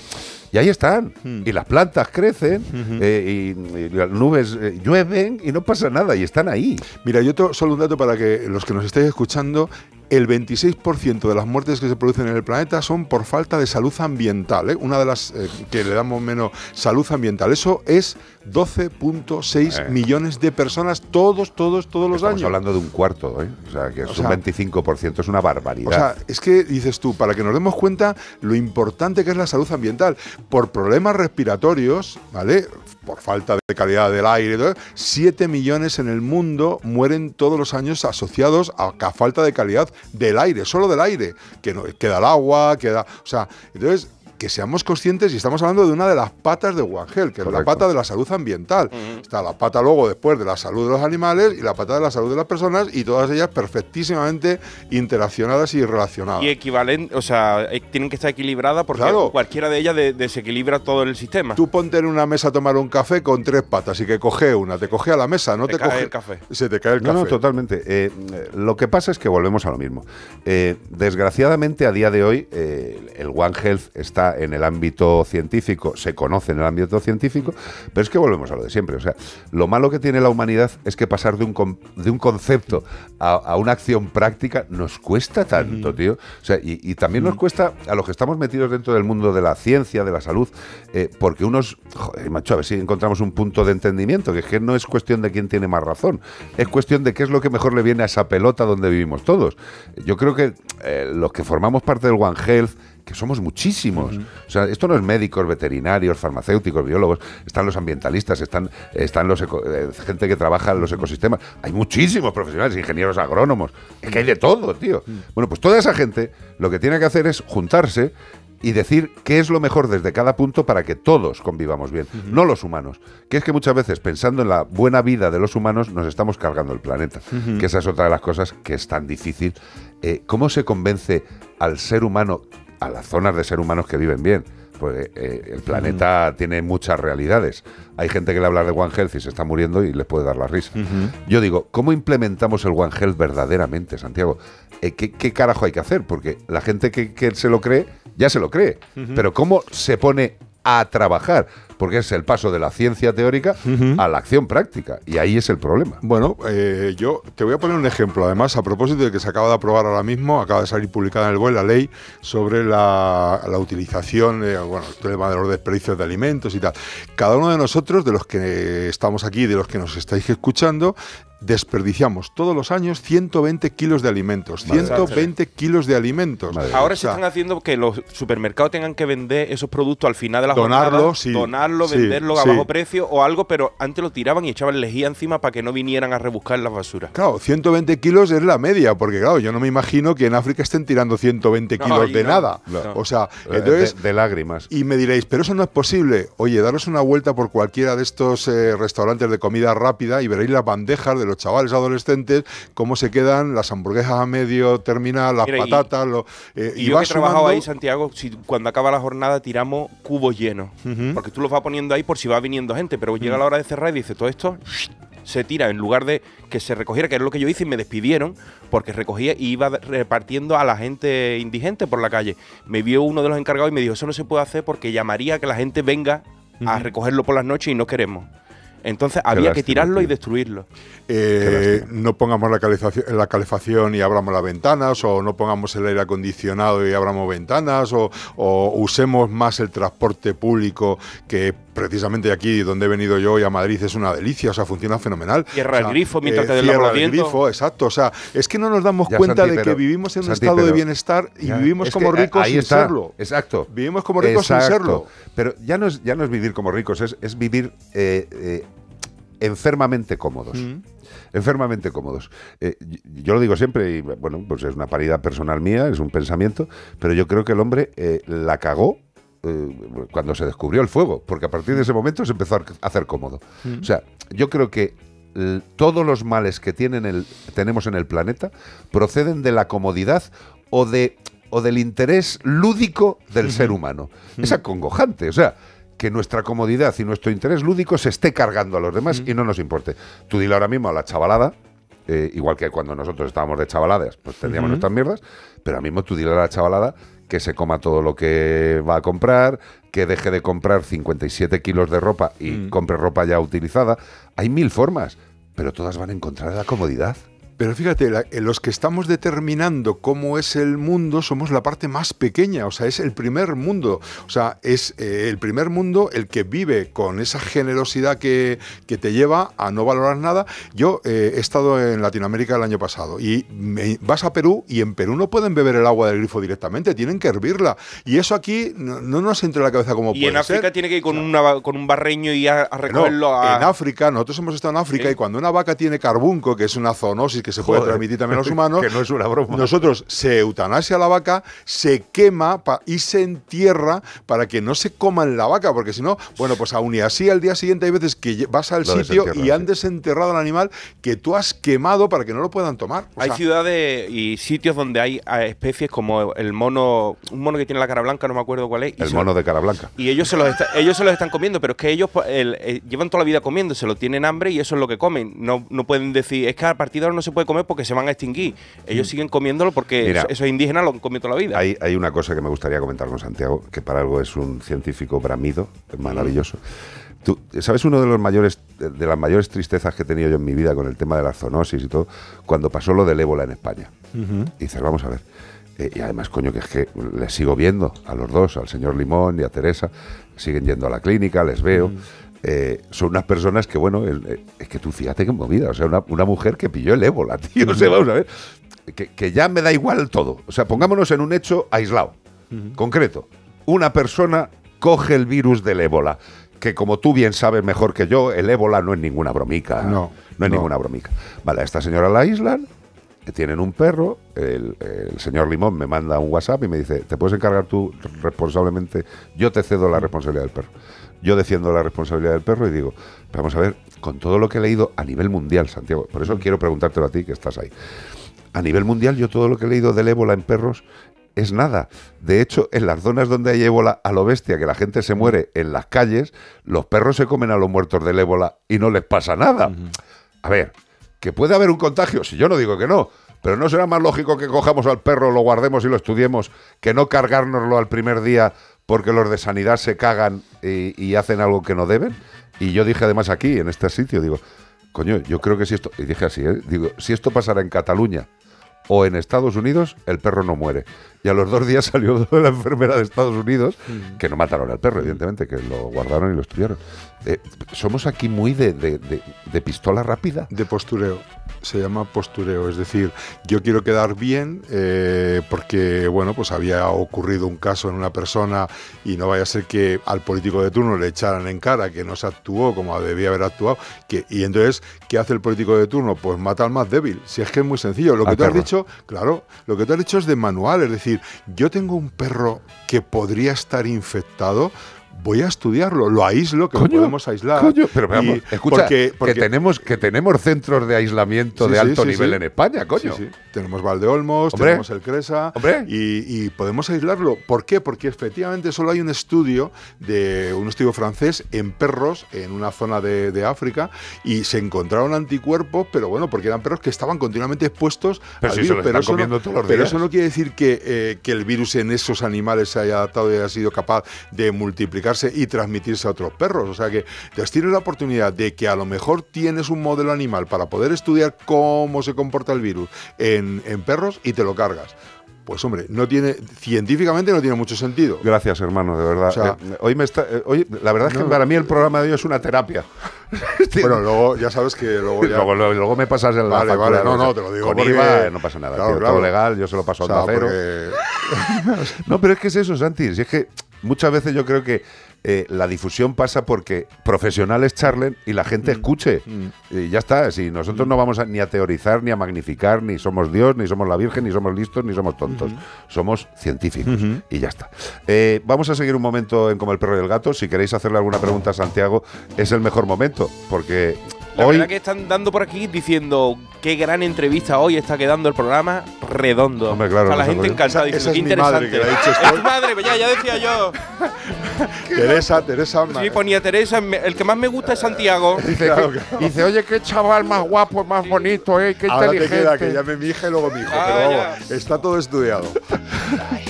Y ahí están. Y las plantas crecen, eh, y, y las nubes eh, llueven y no pasa nada. Y están ahí. Mira, yo solo un dato para que los que nos estéis escuchando, el 26% de las muertes que se producen en el planeta son por falta de salud ambiental. ¿eh? Una de las eh, que le damos menos salud ambiental. Eso es 12.6 Eh. millones de personas todos, todos, todos los Estamos años. hablando de un cuarto, ¿eh? O sea, que es O un sea, 25%, es una barbaridad. O sea, es que dices tú, para que nos demos cuenta lo importante que es la salud ambiental, por problemas respiratorios, ¿vale? Por falta de calidad del aire, y todo, 7 millones en el mundo mueren todos los años asociados a, a falta de calidad del aire, solo del aire, que no, queda el agua, queda. O sea, entonces. Que seamos conscientes y estamos hablando de una de las patas de One Health, que es la pata de la salud ambiental. Está la pata luego después de la salud de los animales y la pata de la salud de las personas y todas ellas perfectísimamente interaccionadas y relacionadas. Y equivalente, o sea, eh, tienen que estar equilibradas porque Claro. cualquiera de ellas de- desequilibra todo el sistema. Tú ponte en una mesa a tomar un café con tres patas y que coge una, te coge a la mesa, no Te te, cae coge el café. Se te cae el No, café. no, totalmente. Eh, eh, lo que pasa es que volvemos a lo mismo. Eh, desgraciadamente, a día de hoy, eh, el One Health está en el ámbito científico, se conoce en el ámbito científico, pero es que volvemos a lo de siempre. O sea, lo malo que tiene la humanidad es que pasar de un, de un concepto a, a una acción práctica nos cuesta tanto, tío. O sea, y, y también nos cuesta a los que estamos metidos dentro del mundo de la ciencia, de la salud, eh, porque unos, joder, macho, a ver si encontramos un punto de entendimiento, que es que no es cuestión de quién tiene más razón, es cuestión de qué es lo que mejor le viene a esa pelota donde vivimos todos. Yo creo que eh, los que formamos parte del One Health, que somos muchísimos. O sea, esto no es médicos, veterinarios, farmacéuticos, biólogos, están los ambientalistas, están, están los eco- eh, gente que trabaja en los ecosistemas. Hay muchísimos profesionales, ingenieros agrónomos, es que hay de todo, tío. Bueno, pues toda esa gente lo que tiene que hacer es juntarse y decir qué es lo mejor desde cada punto para que todos convivamos bien, no los humanos. Que es que muchas veces, pensando en la buena vida de los humanos, nos estamos cargando el planeta. Que esa es otra de las cosas que es tan difícil. Eh, ¿Cómo se convence al ser humano, a las zonas de ser humanos que viven bien? Pues eh, el planeta tiene muchas realidades. Hay gente que le habla de One Health y se está muriendo y les puede dar la risa. Yo digo, ¿cómo implementamos el One Health verdaderamente, Santiago? Eh, ¿qué, qué carajo hay que hacer? Porque la gente que, que se lo cree, ya se lo cree. Pero ¿cómo se pone a trabajar? Porque es el paso de la ciencia teórica a la acción práctica. Y ahí es el problema. Bueno, eh, yo te voy a poner un ejemplo. Además, a propósito de que se acaba de aprobar ahora mismo, acaba de salir publicada en el BOE la ley sobre la, la utilización, eh, bueno, el tema de los desperdicios de alimentos y tal. Cada uno de nosotros, de los que estamos aquí, de los que nos estáis escuchando, desperdiciamos todos los años 120 kilos de alimentos. Madre 120 kilos de alimentos. Ahora O se están haciendo que los supermercados tengan que vender esos productos al final de la Donarlo, jornada, sí. donarlo quemarlo, Sí, venderlo a sí. bajo precio o algo, pero antes lo tiraban y echaban lejía encima para que no vinieran a rebuscar las basuras. Claro, 120 kilos es la media, porque claro, yo no me imagino que en África estén tirando 120 No, kilos de no, nada. no. O sea, Eh, entonces... de, de lágrimas. Y me diréis, pero eso no es posible. Oye, daros una vuelta por cualquiera de estos eh, restaurantes de comida rápida y veréis las bandejas de los chavales adolescentes, cómo se quedan las hamburguesas a medio terminar, las Mira, y- patatas, lo- eh, Y, yo que he trabajado sumando- ahí, Santiago, si cuando acaba la jornada tiramos cubos llenos. Porque tú los vas poniendo ahí por si va viniendo gente, pero llega la hora de cerrar y dice, todo esto se tira en lugar de que se recogiera, que era lo que yo hice, y me despidieron porque recogía y iba repartiendo a la gente indigente por la calle. Me vio uno de los encargados y me dijo, eso no se puede hacer porque llamaría a que la gente venga a recogerlo por las noches y no queremos. Entonces había que tirarlo y destruirlo. Eh, no pongamos la calefacción, la calefacción y abramos las ventanas, o no pongamos el aire acondicionado y abramos ventanas, o, o usemos más el transporte público, que precisamente aquí donde he venido yo hoy a Madrid es una delicia, o sea, funciona fenomenal. Cierra O sea, el grifo mientras te eh, los cierra el grifo, exacto. O sea, es que no nos damos Ya, cuenta Santi, de que vivimos en un Santi, estado de bienestar y Ya, vivimos como que, eh, ricos ahí sin está, serlo. Exacto. Vivimos como ricos sin serlo. Pero ya no es, ya no es vivir como ricos, es, es vivir eh, eh, enfermamente cómodos. Mm. Enfermamente cómodos. Eh, yo lo digo siempre, y bueno, pues es una paridad personal mía, es un pensamiento, pero yo creo que el hombre eh, la cagó eh, cuando se descubrió el fuego, porque a partir de ese momento se empezó a hacer cómodo. Mm. O sea, yo creo que todos los males que tienen el, tenemos en el planeta proceden de la comodidad o de o del interés lúdico del ser humano. Es acongojante, o sea, que nuestra comodidad y nuestro interés lúdico se esté cargando a los demás y no nos importe. Tú dile ahora mismo a la chavalada, eh, igual que cuando nosotros estábamos de chavaladas, pues tendríamos nuestras mierdas, pero ahora mismo tú dile a la chavalada que se coma todo lo que va a comprar, que deje de comprar 57 kilos de ropa y Mm. compre ropa ya utilizada. Hay mil formas, pero todas van en contra de la comodidad. Pero fíjate, la- en los que estamos determinando cómo es el mundo somos la parte más pequeña, o sea, es el primer mundo, o sea, es eh, el primer mundo el que vive con esa generosidad que, que te lleva a no valorar nada. Yo eh, he estado en Latinoamérica el año pasado y me- vas a Perú y en Perú no pueden beber el agua del grifo directamente, tienen que hervirla. Y eso aquí no, no nos entra en la cabeza como Y puede en África ser. tiene que ir con, una, con un barreño y a, a No, recogerlo a... en África, nosotros hemos estado en África y cuando una vaca tiene carbunco, que es una zoonosis que se puede Joder, transmitir también a los humanos, que no es una broma. nosotros se eutanasia la vaca, se quema pa- y se entierra para que no se coman la vaca, porque si no, bueno, pues aún y así al día siguiente hay veces que vas al Lo sitio y han desenterrado al animal que tú has quemado para que no lo puedan tomar. O Hay sea, ciudades y sitios donde hay especies como el mono, un mono que tiene la cara blanca, no me acuerdo cuál es. y El se- mono de cara blanca. Y ellos se los está- ellos se los están comiendo, pero es que ellos pues, el- eh, llevan toda la vida comiendo, se lo tienen hambre y eso es lo que comen. No, no pueden decir, es que a partir de ahora no se puede comer porque se van a extinguir. Ellos siguen comiéndolo porque Mira, eso- esos indígenas lo han comido toda la vida. Hay, hay una cosa que me gustaría comentar con Santiago, que para algo es un científico bramido, es maravilloso. Tú, ¿Sabes uno de los mayores de las mayores tristezas que he tenido yo en mi vida con el tema de la zoonosis y todo? Cuando pasó lo del ébola en España. Y dices, vamos a ver. Eh, y además, coño, que es que les sigo viendo a los dos, al señor Limón y a Teresa. Siguen yendo a la clínica, les veo. Eh, son unas personas que, bueno, el- eh, es que tú fíjate qué movida. O sea, una, una mujer que pilló el ébola, tío. O sea, vamos a ver. Que, que ya me da igual todo. O sea, pongámonos en un hecho aislado, concreto. Una persona coge el virus del ébola. Que como tú bien sabes mejor que yo, el ébola no es ninguna bromica. No, no es no. ninguna bromica. Vale, a esta señora la aíslan, tienen un perro, el, el señor Limón me manda un WhatsApp y me dice, ¿te puedes encargar tú responsablemente? Yo te cedo la responsabilidad del perro. Yo defiendo la responsabilidad del perro y digo, vamos a ver, con todo lo que he leído a nivel mundial, Santiago, por eso quiero preguntártelo a ti que estás ahí. A nivel mundial, yo todo lo que he leído del ébola en perros es nada. De hecho, en las zonas donde hay ébola a lo bestia, que la gente se muere en las calles, los perros se comen a los muertos del ébola y no les pasa nada. A ver, que puede haber un contagio, si yo no digo que no, pero ¿no será más lógico que cojamos al perro, lo guardemos y lo estudiemos, que no cargárnoslo al primer día porque los de sanidad se cagan y, hacen algo que no deben? Y yo dije además aquí, en este sitio, digo, coño, yo creo que si esto, y dije así, ¿eh? digo, si esto pasara en Cataluña o en Estados Unidos, el perro no muere. Y a los dos días salió la enfermera de Estados Unidos, que no mataron al perro, evidentemente, que lo guardaron y lo estudiaron. eh, somos aquí muy de, de- de- de pistola rápida. De postureo. Se llama postureo. Es decir, yo quiero quedar bien eh, porque, bueno, pues había ocurrido un caso en una persona y no vaya a ser que al político de turno le echaran en cara que no se actuó como debía haber actuado. Que, y entonces, ¿qué hace el político de turno? Pues mata al más débil. Si es que es muy sencillo. Lo que Al tú has dicho, claro, lo que tú has dicho es de manual. Es decir, yo tengo un perro que podría estar infectado. Voy a estudiarlo, lo aíslo, que lo podemos aislar. Coño, pero vamos, y- escucha, porque- porque- que, tenemos, que tenemos centros de aislamiento Sí, de alto sí, nivel en España, coño. Tenemos Valdeolmos, Hombre. tenemos el Cresa Y, y podemos aislarlo. ¿Por qué? Porque efectivamente solo hay un estudio de un estudio francés en perros en una zona de, de África y se encontraron anticuerpos, pero bueno, porque eran perros que estaban continuamente expuestos Pero al si virus. pero eso no- todos los pero días. eso no quiere decir que, eh, que el virus en esos animales se haya adaptado y haya sido capaz de multiplicarse y transmitirse a otros perros. O sea que tienes la oportunidad de que a lo mejor tienes un modelo animal para poder estudiar cómo se comporta el virus en, en perros y te lo cargas. Pues hombre, no tiene, científicamente no tiene mucho sentido. Gracias, hermano, de verdad. O sea, Eh, hoy me está, eh, hoy, la verdad es que para mí el programa de hoy es una terapia. Bueno, luego ya sabes que luego ya... Luego, luego- luego me pasas el Vale, vale, no, no, te lo digo Con porque- IVA no pasa nada. Claro, tío, claro. Todo legal, yo se lo paso a O sea, Onda Cero. porque- No, pero es que es eso, Santi. Si es que muchas veces yo creo que eh, la difusión pasa porque profesionales charlen y la Mm. gente escuche. Y ya está. Si nosotros no vamos a- ni a teorizar, ni a magnificar, ni somos Dios, ni somos la Virgen, ni somos listos, ni somos tontos. Somos científicos. Y ya está. Eh, vamos a seguir un momento en Como el perro y el gato. Si queréis hacerle alguna pregunta a Santiago, es el mejor momento. Porque La hoy. verdad que están dando por aquí diciendo qué gran entrevista hoy está quedando el programa redondo. Hombre, claro, O sea, la no gente encantada Esa- diciendo qué mi madre interesante. que le ha dicho Es madre, ya, ya decía yo. Teresa, Teresa... Sí, ponía Teresa, el que más me gusta es Santiago. Dice, que- dice, oye, qué chaval más guapo, más bonito, eh, qué Ahora te inteligente. queda que llame mi hija y luego mi hijo. Ah, pero ya. vamos, está todo estudiado.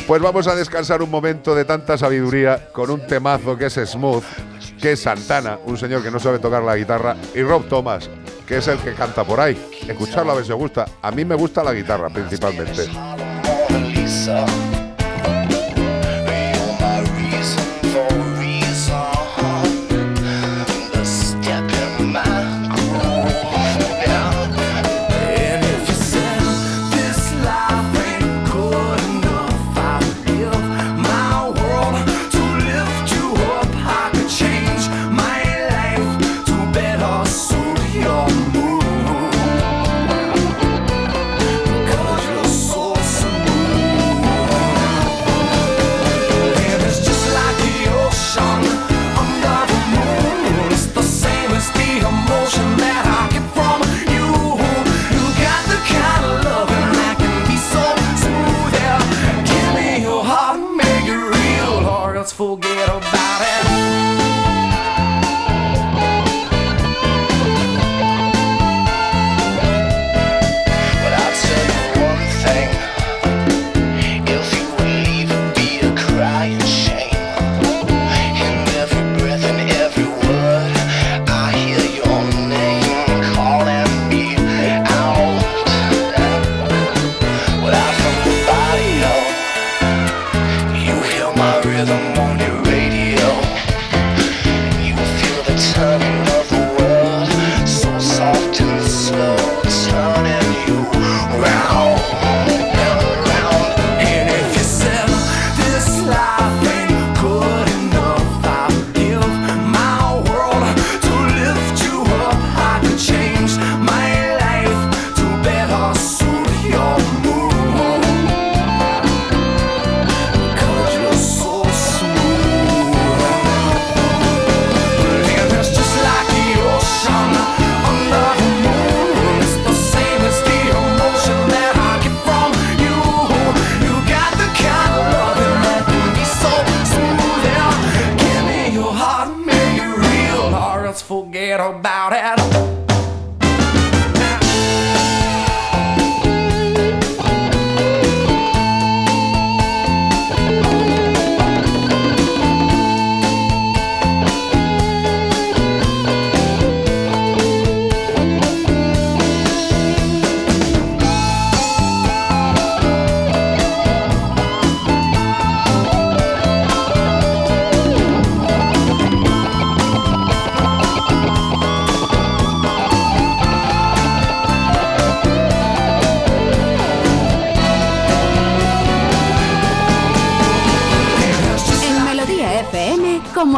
Pues vamos a descansar un momento de tanta sabiduría con un temazo que es Smooth, que es Santana, un señor que no sabe tocar la guitarra, y Rob Thomas, que es el que canta por ahí. Escucharlo a ver si os gusta. A mí me gusta la guitarra principalmente.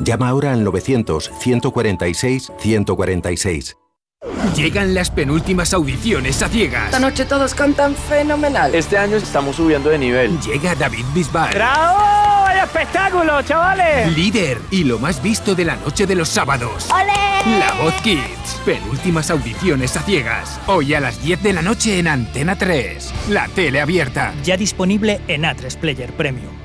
Llama ahora al 900-146-146. Llegan las penúltimas audiciones a ciegas. Esta noche todos cantan fenomenal. Este año estamos subiendo de nivel. Llega David Bisbal. ¡Bravo! ¡Vaya espectáculo, chavales! Líder y lo más visto de la noche de los sábados. ¡Ole! La Voz Kids. Penúltimas audiciones a ciegas. Hoy a las 10 de la noche en Antena 3. La tele abierta. Ya disponible en A3 Player Premium.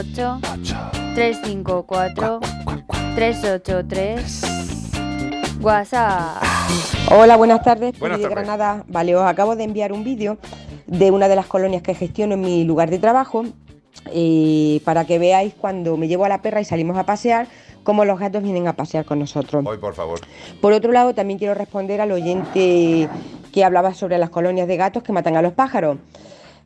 ...608... ...354... ...383... WhatsApp... Hola, buenas tardes. Buenas Pili de tardes. Granada. Vale, os acabo de enviar un vídeo de una de las colonias que gestiono en mi lugar de trabajo eh, para que veáis cuando me llevo a la perra y salimos a pasear, cómo los gatos vienen a pasear con nosotros. Hoy, por favor. Por otro lado, también quiero responder al oyente que hablaba sobre las colonias de gatos que matan a los pájaros.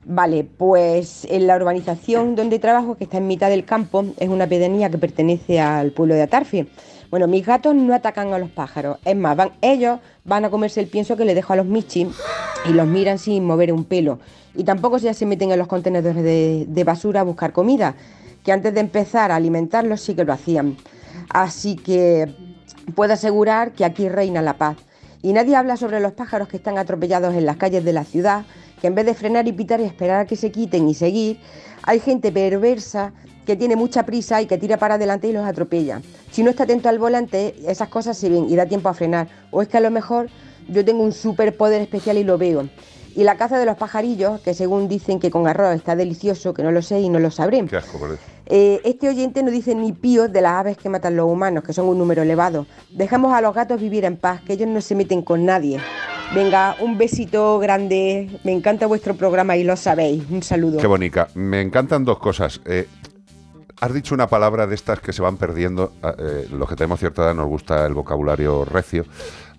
Vale, pues en la urbanización donde trabajo, que está en mitad del campo, es una pedanía que pertenece al pueblo de Atarfi. Bueno, mis gatos no atacan a los pájaros, es más, van, ellos van a comerse el pienso que le dejo a los michis y los miran sin mover un pelo. Y tampoco ya se meten en los contenedores de basura a buscar comida, que antes de empezar a alimentarlos sí que lo hacían. Así que puedo asegurar que aquí reina la paz. Y nadie habla sobre los pájaros que están atropellados en las calles de la ciudad, que en vez de frenar y pitar y esperar a que se quiten y seguir, hay gente perversa que tiene mucha prisa y que tira para adelante y los atropella. Si no está atento al volante, esas cosas se ven y da tiempo a frenar. O es que a lo mejor yo tengo un superpoder especial y lo veo. Y la caza de los pajarillos, que según dicen que con arroz está delicioso, que no lo sé y no lo sabré. Qué asco. Eh, este oyente no dice ni pío de las aves que matan los humanos, que son un número elevado. Dejemos a los gatos vivir en paz, que ellos no se meten con nadie. Venga, un besito grande. Me encanta vuestro programa y lo sabéis. Un saludo. Qué bonita. Me encantan dos cosas. Eh, has dicho una palabra de estas que se van perdiendo. eh, los que tenemos cierta edad nos gusta el vocabulario recio.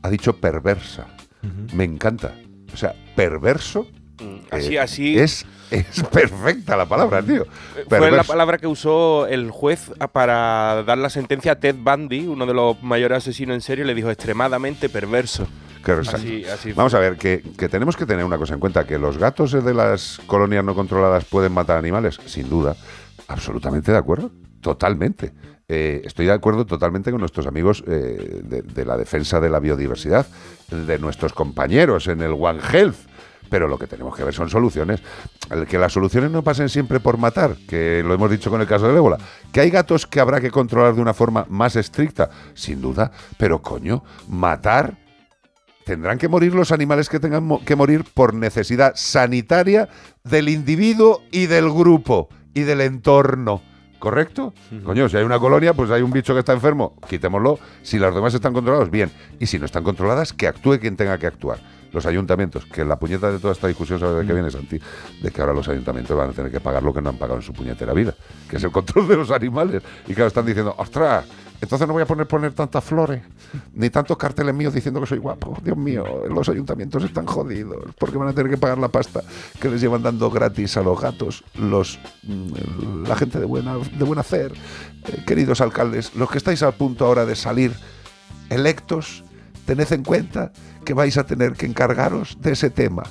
Ha dicho perversa. Me encanta. O sea, perverso así- Eh, así- Es, es perfecta la palabra, tío. Fue la palabra que usó el juez para dar la sentencia a Ted Bundy, uno de los mayores asesinos en serie, le dijo extremadamente perverso. Qué exacto. Así- así Vamos a ver, que, que tenemos que tener una cosa en cuenta, que los gatos de las colonias no controladas pueden matar animales, sin duda. Absolutamente de acuerdo, totalmente. Eh, estoy de acuerdo totalmente con nuestros amigos eh, de, de la defensa de la biodiversidad, de nuestros compañeros en el One Health. Pero lo que tenemos que ver son soluciones. Que las soluciones no pasen siempre por matar, que lo hemos dicho con el caso del ébola. Que hay gatos que habrá que controlar de una forma más estricta, sin duda. Pero coño, matar tendrán que morir los animales que tengan mo- que morir por necesidad sanitaria del individuo y del grupo y del entorno. ¿Correcto? Coño, si hay una colonia, pues hay un bicho que está enfermo, quitémoslo. Si las demás están controladas, bien. Y si no están controladas, que actúe quien tenga que actuar. Los ayuntamientos, que la puñeta de toda esta discusión, ¿sabes de qué viene, Santi? De que ahora los ayuntamientos van a tener que pagar lo que no han pagado en su puñetera vida, que es el control de los animales. Y claro, están diciendo, ostras, entonces no voy a poner poner tantas flores, ni tantos carteles míos diciendo que soy guapo. Dios mío, los ayuntamientos están jodidos, porque van a tener que pagar la pasta que les llevan dando gratis a los gatos, los mm, la gente de buena, de buen hacer. Eh, queridos alcaldes, los que estáis a punto ahora de salir electos, tened en cuenta que vais a tener que encargaros de ese tema.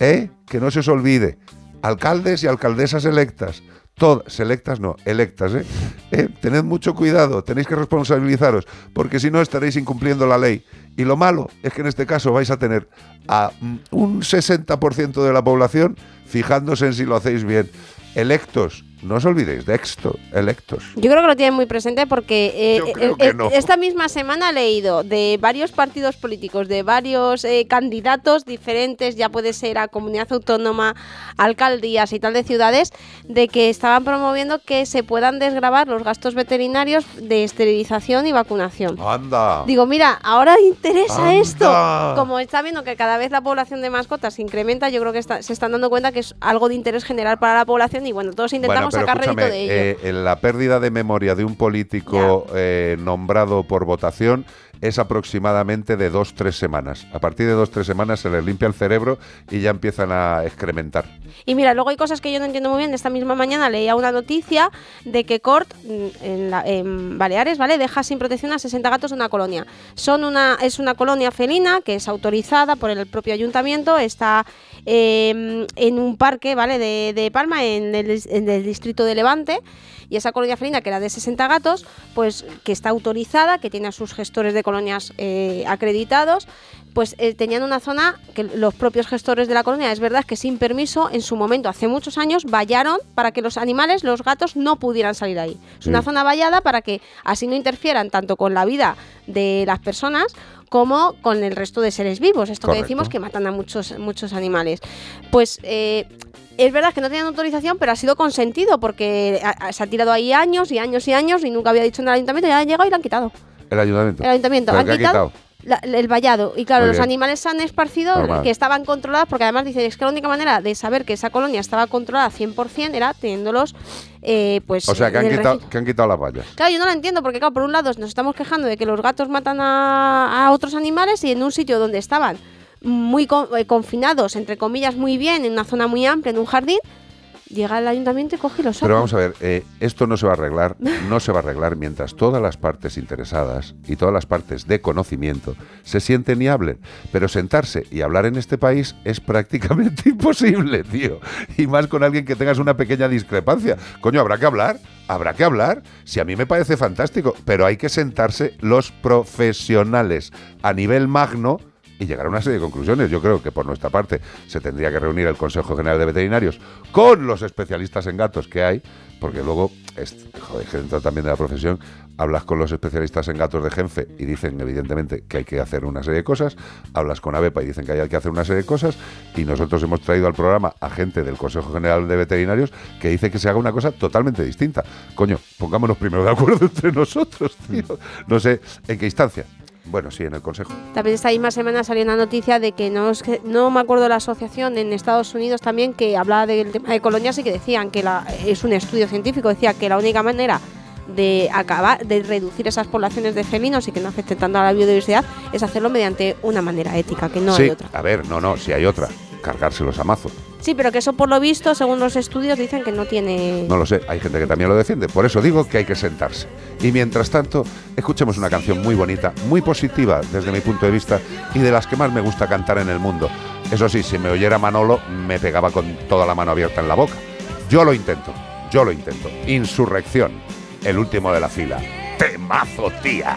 ¿Eh? Que no se os olvide. Alcaldes y alcaldesas electas. Todas, electas no, electas, ¿eh? ¿eh? Tened mucho cuidado, tenéis que responsabilizaros, porque si no estaréis incumpliendo la ley. Y lo malo es que en este caso vais a tener a mm, un 60% de la población fijándose en si lo hacéis bien. Electos, no os olvidéis de esto, electos. Yo creo que lo tienen muy presente porque eh, eh, eh, no. esta misma semana he leído de varios partidos políticos, de varios candidatos diferentes, ya puede ser a comunidad autónoma, alcaldías y tal de ciudades, de que estaban promoviendo que se puedan desgravar los gastos veterinarios de esterilización y vacunación. Anda. Digo, mira, ahora interesa Anda. esto. Como está viendo que cada vez la población de mascotas se incrementa, yo creo que está- se están dando cuenta que es algo de interés general para la población y bueno, todos intentamos Bueno, sacar pero rédito de ello. eh, en la pérdida de memoria de un político eh, nombrado por votación es aproximadamente de dos tres semanas. A partir de dos tres semanas se les limpia el cerebro y ya empiezan a excrementar. Y mira, luego hay cosas que yo no entiendo muy bien. Esta misma mañana leía una noticia de que Cort mm, en, la- en Baleares, ¿vale? Deja sin protección a 60 gatos de una colonia. Son una, es una colonia felina que es autorizada por el propio ayuntamiento, está eh, en un parque, ¿vale? De, de Palma, en el, dis- en el distrito de Levante. Y esa colonia felina, que era de 60 gatos, pues que está autorizada, que tiene a sus gestores de colonias eh, acreditados, pues eh, tenían una zona que los propios gestores de la colonia, es verdad que sin permiso, en su momento, hace muchos años, vallaron para que los animales, los gatos, no pudieran salir ahí. Es una zona vallada para que así no interfieran tanto con la vida de las personas como con el resto de seres vivos. Esto Correcto. que decimos que matan a muchos, muchos animales. Pues eh, es verdad que no tenían autorización, pero ha sido consentido porque ha- ha- se ha tirado ahí años y años y años y nunca había dicho en el ayuntamiento y ya han llegado y lo han quitado. El ayuntamiento. El ayuntamiento. ¿Pero Han quitado quitado? la- el vallado. Y claro, Muy los bien. animales se han esparcido Normal. que estaban controlados porque además dicen es que la única manera de saber que esa colonia estaba controlada 100% era teniéndolos eh, pues O sea, que en han, quitado, que han quitado las vallas. Claro, yo no lo entiendo porque, claro, por un lado nos estamos quejando de que los gatos matan a, a otros animales y en un sitio donde estaban muy con- eh, confinados, entre comillas, muy bien, en una zona muy amplia, en un jardín, llega el ayuntamiento y coge los. Pero vamos a ver, eh, esto no se va a arreglar, no se va a arreglar mientras todas las partes interesadas y todas las partes de conocimiento se sienten y hablen. Pero sentarse y hablar en este país es prácticamente imposible, tío. Y más con alguien que tengas una pequeña discrepancia. Coño, habrá que hablar, habrá que hablar. Si a mí me parece fantástico, pero hay que sentarse los profesionales a nivel magno y llegar a una serie de conclusiones. Yo creo que por nuestra parte se tendría que reunir el Consejo General de Veterinarios con los especialistas en gatos que hay, porque luego, es, joder, que dentro también de la profesión, hablas con los especialistas en gatos de Genfe y dicen evidentemente que hay que hacer una serie de cosas, hablas con ABEPA y dicen que hay que hacer una serie de cosas, y nosotros hemos traído al programa a gente del Consejo General de Veterinarios que dice que se haga una cosa totalmente distinta. Coño, pongámonos primero de acuerdo entre nosotros, tío. No sé en qué instancia. Bueno, sí, en el Consejo. También esta misma semana salió una noticia de que no, es que- no me acuerdo la asociación en Estados Unidos también que hablaba del tema de colonias y que decían que la, es un estudio científico, decía que la única manera de acabar, de reducir esas poblaciones de felinos y que no afecten tanto a la biodiversidad es hacerlo mediante una manera ética, que no sí, hay otra. a ver, no, no, si hay otra. Cargárselos a mazo. Sí, pero que eso por lo visto, según los estudios, dicen que no tiene... No lo sé, hay gente que también lo defiende. Por eso digo que hay que sentarse. Y mientras tanto, escuchemos una canción muy bonita, muy positiva desde mi punto de vista y de las que más me gusta cantar en el mundo. Eso sí, si me oyera Manolo, me pegaba con toda la mano abierta en la boca. Yo lo intento, yo lo intento. Insurrección, el último de la fila. Temazo, tía.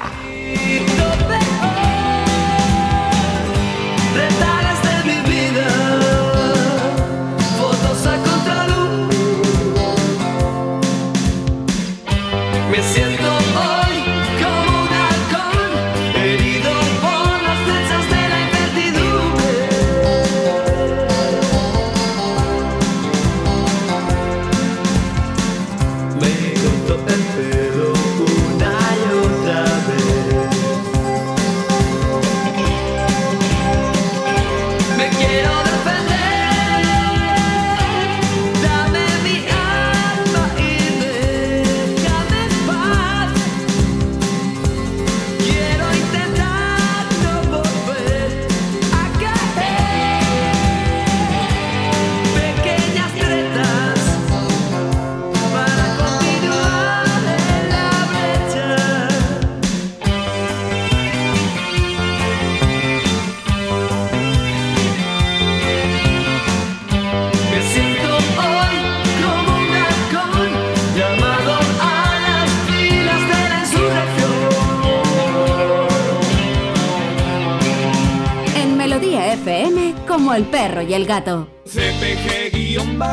El perro y el gato. CPG-radio.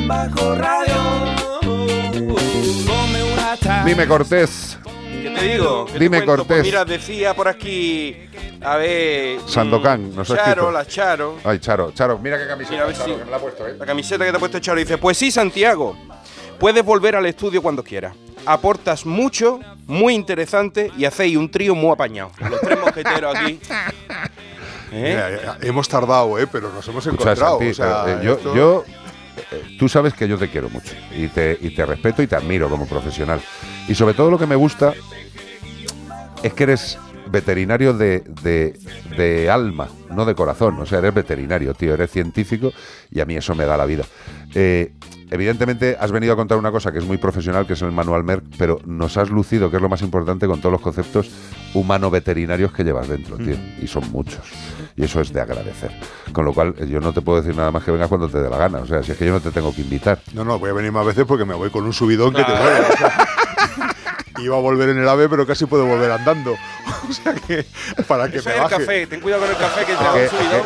CPG-radio. Come una taza. Dime Cortés, ¿Qué te digo? ¿Qué te Dime, cuento? Pues Cortés. mira, decía por aquí, a ver... Sandokan, mm, nos ha Charo, escrito. la Charo. Ay, Charo, Charo, mira qué camiseta, Mira, a ver Charo, si- que me la ha puesto, ¿eh? La camiseta que te ha puesto Charo dice, pues sí, Santiago, puedes volver al estudio cuando quieras. Aportas mucho, muy interesante y hacéis un trío muy apañado. Los tres mosqueteros aquí. ¿Eh? Mira, hemos tardado, ¿eh? pero nos hemos encontrado. Santi, o sea, eh, eh, yo, esto- yo, eh, tú sabes que yo te quiero mucho y te, y te respeto y te admiro como profesional. Y sobre todo lo que me gusta es que eres veterinario de, de- de alma, no de corazón. O sea, eres veterinario, tío, eres científico y a mí eso me da la vida. Eh, evidentemente has venido a contar una cosa que es muy profesional, que es el manual Merck, pero nos has lucido, que es lo más importante, con todos los conceptos humano-veterinarios que llevas dentro, tío. Y son muchos. Y eso es de agradecer. Con lo cual, eh, yo no te puedo decir nada más que vengas cuando te dé la gana. O sea, si es que yo no te tengo que invitar. No, no, voy a venir más veces porque me voy con un subidón que te mueres. o sea, iba a volver en el AVE, pero casi puedo volver andando. O sea que, para que Eso me es el baje. café, ten cuidado con el café que te da un que subidón.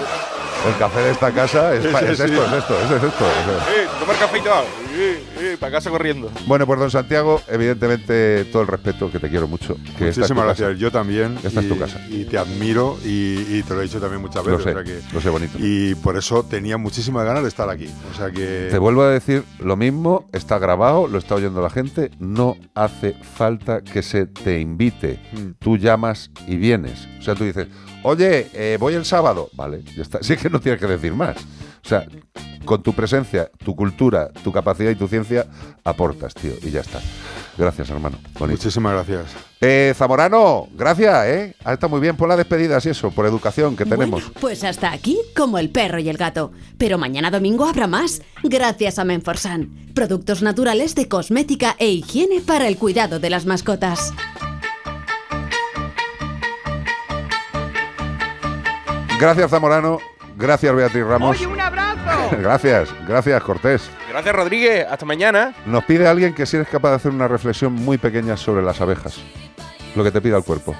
El café de esta casa es, pa- es esto, es esto, es esto. o sea. Eh, tomar café y todo. Eh, eh, para casa corriendo. Bueno, pues don Santiago, evidentemente todo el respeto, que te quiero mucho. Que esta es tu Muchísimas casa. gracias, yo también. Esta es y, tu casa. Y te admiro y, y te lo he dicho también muchas Lo veces. sé, o sea que- lo sé bonito. Y por eso tenía muchísimas ganas de estar aquí. O sea que. Te vuelvo a decir lo mismo, está grabado, lo está oyendo la gente, no hace falta que se te invite. Mm. Tú llamas y vienes. O sea, tú dices, oye, eh, voy el sábado. Vale, ya está. Sí que no tienes que decir más. O sea, con tu presencia, tu cultura, tu capacidad y tu ciencia, aportas, tío, y ya está. Gracias, hermano. Bonito. Muchísimas gracias. Eh, Zamorano, gracias, ¿eh? Ha estado muy bien por las despedidas y eso, por educación que tenemos. Bueno, pues hasta aquí, como el perro y el gato. Pero mañana domingo habrá más, gracias a Menforsan. Productos naturales de cosmética e higiene para el cuidado de las mascotas. Gracias, Zamorano. Gracias, Beatriz Ramos. un abrazo. gracias, gracias, Cortés. Gracias, Rodríguez. Hasta mañana. Nos pide alguien que si eres capaz de hacer una reflexión muy pequeña sobre las abejas. Lo que te pida el cuerpo.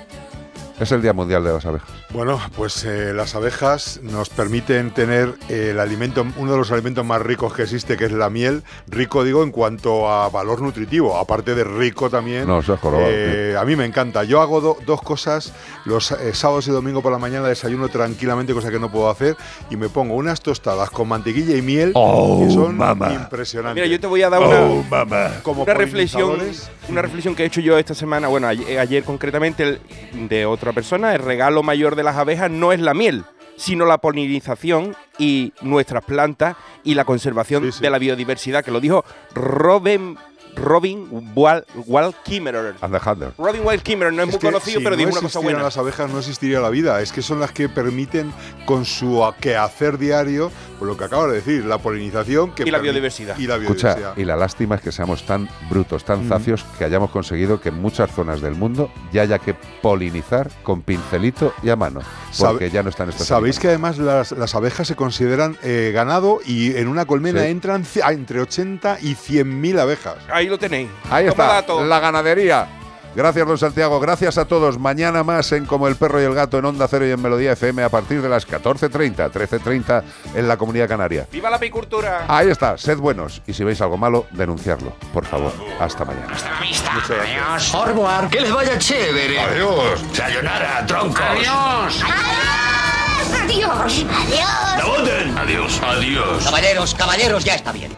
Es el Día Mundial de las Abejas. Bueno, pues eh, las abejas nos permiten tener eh, el alimento, uno de los alimentos más ricos que existe, que es la miel. Rico, digo, en cuanto a valor nutritivo, aparte de rico también. No, eso es jorobado, eh, a mí me encanta. Yo hago do- dos cosas. Los eh, sábados y domingo por la mañana desayuno tranquilamente, cosa que no puedo hacer, y me pongo unas tostadas con mantequilla y miel Oh, que son mamá. impresionantes. Mira, yo te voy a dar una, Oh, mamá. Como una reflexión, una reflexión que he hecho yo esta semana, bueno, ayer, ayer concretamente el- de otra persona, el regalo mayor de las abejas no es la miel, sino la polinización y nuestras plantas y la conservación de la biodiversidad, que lo dijo Robin Robin Wal Waldkimmerer. And the Hunter. Robin Waldkimmerer no es, muy que conocido, si pero no dijo una cosa existieran buena. las abejas no existiría la vida. Es que son las que permiten, con su quehacer diario, por lo que acabo de decir, la polinización que Y la biodiversidad. Y la biodiversidad. Escucha, y la lástima es que seamos tan brutos, tan Ujú. zacios, que hayamos conseguido que en muchas zonas del mundo ya haya que polinizar con pincelito y a mano, porque ya no están estos Sabéis que además las, las abejas se consideran eh, ganado y en una colmena Sí. entran ci- a entre 80 y 100 mil abejas. Ahí lo tenéis. Ahí está, dato. la ganadería. Gracias, don Santiago. Gracias a todos. Mañana más en Como el Perro y el Gato en Onda Cero y en Melodía FM a partir de las 14.30, 13.30 en la Comunidad Canaria. ¡Viva la apicultura! Ahí está, sed buenos. Y si veis algo malo, denunciarlo. Por favor. Hasta mañana. Adiós. Orboar, que les vaya chévere. Adiós. Sayonara, troncos. Adiós. Adiós. Adiós. Adiós. Adiós. Caballeros, caballeros, ya está bien.